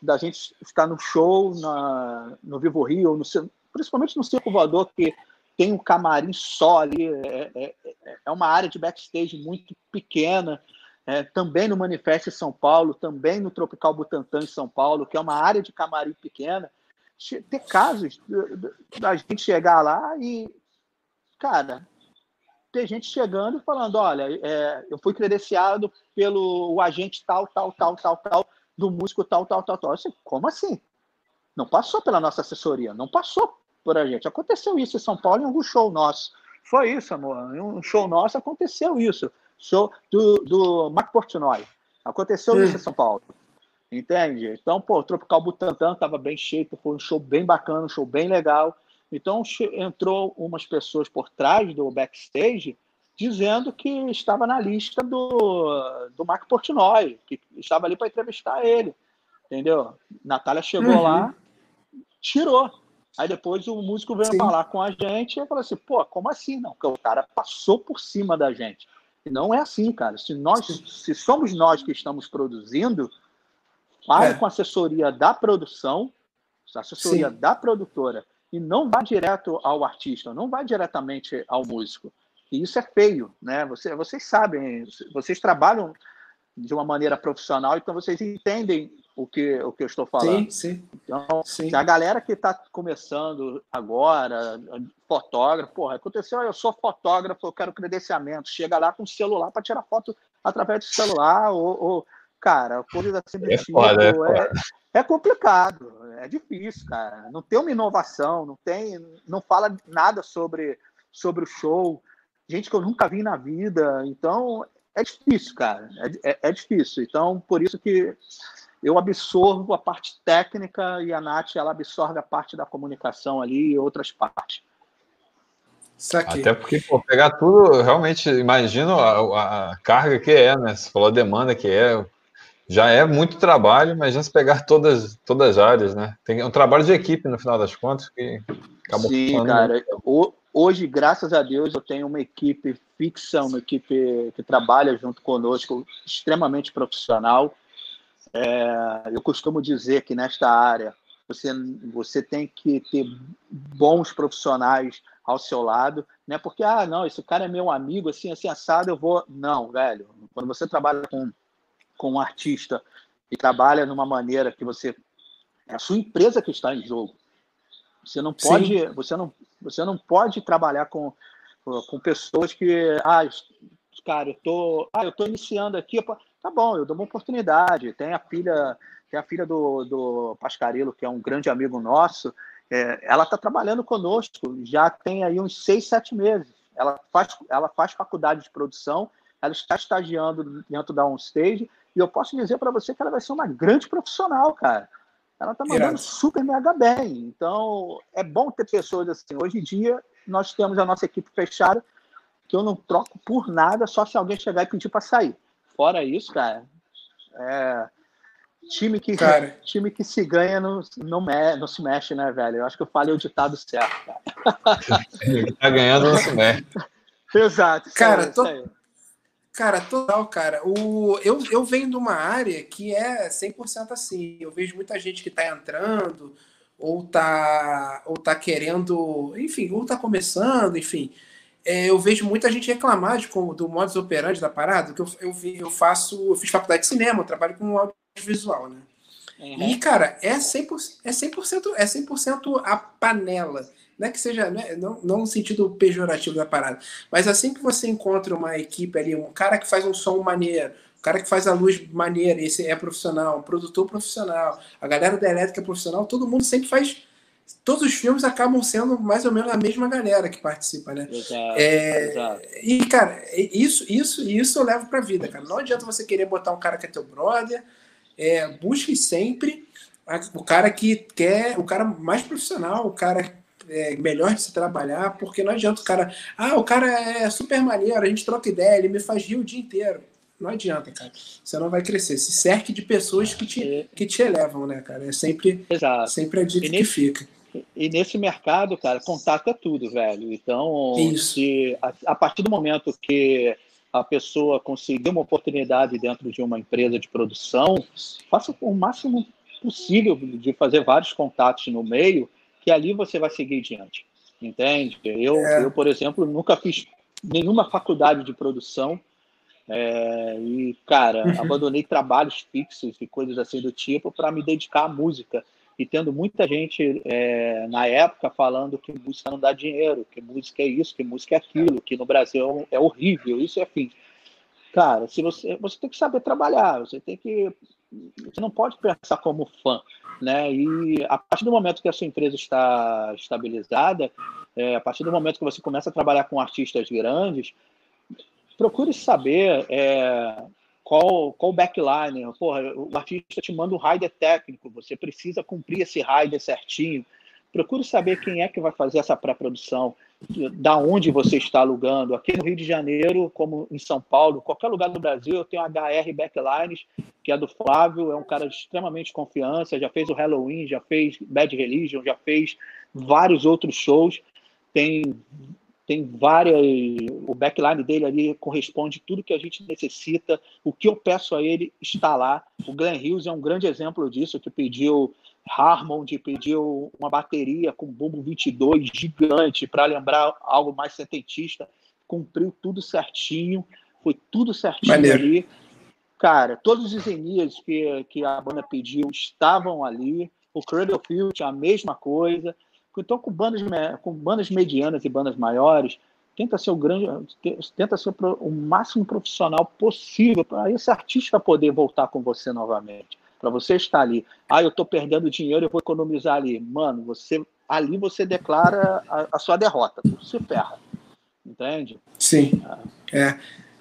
S3: da gente estar no show na, no Vivo Rio, no, principalmente no Circo Voador, que tem um camarim só ali, é, é, é uma área de backstage muito pequena, é, também no Manifesto em São Paulo, também no Tropical Butantã em São Paulo, que é uma área de camarim pequena, ter casos da gente chegar lá e, cara, ter gente chegando e falando: olha, é, eu fui credenciado pelo o agente tal, tal, tal, tal, tal, do músico tal, tal, tal, tal. Assim, como assim? Não passou pela nossa assessoria, não passou por a gente. Aconteceu isso em São Paulo em algum show nosso. Foi isso, amor. Em um show nosso aconteceu isso. Show do, do Marco Portnoy. Aconteceu hum. isso em São Paulo. Entende? Então, pô, o Tropical Butantan estava bem cheio, foi um show bem bacana, um show bem legal. Então, entrou umas pessoas por trás do backstage dizendo que estava na lista do, do Marco Portnoy, que estava ali para entrevistar ele. Entendeu? Natália chegou uhum. lá, tirou. Aí depois o músico veio Sim. falar com a gente e falou assim: pô, como assim? Não, porque o cara passou por cima da gente. E não é assim, cara. Se nós, se somos nós que estamos produzindo, Fale é. com a assessoria da produção, assessoria Sim. da produtora, e não vá direto ao artista, não vá diretamente ao músico. E isso é feio, né? Você, vocês sabem, vocês trabalham de uma maneira profissional, então vocês entendem o que, o que eu estou falando.
S1: Sim, sim.
S3: Então,
S1: sim.
S3: a galera que está começando agora, fotógrafo, porra, aconteceu, eu sou fotógrafo, eu quero credenciamento, chega lá com o celular para tirar foto através do celular, ou, ou cara, coisas assim do é foda, é, é, é, complicado, é difícil, cara. Não tem uma inovação, não tem, não fala nada sobre, sobre o show, gente que eu nunca vi na vida, então é difícil, cara, é, é, é difícil. Então, por isso que eu absorvo a parte técnica e a Nath ela absorve a parte da comunicação ali e outras partes.
S2: Até porque, pô, pegar tudo, realmente, imagino a, a, carga que é, né? Você falou a demanda que é, já é muito trabalho, mas já se pegar todas, todas as áreas, né? Tem um trabalho de equipe no final das contas que
S3: acabou Sim, cara. O, hoje, graças a Deus, eu tenho uma equipe fixa, uma equipe que trabalha junto conosco, extremamente profissional. É, eu costumo dizer que nesta área você, você tem que ter bons profissionais ao seu lado, né? Porque, ah, não, esse cara é meu amigo, assim, assim, assado, eu vou. Não, velho. Quando você trabalha com com um artista e trabalha numa maneira que você é a sua empresa que está em jogo. Você não pode, você não, você não pode trabalhar com, com pessoas que, ah, cara, eu tô, ah, eu tô iniciando aqui, tá bom, eu dou uma oportunidade. Tem a filha, tem a filha do, do Pascarello, que é um grande amigo nosso, é, ela está trabalhando conosco já tem aí uns seis, sete meses. Ela faz, ela faz faculdade de produção, ela está estagiando dentro da OnStage e eu posso dizer para você que ela vai ser uma grande profissional, cara. Ela está mandando Irado. super mega bem. Então, é bom ter pessoas assim. Hoje em dia, nós temos a nossa equipe fechada. que eu não troco por nada, só se alguém chegar e pedir para sair. Fora isso, cara, é, time que cara. time que se ganha não, não, me, não se mexe, né, velho? Eu acho que eu falei o ditado certo, cara.
S2: tá ganhando não se mexe.
S3: Exato.
S1: Cara, aí, to... cara, total, cara. O, eu, eu venho de uma área que é 100% assim. Eu vejo muita gente que tá entrando ou tá, ou tá querendo, enfim, ou tá começando, enfim é, eu vejo muita gente reclamar de, como, do modus operandi da parada, que eu, eu, eu faço, eu fiz faculdade de cinema, eu trabalho com audiovisual, né? Uhum. E, cara, é 100%, é 100%, é 100% a panela. Não é que seja, não, é, não, não no sentido pejorativo da parada, mas assim que você encontra uma equipe ali, um cara que faz um som maneiro, o cara que faz a luz maneira, esse é profissional, um produtor profissional, a galera da elétrica é profissional, todo mundo sempre faz todos os filmes acabam sendo mais ou menos a mesma galera que participa, né? Exato, é, exato. E, cara, isso, isso, isso eu levo pra vida, cara. Não adianta você querer botar um cara que é teu brother. É, busque sempre o cara que quer, o cara mais profissional, o cara é, melhor de se trabalhar, porque não adianta o cara. Ah, o cara é super maneiro, a gente troca ideia, ele me faz rir o dia inteiro. Não adianta, cara. Você não vai crescer. Se cerque de pessoas que te, que te elevam, né, cara? É sempre, Exato. sempre a dica que fica.
S3: E nesse mercado, cara, contato é tudo, velho. Então, se, a, a, partir do momento que a pessoa conseguir uma oportunidade dentro de uma empresa de produção, faça o máximo possível de fazer vários contatos no meio, que ali você vai seguir diante. Entende? Eu, é. eu por exemplo, nunca fiz nenhuma faculdade de produção. É, e, cara, uhum. abandonei trabalhos fixos e coisas assim do tipo para me dedicar à música e tendo muita gente é, na época falando que música não dá dinheiro, que música é isso, que música é aquilo, que no Brasil é horrível, isso é fim. Cara, se você, você tem que saber trabalhar, você tem que. Você não pode pensar como fã. Né? E a partir do momento que a sua empresa está estabilizada, é, a partir do momento que você começa a trabalhar com artistas grandes, procure saber é, qual, qual backline. Porra, o artista te manda um rider técnico, você precisa cumprir esse rider certinho. Procure saber quem é que vai fazer essa pré-produção, da onde você está alugando. Aqui no Rio de Janeiro, como em São Paulo, qualquer lugar do Brasil, eu tenho HR Backlines, que é do Flávio, é um cara de extremamente confiança, já fez o Halloween, já fez Bad Religion, já fez vários outros shows. Tem tem várias. O backline dele ali corresponde tudo que a gente necessita. O que eu peço a ele está lá. O Glenn Hughes é um grande exemplo disso, que pediu Harmond, pediu uma bateria com bumbo 22 gigante para lembrar algo mais setentista. Cumpriu tudo certinho, foi tudo certinho Maneiro. ali. Cara, todos os Enias que, que a banda pediu estavam ali. O Cradlefield, a mesma coisa. Então, com bandas, com bandas medianas e bandas maiores, tenta ser o grande, tenta ser o máximo profissional possível para esse artista poder voltar com você novamente. Para você estar ali. Ah, eu estou perdendo dinheiro, eu vou economizar ali. Mano, você ali você declara a, a sua derrota. Você ferra. Entende?
S1: Sim. É.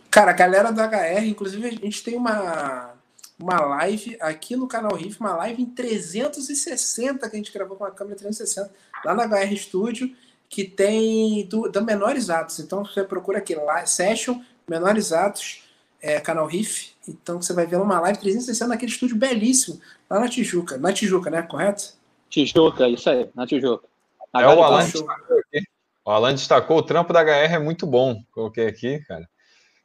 S1: Cara, a galera do HR, inclusive, a gente tem uma uma live aqui no canal Riff, uma live em 360 que a gente gravou com a câmera 360 lá na HR Studio, que tem do, do Menores Atos. Então você procura aqui, live, Session, Menores Atos, é, canal Riff. Então você vai ver uma live 360 naquele estúdio belíssimo, lá na Tijuca. Na Tijuca, né? Correto?
S3: Tijuca, isso aí, na Tijuca.
S2: é o Alan, destacou o Alan destacou, o trampo da HR é muito bom. Coloquei aqui, cara.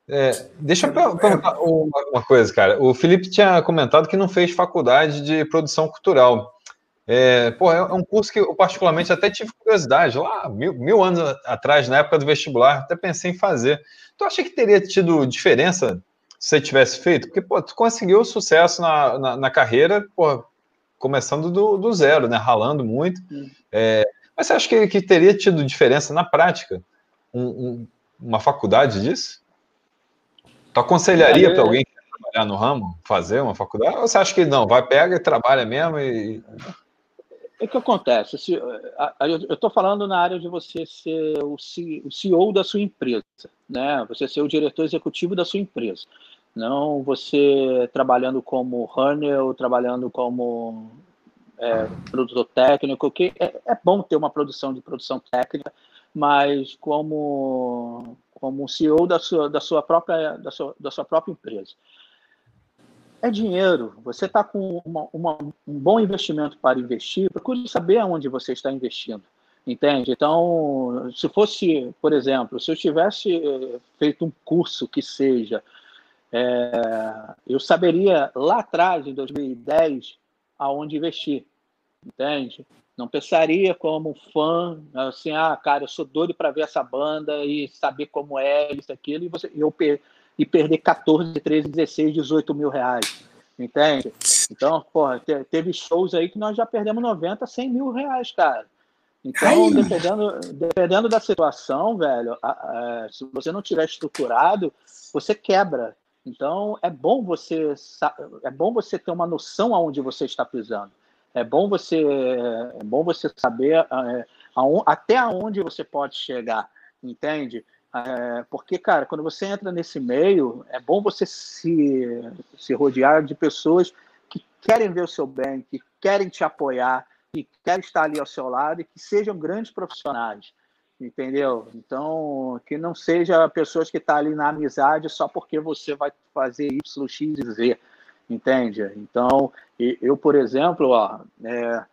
S2: É, deixa eu perguntar uma coisa, cara. O Felipe tinha comentado que não fez faculdade de produção cultural. É, porra, é um curso que eu particularmente até tive curiosidade, lá mil, mil anos atrás, na época do vestibular, até pensei em fazer. Tu acha que teria tido diferença você tivesse feito? Porque, pô, tu conseguiu sucesso na, na, na carreira, porra, começando do, do, zero, né? Ralando muito. É, mas você acha que, que teria tido diferença na prática? Um, um, uma faculdade disso? Tu aconselharia para alguém que quer trabalhar no ramo fazer uma faculdade? Ou você acha que não, vai, pega e trabalha mesmo e.
S3: O que acontece? Se, eu estou falando na área de você ser o CEO da sua empresa, né? Você ser o diretor executivo da sua empresa. Não você trabalhando como runner ou trabalhando como é, produtor técnico, que é, é bom ter uma produção de produção técnica, mas como como CEO da sua, da sua, própria, da sua, da sua própria empresa. É dinheiro. Você está com uma, uma, um bom investimento para investir, procure saber aonde você está investindo. Entende? Então, se fosse, por exemplo, se eu tivesse eh, feito um curso que seja, é, eu saberia lá atrás, em 2010, aonde investir. Entende? Não pensaria como fã, assim, ah, cara, eu sou doido para ver essa banda e saber como é, isso, aquilo, e, você, eu, e perder 14, 13, 16, 18 mil reais. Entende? Então, porra, teve shows aí que nós já perdemos 90, 100 mil reais, cara. Então, dependendo, dependendo da situação, velho, a, a, se você não tiver estruturado, você quebra. Então, é bom você é bom você ter uma noção aonde você está pisando. É bom você é bom você saber é, até aonde você pode chegar, entende? É, porque, cara, quando você entra nesse meio, é bom você se, se rodear de pessoas que querem ver o seu bem, que querem te apoiar, que querem estar ali ao seu lado e que sejam grandes profissionais, entendeu? Então, que não seja pessoas que estão tá ali na amizade só porque você vai fazer Y, X e Z, entende? Então, eu, por exemplo, ó, é,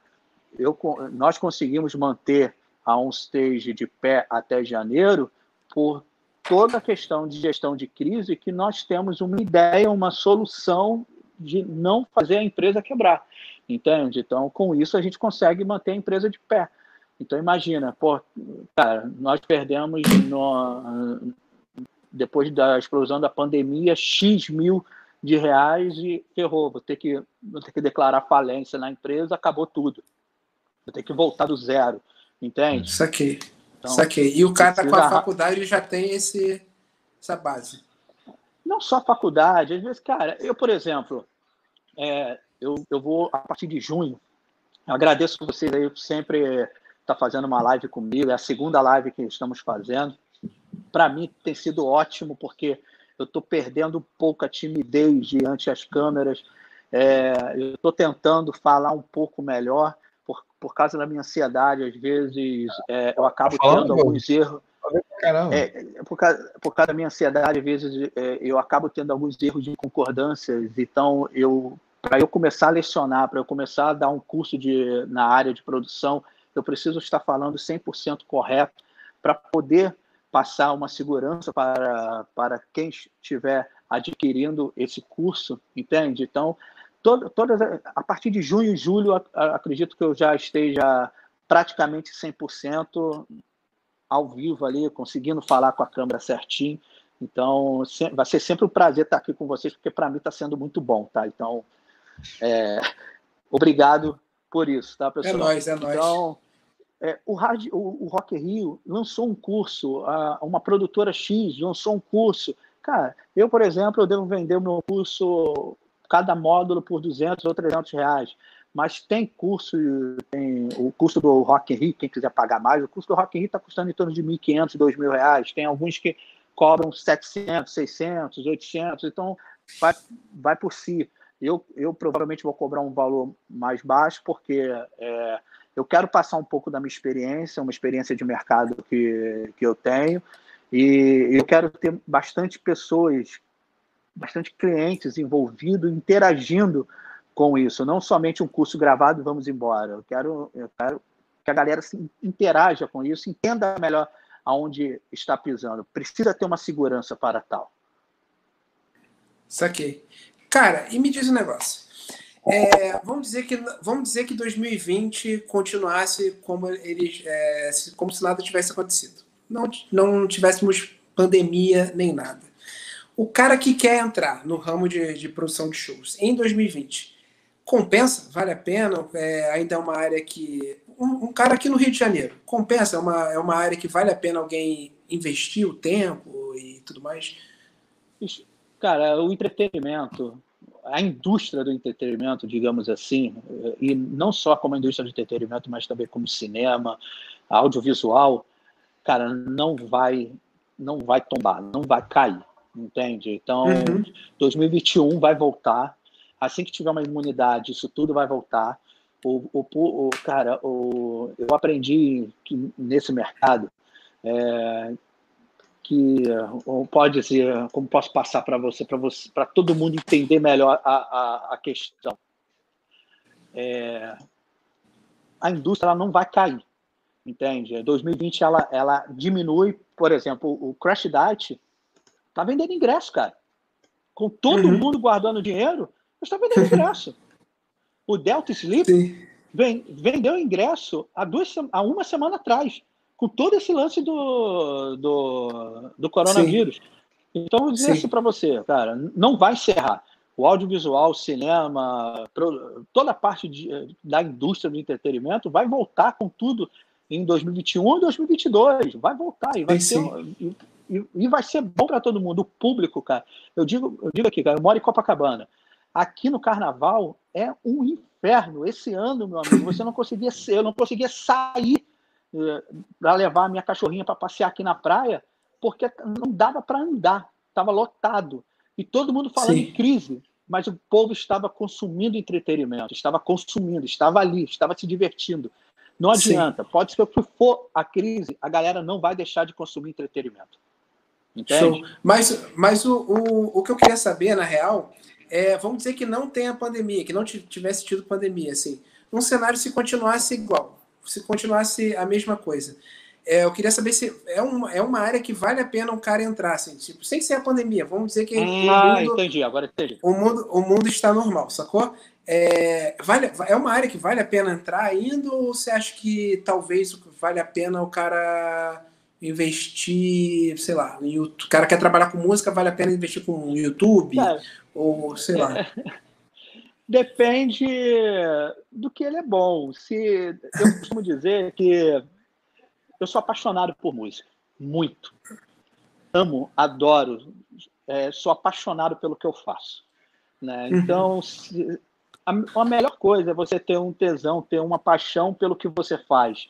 S3: eu, nós conseguimos manter a um stage de pé até janeiro por toda a questão de gestão de crise que nós temos uma ideia, uma solução de não fazer a empresa quebrar. Entende? Então, com isso, a gente consegue manter a empresa de pé. Então, imagina, pô, cara, nós perdemos no, depois da explosão da pandemia X mil de reais e ferrou, vou ter que, vou ter que declarar falência na empresa, acabou tudo. Vou ter que voltar do zero, entende?
S1: Saquei. Então, Saquei. E o cara tá com a faculdade já tem esse, essa base.
S3: Não só faculdade, às vezes, cara, eu, por exemplo, é, eu, eu vou, a partir de junho, eu agradeço vocês aí sempre estar tá fazendo uma live comigo, é a segunda live que estamos fazendo. Para mim tem sido ótimo, porque eu estou perdendo um pouco a timidez diante das câmeras, é, eu estou tentando falar um pouco melhor, por, por causa da minha ansiedade, às vezes é, eu acabo tendo alguns erros. É, por, causa, por causa da minha ansiedade, às vezes é, eu acabo tendo alguns erros de concordâncias, então eu para eu começar a lecionar, para eu começar a dar um curso de, na área de produção, eu preciso estar falando 100% correto para poder passar uma segurança para, para quem estiver adquirindo esse curso, entende? Então, todo, todas, a partir de junho e julho, acredito que eu já esteja praticamente 100% ao vivo ali, conseguindo falar com a câmera certinho. Então, vai ser sempre um prazer estar aqui com vocês, porque para mim está sendo muito bom, tá? Então, é, obrigado por isso, tá, pessoal?
S1: É nóis, é nóis.
S3: Então, é, o, rádio, o, o Rock Rio lançou um curso, a, uma produtora X lançou um curso. Cara, eu, por exemplo, eu devo vender o meu curso, cada módulo por 200 ou 300 reais. Mas tem curso, tem o curso do Rock Rio, quem quiser pagar mais, o curso do Rock Rio está custando em torno de 1.500, 2.000 reais. Tem alguns que cobram 700, 600, 800, então vai, vai por si. Eu, eu provavelmente vou cobrar um valor mais baixo, porque é, eu quero passar um pouco da minha experiência, uma experiência de mercado que, que eu tenho, e eu quero ter bastante pessoas, bastante clientes envolvidos, interagindo com isso, não somente um curso gravado vamos embora. Eu quero, eu quero que a galera se interaja com isso, entenda melhor aonde está pisando. Precisa ter uma segurança para tal.
S1: Saquei. Cara, e me diz um negócio. É, vamos dizer que vamos dizer que 2020 continuasse como eles é, como se nada tivesse acontecido. Não, não tivéssemos pandemia nem nada. O cara que quer entrar no ramo de, de produção de shows em 2020 compensa? Vale a pena? É, ainda é uma área que um, um, cara aqui no Rio de Janeiro compensa? É uma, é uma área que vale a pena alguém investir o tempo e tudo mais?
S3: Cara, o entretenimento, a indústria do entretenimento, digamos assim, e não só como indústria do entretenimento, mas também como cinema, audiovisual, cara, não vai, não vai tombar, não vai cair, entende? Então, uhum. 2021 vai voltar. Assim que tiver uma imunidade, isso tudo vai voltar. O, o, o cara, o, eu aprendi que nesse mercado é, que pode ser, como posso passar para você, para você, para todo mundo entender melhor a, a, a questão. É, a indústria ela não vai cair, entende? 2020 ela, ela diminui, por exemplo, o Crash Diet tá vendendo ingresso, cara. Com todo uhum. mundo guardando dinheiro, está vendendo ingresso. o Delta Sleep vem, vendeu ingresso há, duas, há uma semana atrás, com todo esse lance do, do, do coronavírus. Sim. Então, vou dizer Sim. assim para você, cara, não vai encerrar. O audiovisual, o cinema, toda a parte de, da indústria do entretenimento vai voltar com tudo em 2021 e 2022. Vai voltar e vai ser e, e, e, vai ser bom para todo mundo. O público, cara. Eu digo, eu digo aqui, cara, eu moro em Copacabana. Aqui no Carnaval é um inferno. Esse ano, meu amigo, você não conseguia ser, eu não conseguia sair para levar a minha cachorrinha para passear aqui na praia, porque não dava para andar, estava lotado. E todo mundo falando Sim. em crise, mas o povo estava consumindo entretenimento, estava consumindo, estava ali, estava se divertindo. Não adianta, Sim. pode ser que for a crise, a galera não vai deixar de consumir entretenimento.
S1: Entende? Show. Mas, mas o, o, o que eu queria saber, na real, é, vamos dizer que não tenha pandemia, que não tivesse tido pandemia, assim, um cenário se continuasse igual, se continuasse a mesma coisa. É, eu queria saber se é uma, é uma área que vale a pena um cara entrar, assim, tipo, sem ser a pandemia. Vamos dizer que.
S3: Ah, mundo, entendi, agora entendi.
S1: O mundo, o mundo está normal, sacou? É, vale, é uma área que vale a pena entrar ainda, ou você acha que talvez vale a pena o cara investir, sei lá, o cara quer trabalhar com música, vale a pena investir com YouTube? É. Ou sei lá.
S3: Depende do que ele é bom. Se eu costumo dizer que eu sou apaixonado por música, muito. Amo, adoro, é, sou apaixonado pelo que eu faço. Né? Uhum. Então, se, a, a, melhor coisa é você ter um tesão, ter uma paixão pelo que você faz.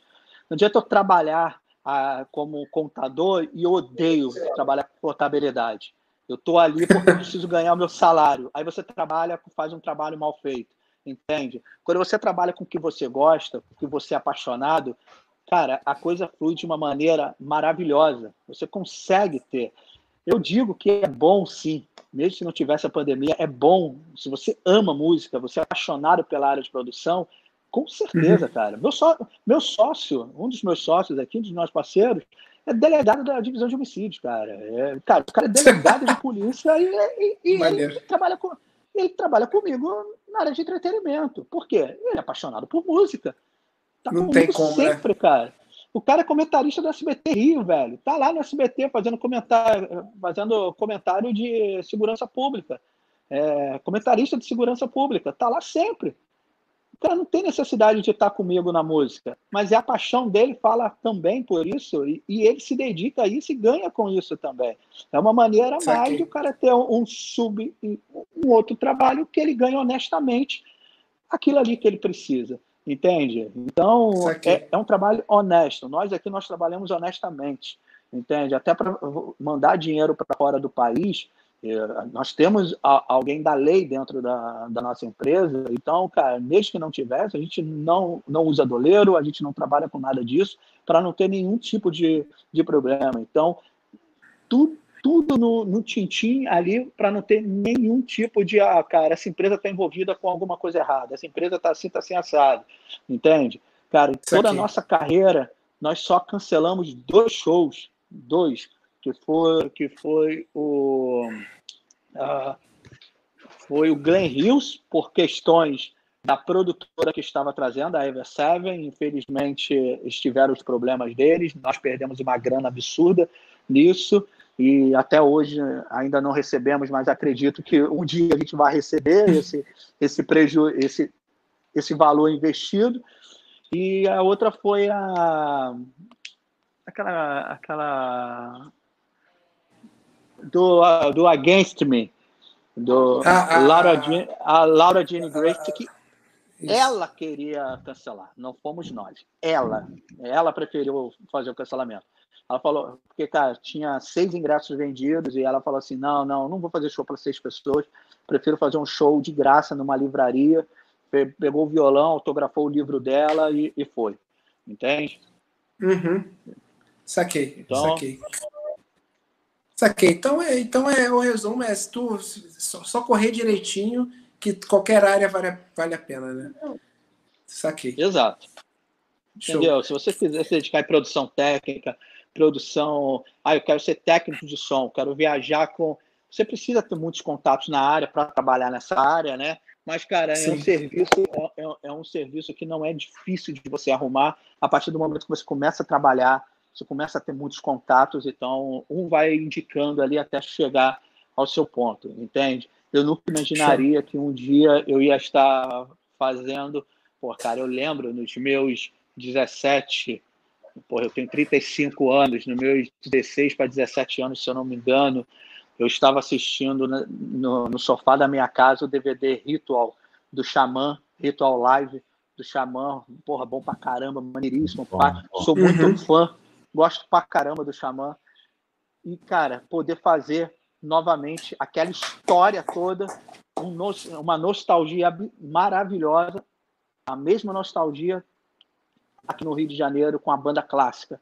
S3: Não adianta eu trabalhar a, como contador e eu odeio trabalhar com contabilidade. Eu estou ali porque eu preciso ganhar o meu salário. Aí você trabalha, faz um trabalho mal feito, entende? Quando você trabalha com o que você gosta, com o que você é apaixonado, cara, a coisa flui de uma maneira maravilhosa. Você consegue ter. Eu digo que é bom, sim. Mesmo se não tivesse a pandemia, é bom. Se você ama música, você é apaixonado pela área de produção, com certeza, uhum. cara. Meu, só, meu sócio, um dos meus sócios aqui, um dos nossos parceiros, é delegado da divisão de homicídios, cara. É, cara, o cara é delegado de polícia e, e, e ele, trabalha com, ele trabalha comigo na área de entretenimento. Por quê? Ele é apaixonado por música. Tá Não tem como, né? sempre, né? cara. O cara é comentarista do SBT Rio, velho. Tá lá no SBT fazendo comentário, fazendo comentário de segurança pública. É, comentarista de segurança pública. Tá lá sempre cara não tem necessidade de estar comigo na música, mas é a paixão dele fala também por isso e, e ele se dedica a isso e ganha com isso também. É uma maneira mais de o cara ter um, um sub, um outro trabalho que ele ganha honestamente aquilo ali que ele precisa. Entende? Então, é, é, um trabalho honesto. Nós aqui nós trabalhamos honestamente. Entende? Até para mandar dinheiro para fora do país, nós temos alguém da lei dentro da, da nossa empresa, então, cara, mesmo que não tivesse, a gente não, não usa doleiro, a gente não trabalha com nada disso, para não ter nenhum tipo de, de problema. Então, tudo, tudo no, no tintim ali para não ter nenhum tipo de, ah, cara, essa empresa está envolvida com alguma coisa errada, essa empresa está assim, está assim assado, entende? Cara, toda a nossa carreira, nós só cancelamos dois shows, dois, que foi, que foi o uh, foi o Glenn Hills por questões da produtora que estava trazendo a Ever Seven. Infelizmente estiveram os problemas deles. Nós perdemos uma grana absurda nisso e até hoje ainda não recebemos, mas acredito que um dia a gente vai receber esse esse preju esse esse valor investido. E a outra foi a aquela aquela do, uh, do Against Me, do ah, ah, Laura, ah, Jean, a Laura Jean Grace, que isso. ela queria cancelar, não fomos nós. Ela, ela preferiu fazer o cancelamento. Ela falou, porque, cara, tinha seis ingressos vendidos e ela falou assim: não, não, não vou fazer show para seis pessoas, prefiro fazer um show de graça numa livraria. Pegou o violão, autografou o livro dela e, e foi. Entende?
S1: Uhum. Saquei, então, saquei. Saquei. Então, é, então é, o resumo é se tu só, só correr direitinho, que qualquer área vale, vale a pena, né? Saquei.
S3: Exato. Entendeu? Se você quiser se dedicar em produção técnica, produção. Ah, eu quero ser técnico de som, quero viajar com. Você precisa ter muitos contatos na área para trabalhar nessa área, né? Mas, cara, é um serviço, é, é, é, um serviço que não é difícil de você arrumar a partir do momento que você começa a trabalhar, você começa a ter muitos contatos, então um vai indicando ali até chegar ao seu ponto, entende? Eu nunca imaginaria que um dia eu ia estar fazendo. Pô, cara, eu lembro nos meus 17, porra, eu tenho 35 anos, nos meus 16 para 17 anos, se eu não me engano, eu estava assistindo no, no, sofá da minha casa o DVD Ritual do Xamã, Ritual Live do Xamã, porra, bom pra caramba, maneiríssimo, bom, bom. sou muito uhum. fã, gosto pra caramba do Xamã. E, cara, poder fazer novamente aquela história toda, um, uma nostalgia maravilhosa, a mesma nostalgia aqui no Rio de Janeiro com a banda clássica,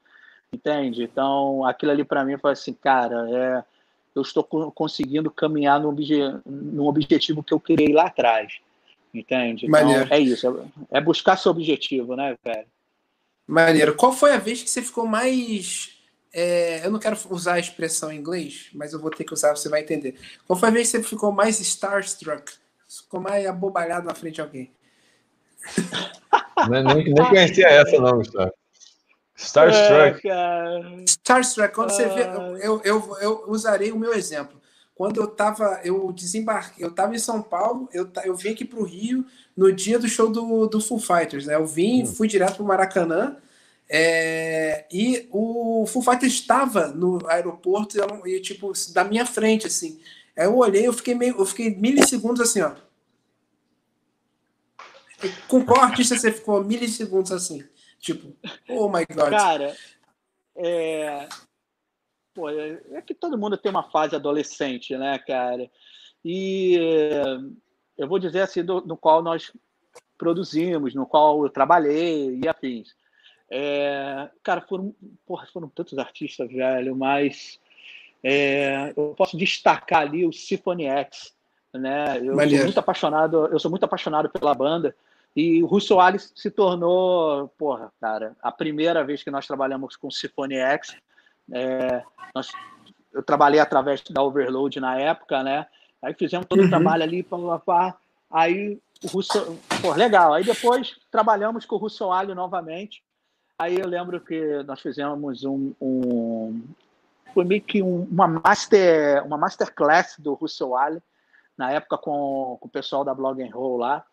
S3: entende? Então, aquilo ali para mim foi assim, cara, é, eu estou conseguindo caminhar no, obje, no objetivo que eu criei lá atrás, entende? Então, Maneiro. é isso, é, é buscar seu objetivo, né, velho?
S1: Maneiro. Qual foi a vez que você ficou mais é, eu não quero usar a expressão em inglês, mas eu vou ter que usar, você vai entender. Qual foi a vez que você ficou mais starstruck? Ficou mais abobalhado na frente de alguém?
S2: nem, nem conhecia essa, não, Gustavo. Starstruck.
S1: É, Starstruck, quando você vê. Eu, eu, eu usarei o meu exemplo. Quando eu tava, eu desembarquei, eu tava em São Paulo, eu, eu vim aqui para o Rio no dia do show do, do Full Fighters, né? Eu vim, hum. fui direto para o Maracanã, é, e o Full Fighters estava no aeroporto e, e, tipo, da minha frente, assim. Aí eu olhei, eu fiquei meio, eu fiquei milissegundos assim, ó. Com qual artista você ficou milissegundos assim? Tipo, oh my god.
S3: Cara, é. Pô, é, é que todo mundo tem uma fase adolescente, né, cara? E eu vou dizer assim, do, no qual nós produzimos, no qual eu trabalhei e afins. É, cara, foram, porra, foram tantos artistas, velho, mas é, eu posso destacar ali o Symphony X, né? Eu sou muito apaixonado, eu sou muito apaixonado pela banda e o Russo Alice se tornou, porra, cara, a primeira vez que nós trabalhamos com Symphony X. É, nós, eu trabalhei através da Overload na época, né? Aí fizemos todo uhum. o trabalho ali, pá, pá, pá. Aí o Russo, pô, legal. Aí depois trabalhamos com o Russo Ali novamente. Aí eu lembro que nós fizemos um, um foi meio que um, uma master, uma masterclass do Russell Ali na época com, com o pessoal da Blog and Roll lá.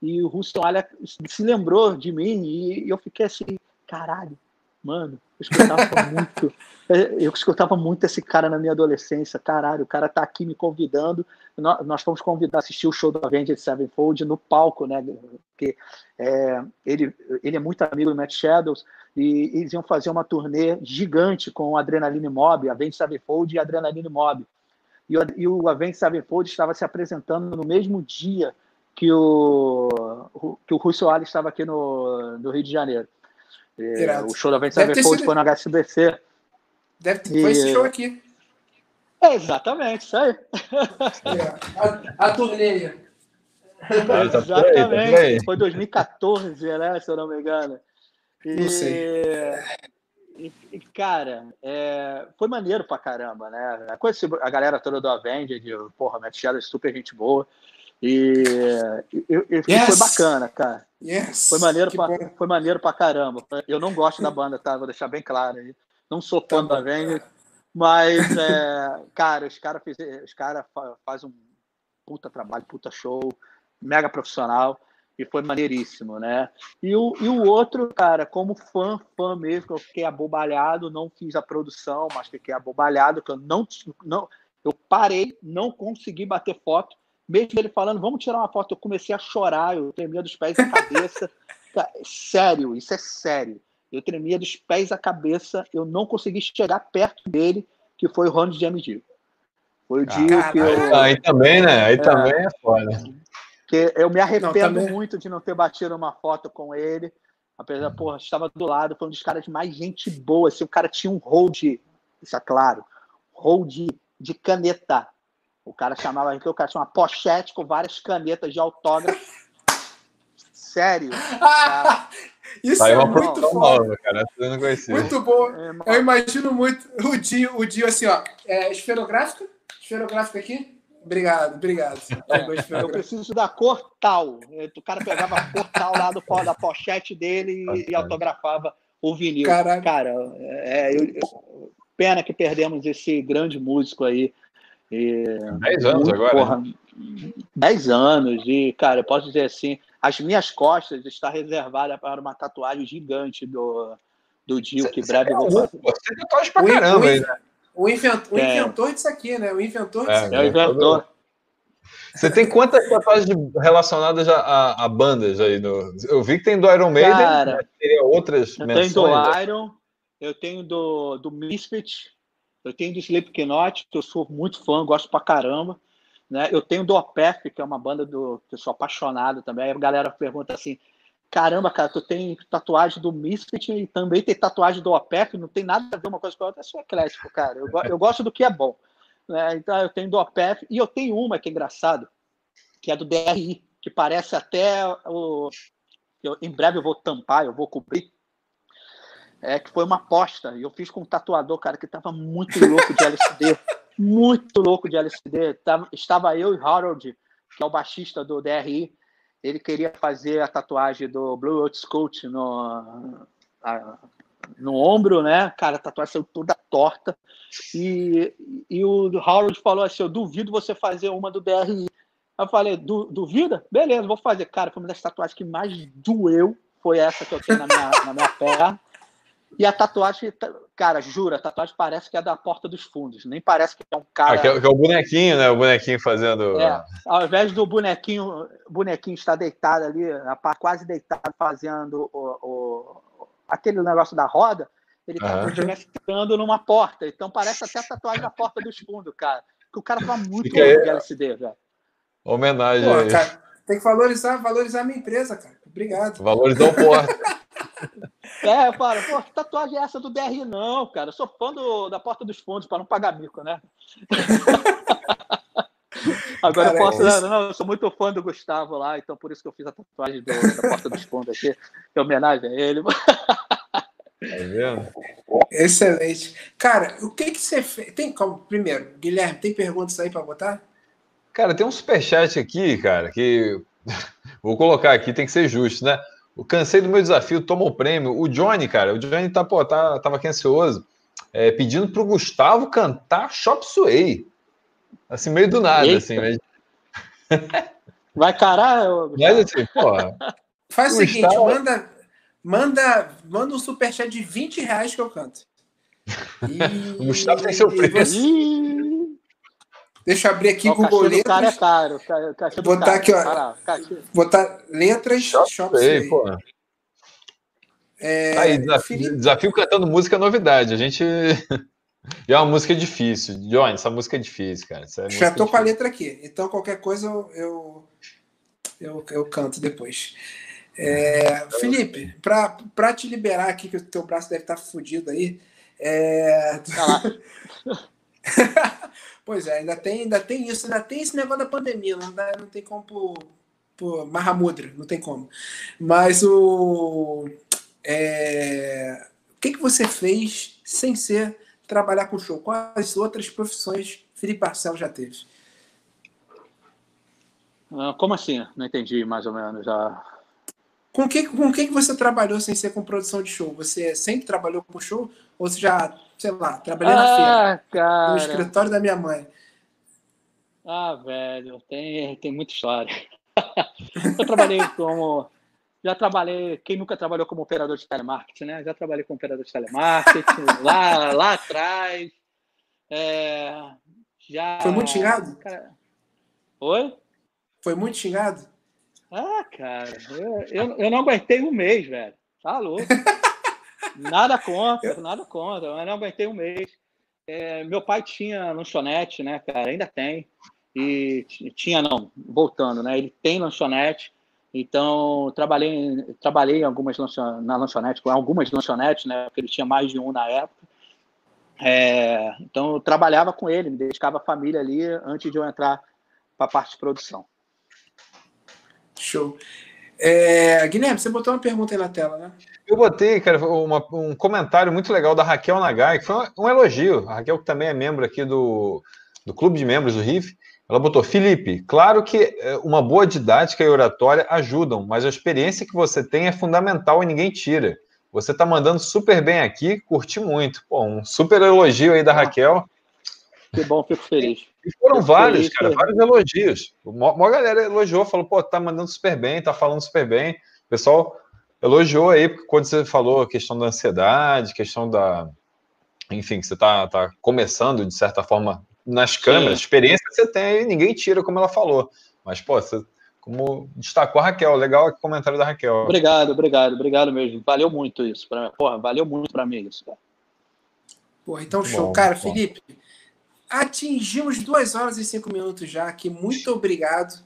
S3: E o Ruston Alha se lembrou de mim e eu fiquei assim, caralho, mano, eu escutava muito, eu escutava muito esse cara na minha adolescência, caralho, o cara tá aqui me convidando, nós, fomos convidar a assistir o show do Avenged Sevenfold no palco, né, porque é, ele, ele é muito amigo do Matt Shadows, e eles iam fazer uma turnê gigante com o Adrenaline Mob, Avenged Sevenfold e Adrenaline Mob, e o, e o Avenged Sevenfold estava se apresentando no mesmo dia que o, que o Rui Soares estava aqui no, no Rio de Janeiro. É, o show da Vente Cyberpunk sido... foi no HSBC.
S1: Deve ter, e... foi esse show aqui.
S3: É, exatamente, isso aí.
S1: É, a, a turnê.
S3: É, exatamente, foi 2014, né, se eu não me engano. E, não sei. E, e cara, é, foi maneiro pra caramba, né? Conheci a galera toda do Avenged, porra, Matt Shadow é super gente boa. E, eu, eu, yes. foi bacana, cara.
S1: Yes.
S3: Foi maneiro, pra, foi maneiro pra caramba. Eu não gosto da banda, tá? Vou deixar bem claro aí. Não sou fã tá da Avenged, mas, é, cara, os caras cara fazem um puta trabalho, puta show, mega profissional e foi maneiríssimo, né? E o, e o outro, cara, como fã, fã mesmo, eu fiquei abobalhado, não fiz a produção, mas fiquei abobalhado, que eu não, não eu parei, não consegui bater foto, mesmo ele falando, vamos tirar uma foto, eu comecei a chorar, eu tremia dos pés à cabeça. sério, isso é sério. Eu tremia dos pés à cabeça, eu não consegui chegar perto dele, que foi o round de MD. Foi o dia que eu.
S2: Aí também, né? Aí é, também é foda.
S3: Que eu me arrependo não, muito de não ter batido uma foto com ele. Apesar, uhum. porra, estava do lado, foi um dos caras mais gente boa. Assim, o cara tinha um hold, isso é claro, hold de caneta. O cara chamava aqui, o cara tinha uma pochete com várias canetas de autógrafo. Sério.
S1: Ah, isso é muito foda.
S2: cara. Eu não conhecia.
S1: Muito bom. É, eu imagino muito o Dio, o Dio assim, ó. É, esferográfica? Esferográfica aqui? Obrigado, obrigado.
S3: Eu preciso da cor tal. O cara pegava a cor tal lá do, da pochete dele e, e autografava o vinil. Caraca. Cara, é, eu, eu, pena que perdemos esse grande músico aí.
S2: E, dez anos muito, agora. Porra, né?
S3: dez anos. E, cara, eu posso dizer assim, as minhas costas está reservada para uma tatuagem gigante do, do Dio, que breve
S2: é vou fazer. Você tatuagem pra caramba aí, né?
S1: O inventor, o é. inventor disso aqui, né? O inventor disso é, aqui.
S3: É o inventor.
S2: Você tem quantas tatuagens relacionadas a, a, a, bandas aí? No... Eu vi que tem do Iron Maiden, Cara, né? teria outras
S3: eu menções. tenho do Iron, eu tenho do, do Misfit, eu tenho do Slipknot, que eu sou muito fã, gosto pra caramba. Né? Eu tenho do Opeth, que é uma banda do, que eu sou apaixonado também. Aí a galera pergunta assim, caramba, cara, tu tem tatuagem do Misfit e também tem tatuagem do OPEC, não tem nada a ver uma coisa com a outra, é só eclético, cara. Eu, eu gosto do que é bom. Né? Então eu tenho do OPEC e eu tenho uma que é engraçado, que é do DRI, que parece até o. Eu, em breve eu vou tampar, eu vou cobrir. É que foi uma aposta. E eu fiz com um tatuador, cara, que tava muito louco de LSD. muito louco de LSD. Tava, estava eu e Harold, que é o baixista do DRI ele queria fazer a tatuagem do Blue Oat Scout no, a, no ombro, né? Cara, a tatuagem saiu toda torta. E, e o Howard falou assim: Eu duvido você fazer uma do DRI. Eu falei: du, Duvida? Beleza, vou fazer. Cara, foi uma das tatuagens que mais doeu. Foi essa que eu tenho na minha, na minha perna. E a tatuagem, cara, jura, a tatuagem parece que é da porta dos fundos, nem parece que é um cara.
S2: Ah, que, é, que é o bonequinho, né? O bonequinho fazendo.
S3: É, ao invés do bonequinho, bonequinho estar deitado ali, quase deitado, fazendo o, o aquele negócio da roda, ele tá uhum. numa porta. Então parece até a tatuagem da porta dos fundos, cara. Que o cara tá muito Fica de LCD, velho.
S2: Homenagem Pô,
S1: cara, tem que valorizar, valorizar a minha empresa, cara. Obrigado.
S2: Valorizar o porta.
S3: É, eu falo, pô, que tatuagem é essa do DRI? Não, cara, eu sou fã do, da Porta dos Fundos, para não pagar mico, né? Agora cara, eu posso. É não, eu sou muito fã do Gustavo lá, então por isso que eu fiz a tatuagem do, da Porta dos Fundos aqui, em homenagem a ele.
S2: Tá vendo?
S1: Excelente. Cara, o que que você fez? Tem como, primeiro, Guilherme, tem perguntas aí para botar?
S2: Cara, tem um superchat aqui, cara, que vou colocar aqui, tem que ser justo, né? Eu cansei do meu desafio, toma o prêmio. O Johnny, cara, o Johnny tá, pô, tá, tava aqui ansioso, é, pedindo pro Gustavo cantar Shop Suey. Assim, meio do nada, Eita. assim. Mas...
S3: Vai carar?
S2: Mas assim, pô.
S1: Faz o seguinte, manda, manda, manda um superchat de 20 reais que eu canto.
S2: E... o Gustavo tem seu preço.
S1: Deixa eu abrir aqui o Google Letras.
S3: cara é caro.
S1: O botar cara. aqui, ó. botar letras
S2: Shop, Shop Sei, pô. É, aí, desafio, Felipe... desafio, cantando música é novidade. A gente. E é uma música difícil. Johnny, essa música é difícil, cara.
S1: É Já tô difícil. com a letra aqui. Então, qualquer coisa eu, eu, eu, eu canto depois. É, Felipe, para te liberar aqui, que o teu braço deve estar tá fudido aí. É... Tá Pois é, ainda tem, ainda tem isso, ainda tem esse negócio da pandemia, não, dá, não tem como por, por Mahamudra, não tem como. Mas o. É, o que, que você fez sem ser trabalhar com show? Quais outras profissões Felipe Barcel já teve?
S3: Ah, como assim? Não entendi mais ou menos. Já...
S1: Com que, com que você trabalhou sem ser com produção de show? Você sempre trabalhou com show? Ou você já sei lá, trabalhei ah, na feira. Cara. No escritório da minha mãe.
S3: Ah, velho, tem, tem muita história. eu trabalhei como. Já trabalhei. Quem nunca trabalhou como operador de telemarketing, né? Já trabalhei como operador de telemarketing lá, lá atrás. É, já...
S1: Foi muito xingado?
S3: Cara... Oi?
S1: Foi muito xingado?
S3: Ah, cara, eu, eu, eu não aguentei um mês, velho. Tá louco. Nada contra, nada contra, mas não aguentei um mês. É, meu pai tinha lanchonete, né, cara? Ainda tem. E tinha, não, voltando, né? Ele tem lanchonete. Então, trabalhei, trabalhei em algumas lanchon, na lanchonete, com algumas lanchonetes, né? Porque ele tinha mais de um na época. É, então eu trabalhava com ele, me dedicava à família ali antes de eu entrar para a parte de produção.
S1: Show. É, Guilherme, você botou uma pergunta aí na tela, né?
S2: Eu botei, cara, uma, um comentário muito legal da Raquel Nagai, que foi um, um, elogio. A Raquel, que também é membro aqui do, do Clube de Membros do RIF, ela botou: Felipe, claro que é, uma boa didática e oratória ajudam, mas a experiência que você tem é fundamental e ninguém tira. Você está mandando super bem aqui, curti muito. Pô, um super elogio aí da Raquel.
S3: Que bom, fico feliz.
S2: E foram vários, cara, vários elogios. Uma galera elogiou, falou, pô, tá mandando super bem, tá falando super bem. O pessoal elogiou aí, porque quando você falou a questão da ansiedade, questão da. Enfim, que você tá, tá começando, de certa forma, nas câmeras, Sim. experiência você tem aí, ninguém tira, como ela falou. Mas, pô, você como destacou a Raquel. Legal o comentário da Raquel.
S3: Obrigado, obrigado, obrigado mesmo. Valeu muito isso. Pra, porra, valeu muito para mim isso. Cara.
S1: Porra, então show. Bom, cara, bom. Felipe, atingimos duas horas e cinco minutos já aqui. Muito obrigado.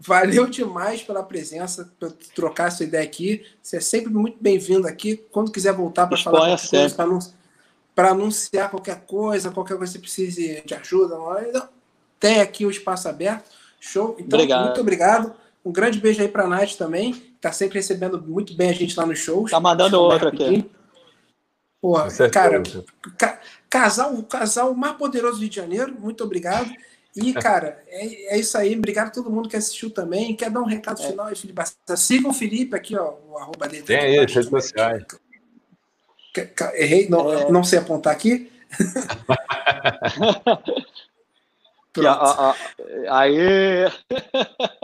S1: Valeu demais pela presença, por trocar essa ideia aqui. Você é sempre muito bem-vindo aqui. Quando quiser voltar para falar qualquer coisa, para anunciar qualquer coisa, qualquer coisa que você precise de ajuda, tem aqui o espaço aberto. Show? Então, obrigado. muito obrigado. Um grande beijo aí para a Nath também. Está sempre recebendo muito bem a gente lá nos shows.
S3: Tá mandando outra aqui.
S1: Porra, cara, ca casal, o casal mais poderoso do Rio de Janeiro, muito obrigado. E, cara, é, é isso aí. Obrigado a todo mundo que assistiu também. Quer dar um recado é. final aí, Felipe? Sigam o Felipe aqui, ó, o arroba dele.
S2: Tem aí, redes sociais.
S1: Errei, não, é... não sei apontar aqui.
S3: Pronto. Aí.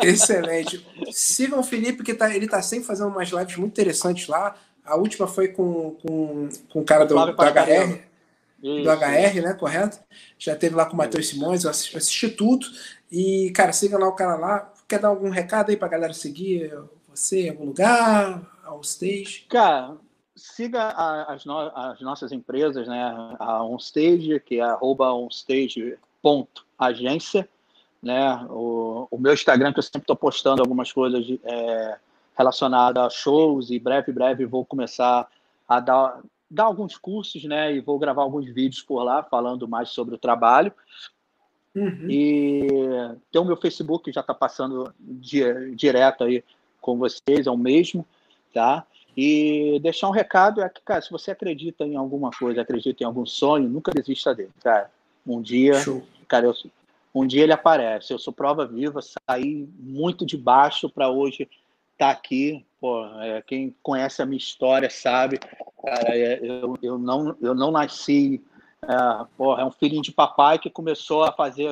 S1: Excelente. Sigam o Felipe, que tá, ele tá sempre fazendo umas lives muito interessantes lá. A última foi com, com, com o cara do, do HR. Isso, do HR, né? Correto? Já teve lá com o Matheus Simões, eu assisti, assisti, tudo. E, cara, siga lá o cara lá. Quer dar algum recado aí pra galera seguir você em algum lugar? Ao stage?
S3: Cara, siga as, no, as, nossas empresas, né? A OnStage, que é arroba OnStage ponto agência, né? O, o meu Instagram que eu sempre estou postando algumas coisas é, relacionadas a shows e breve, breve vou começar a dar, dar alguns cursos, né? E vou gravar alguns vídeos por lá falando mais sobre o trabalho. Uhum. E tem o meu Facebook que já está passando di direto aí com vocês, é o mesmo, tá? E deixar um recado é que, cara, se você acredita em alguma coisa, acredita em algum sonho, nunca desista dele, cara. Um dia Show cara, eu, um dia ele aparece. Eu sou prova viva, saí muito de baixo para hoje estar tá aqui. Pô, é, quem conhece a minha história sabe, cara, é, eu, eu, não, eu não nasci. É, é um filhinho de papai que começou a fazer,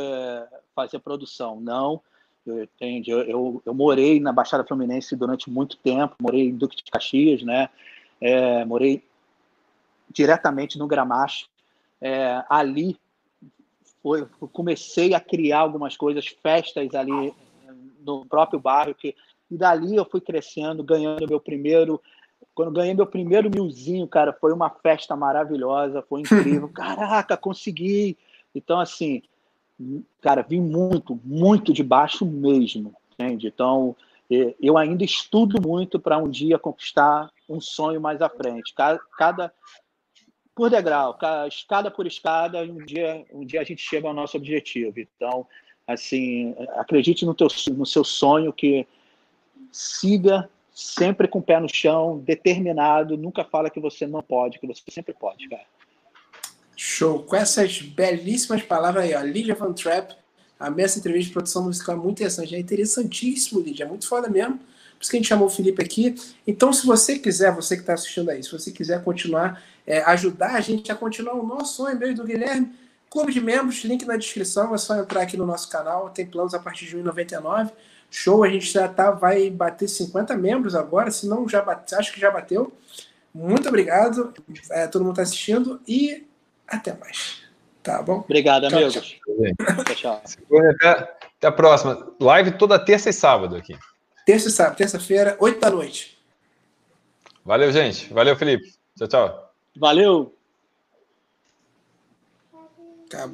S3: fazer produção. Não, eu, entende? Eu, eu, eu, morei na Baixada Fluminense durante muito tempo, morei em Duque de Caxias, né? É, morei diretamente no Gramacho. É, ali foi, comecei a criar algumas coisas, festas ali no próprio bairro, que, e dali eu fui crescendo, ganhando meu primeiro. Quando ganhei meu primeiro milzinho, cara, foi uma festa maravilhosa, foi incrível. Caraca, consegui! Então, assim, cara, vim muito, muito de baixo mesmo, entende? Então, eu ainda estudo muito para um dia conquistar um sonho mais à frente. Cada, cada por degrau, escada por escada, um dia, um dia a gente chega ao nosso objetivo. Então, assim, acredite no, teu, no seu sonho, que siga sempre com o pé no chão, determinado, nunca fala que você não pode, que você sempre pode, cara.
S1: Show. Com essas belíssimas palavras aí, ó, Lídia Van Trapp, a minha entrevista de produção musical é muito interessante, é interessantíssimo, Lídia, é muito foda mesmo. Por isso que a gente chamou o Felipe aqui. Então, se você quiser, você que está assistindo aí, se você quiser continuar é, ajudar a gente a continuar o nosso sonho mesmo do Guilherme. Clube de membros, link na descrição, é só entrar aqui no nosso canal, tem planos a partir de R$ 1,99. Show, a gente já tá, vai bater 50 membros agora, se não já bate, acho que já bateu. Muito obrigado, é, todo mundo está assistindo e até mais. Tá bom?
S3: Obrigado, tchau, amigos. Tchau.
S2: tchau. Até, até a próxima. Live toda terça e sábado aqui.
S1: Terça e sábado, terça-feira, 8 da noite.
S2: Valeu, gente. Valeu, Felipe. Tchau, tchau.
S3: Valeu!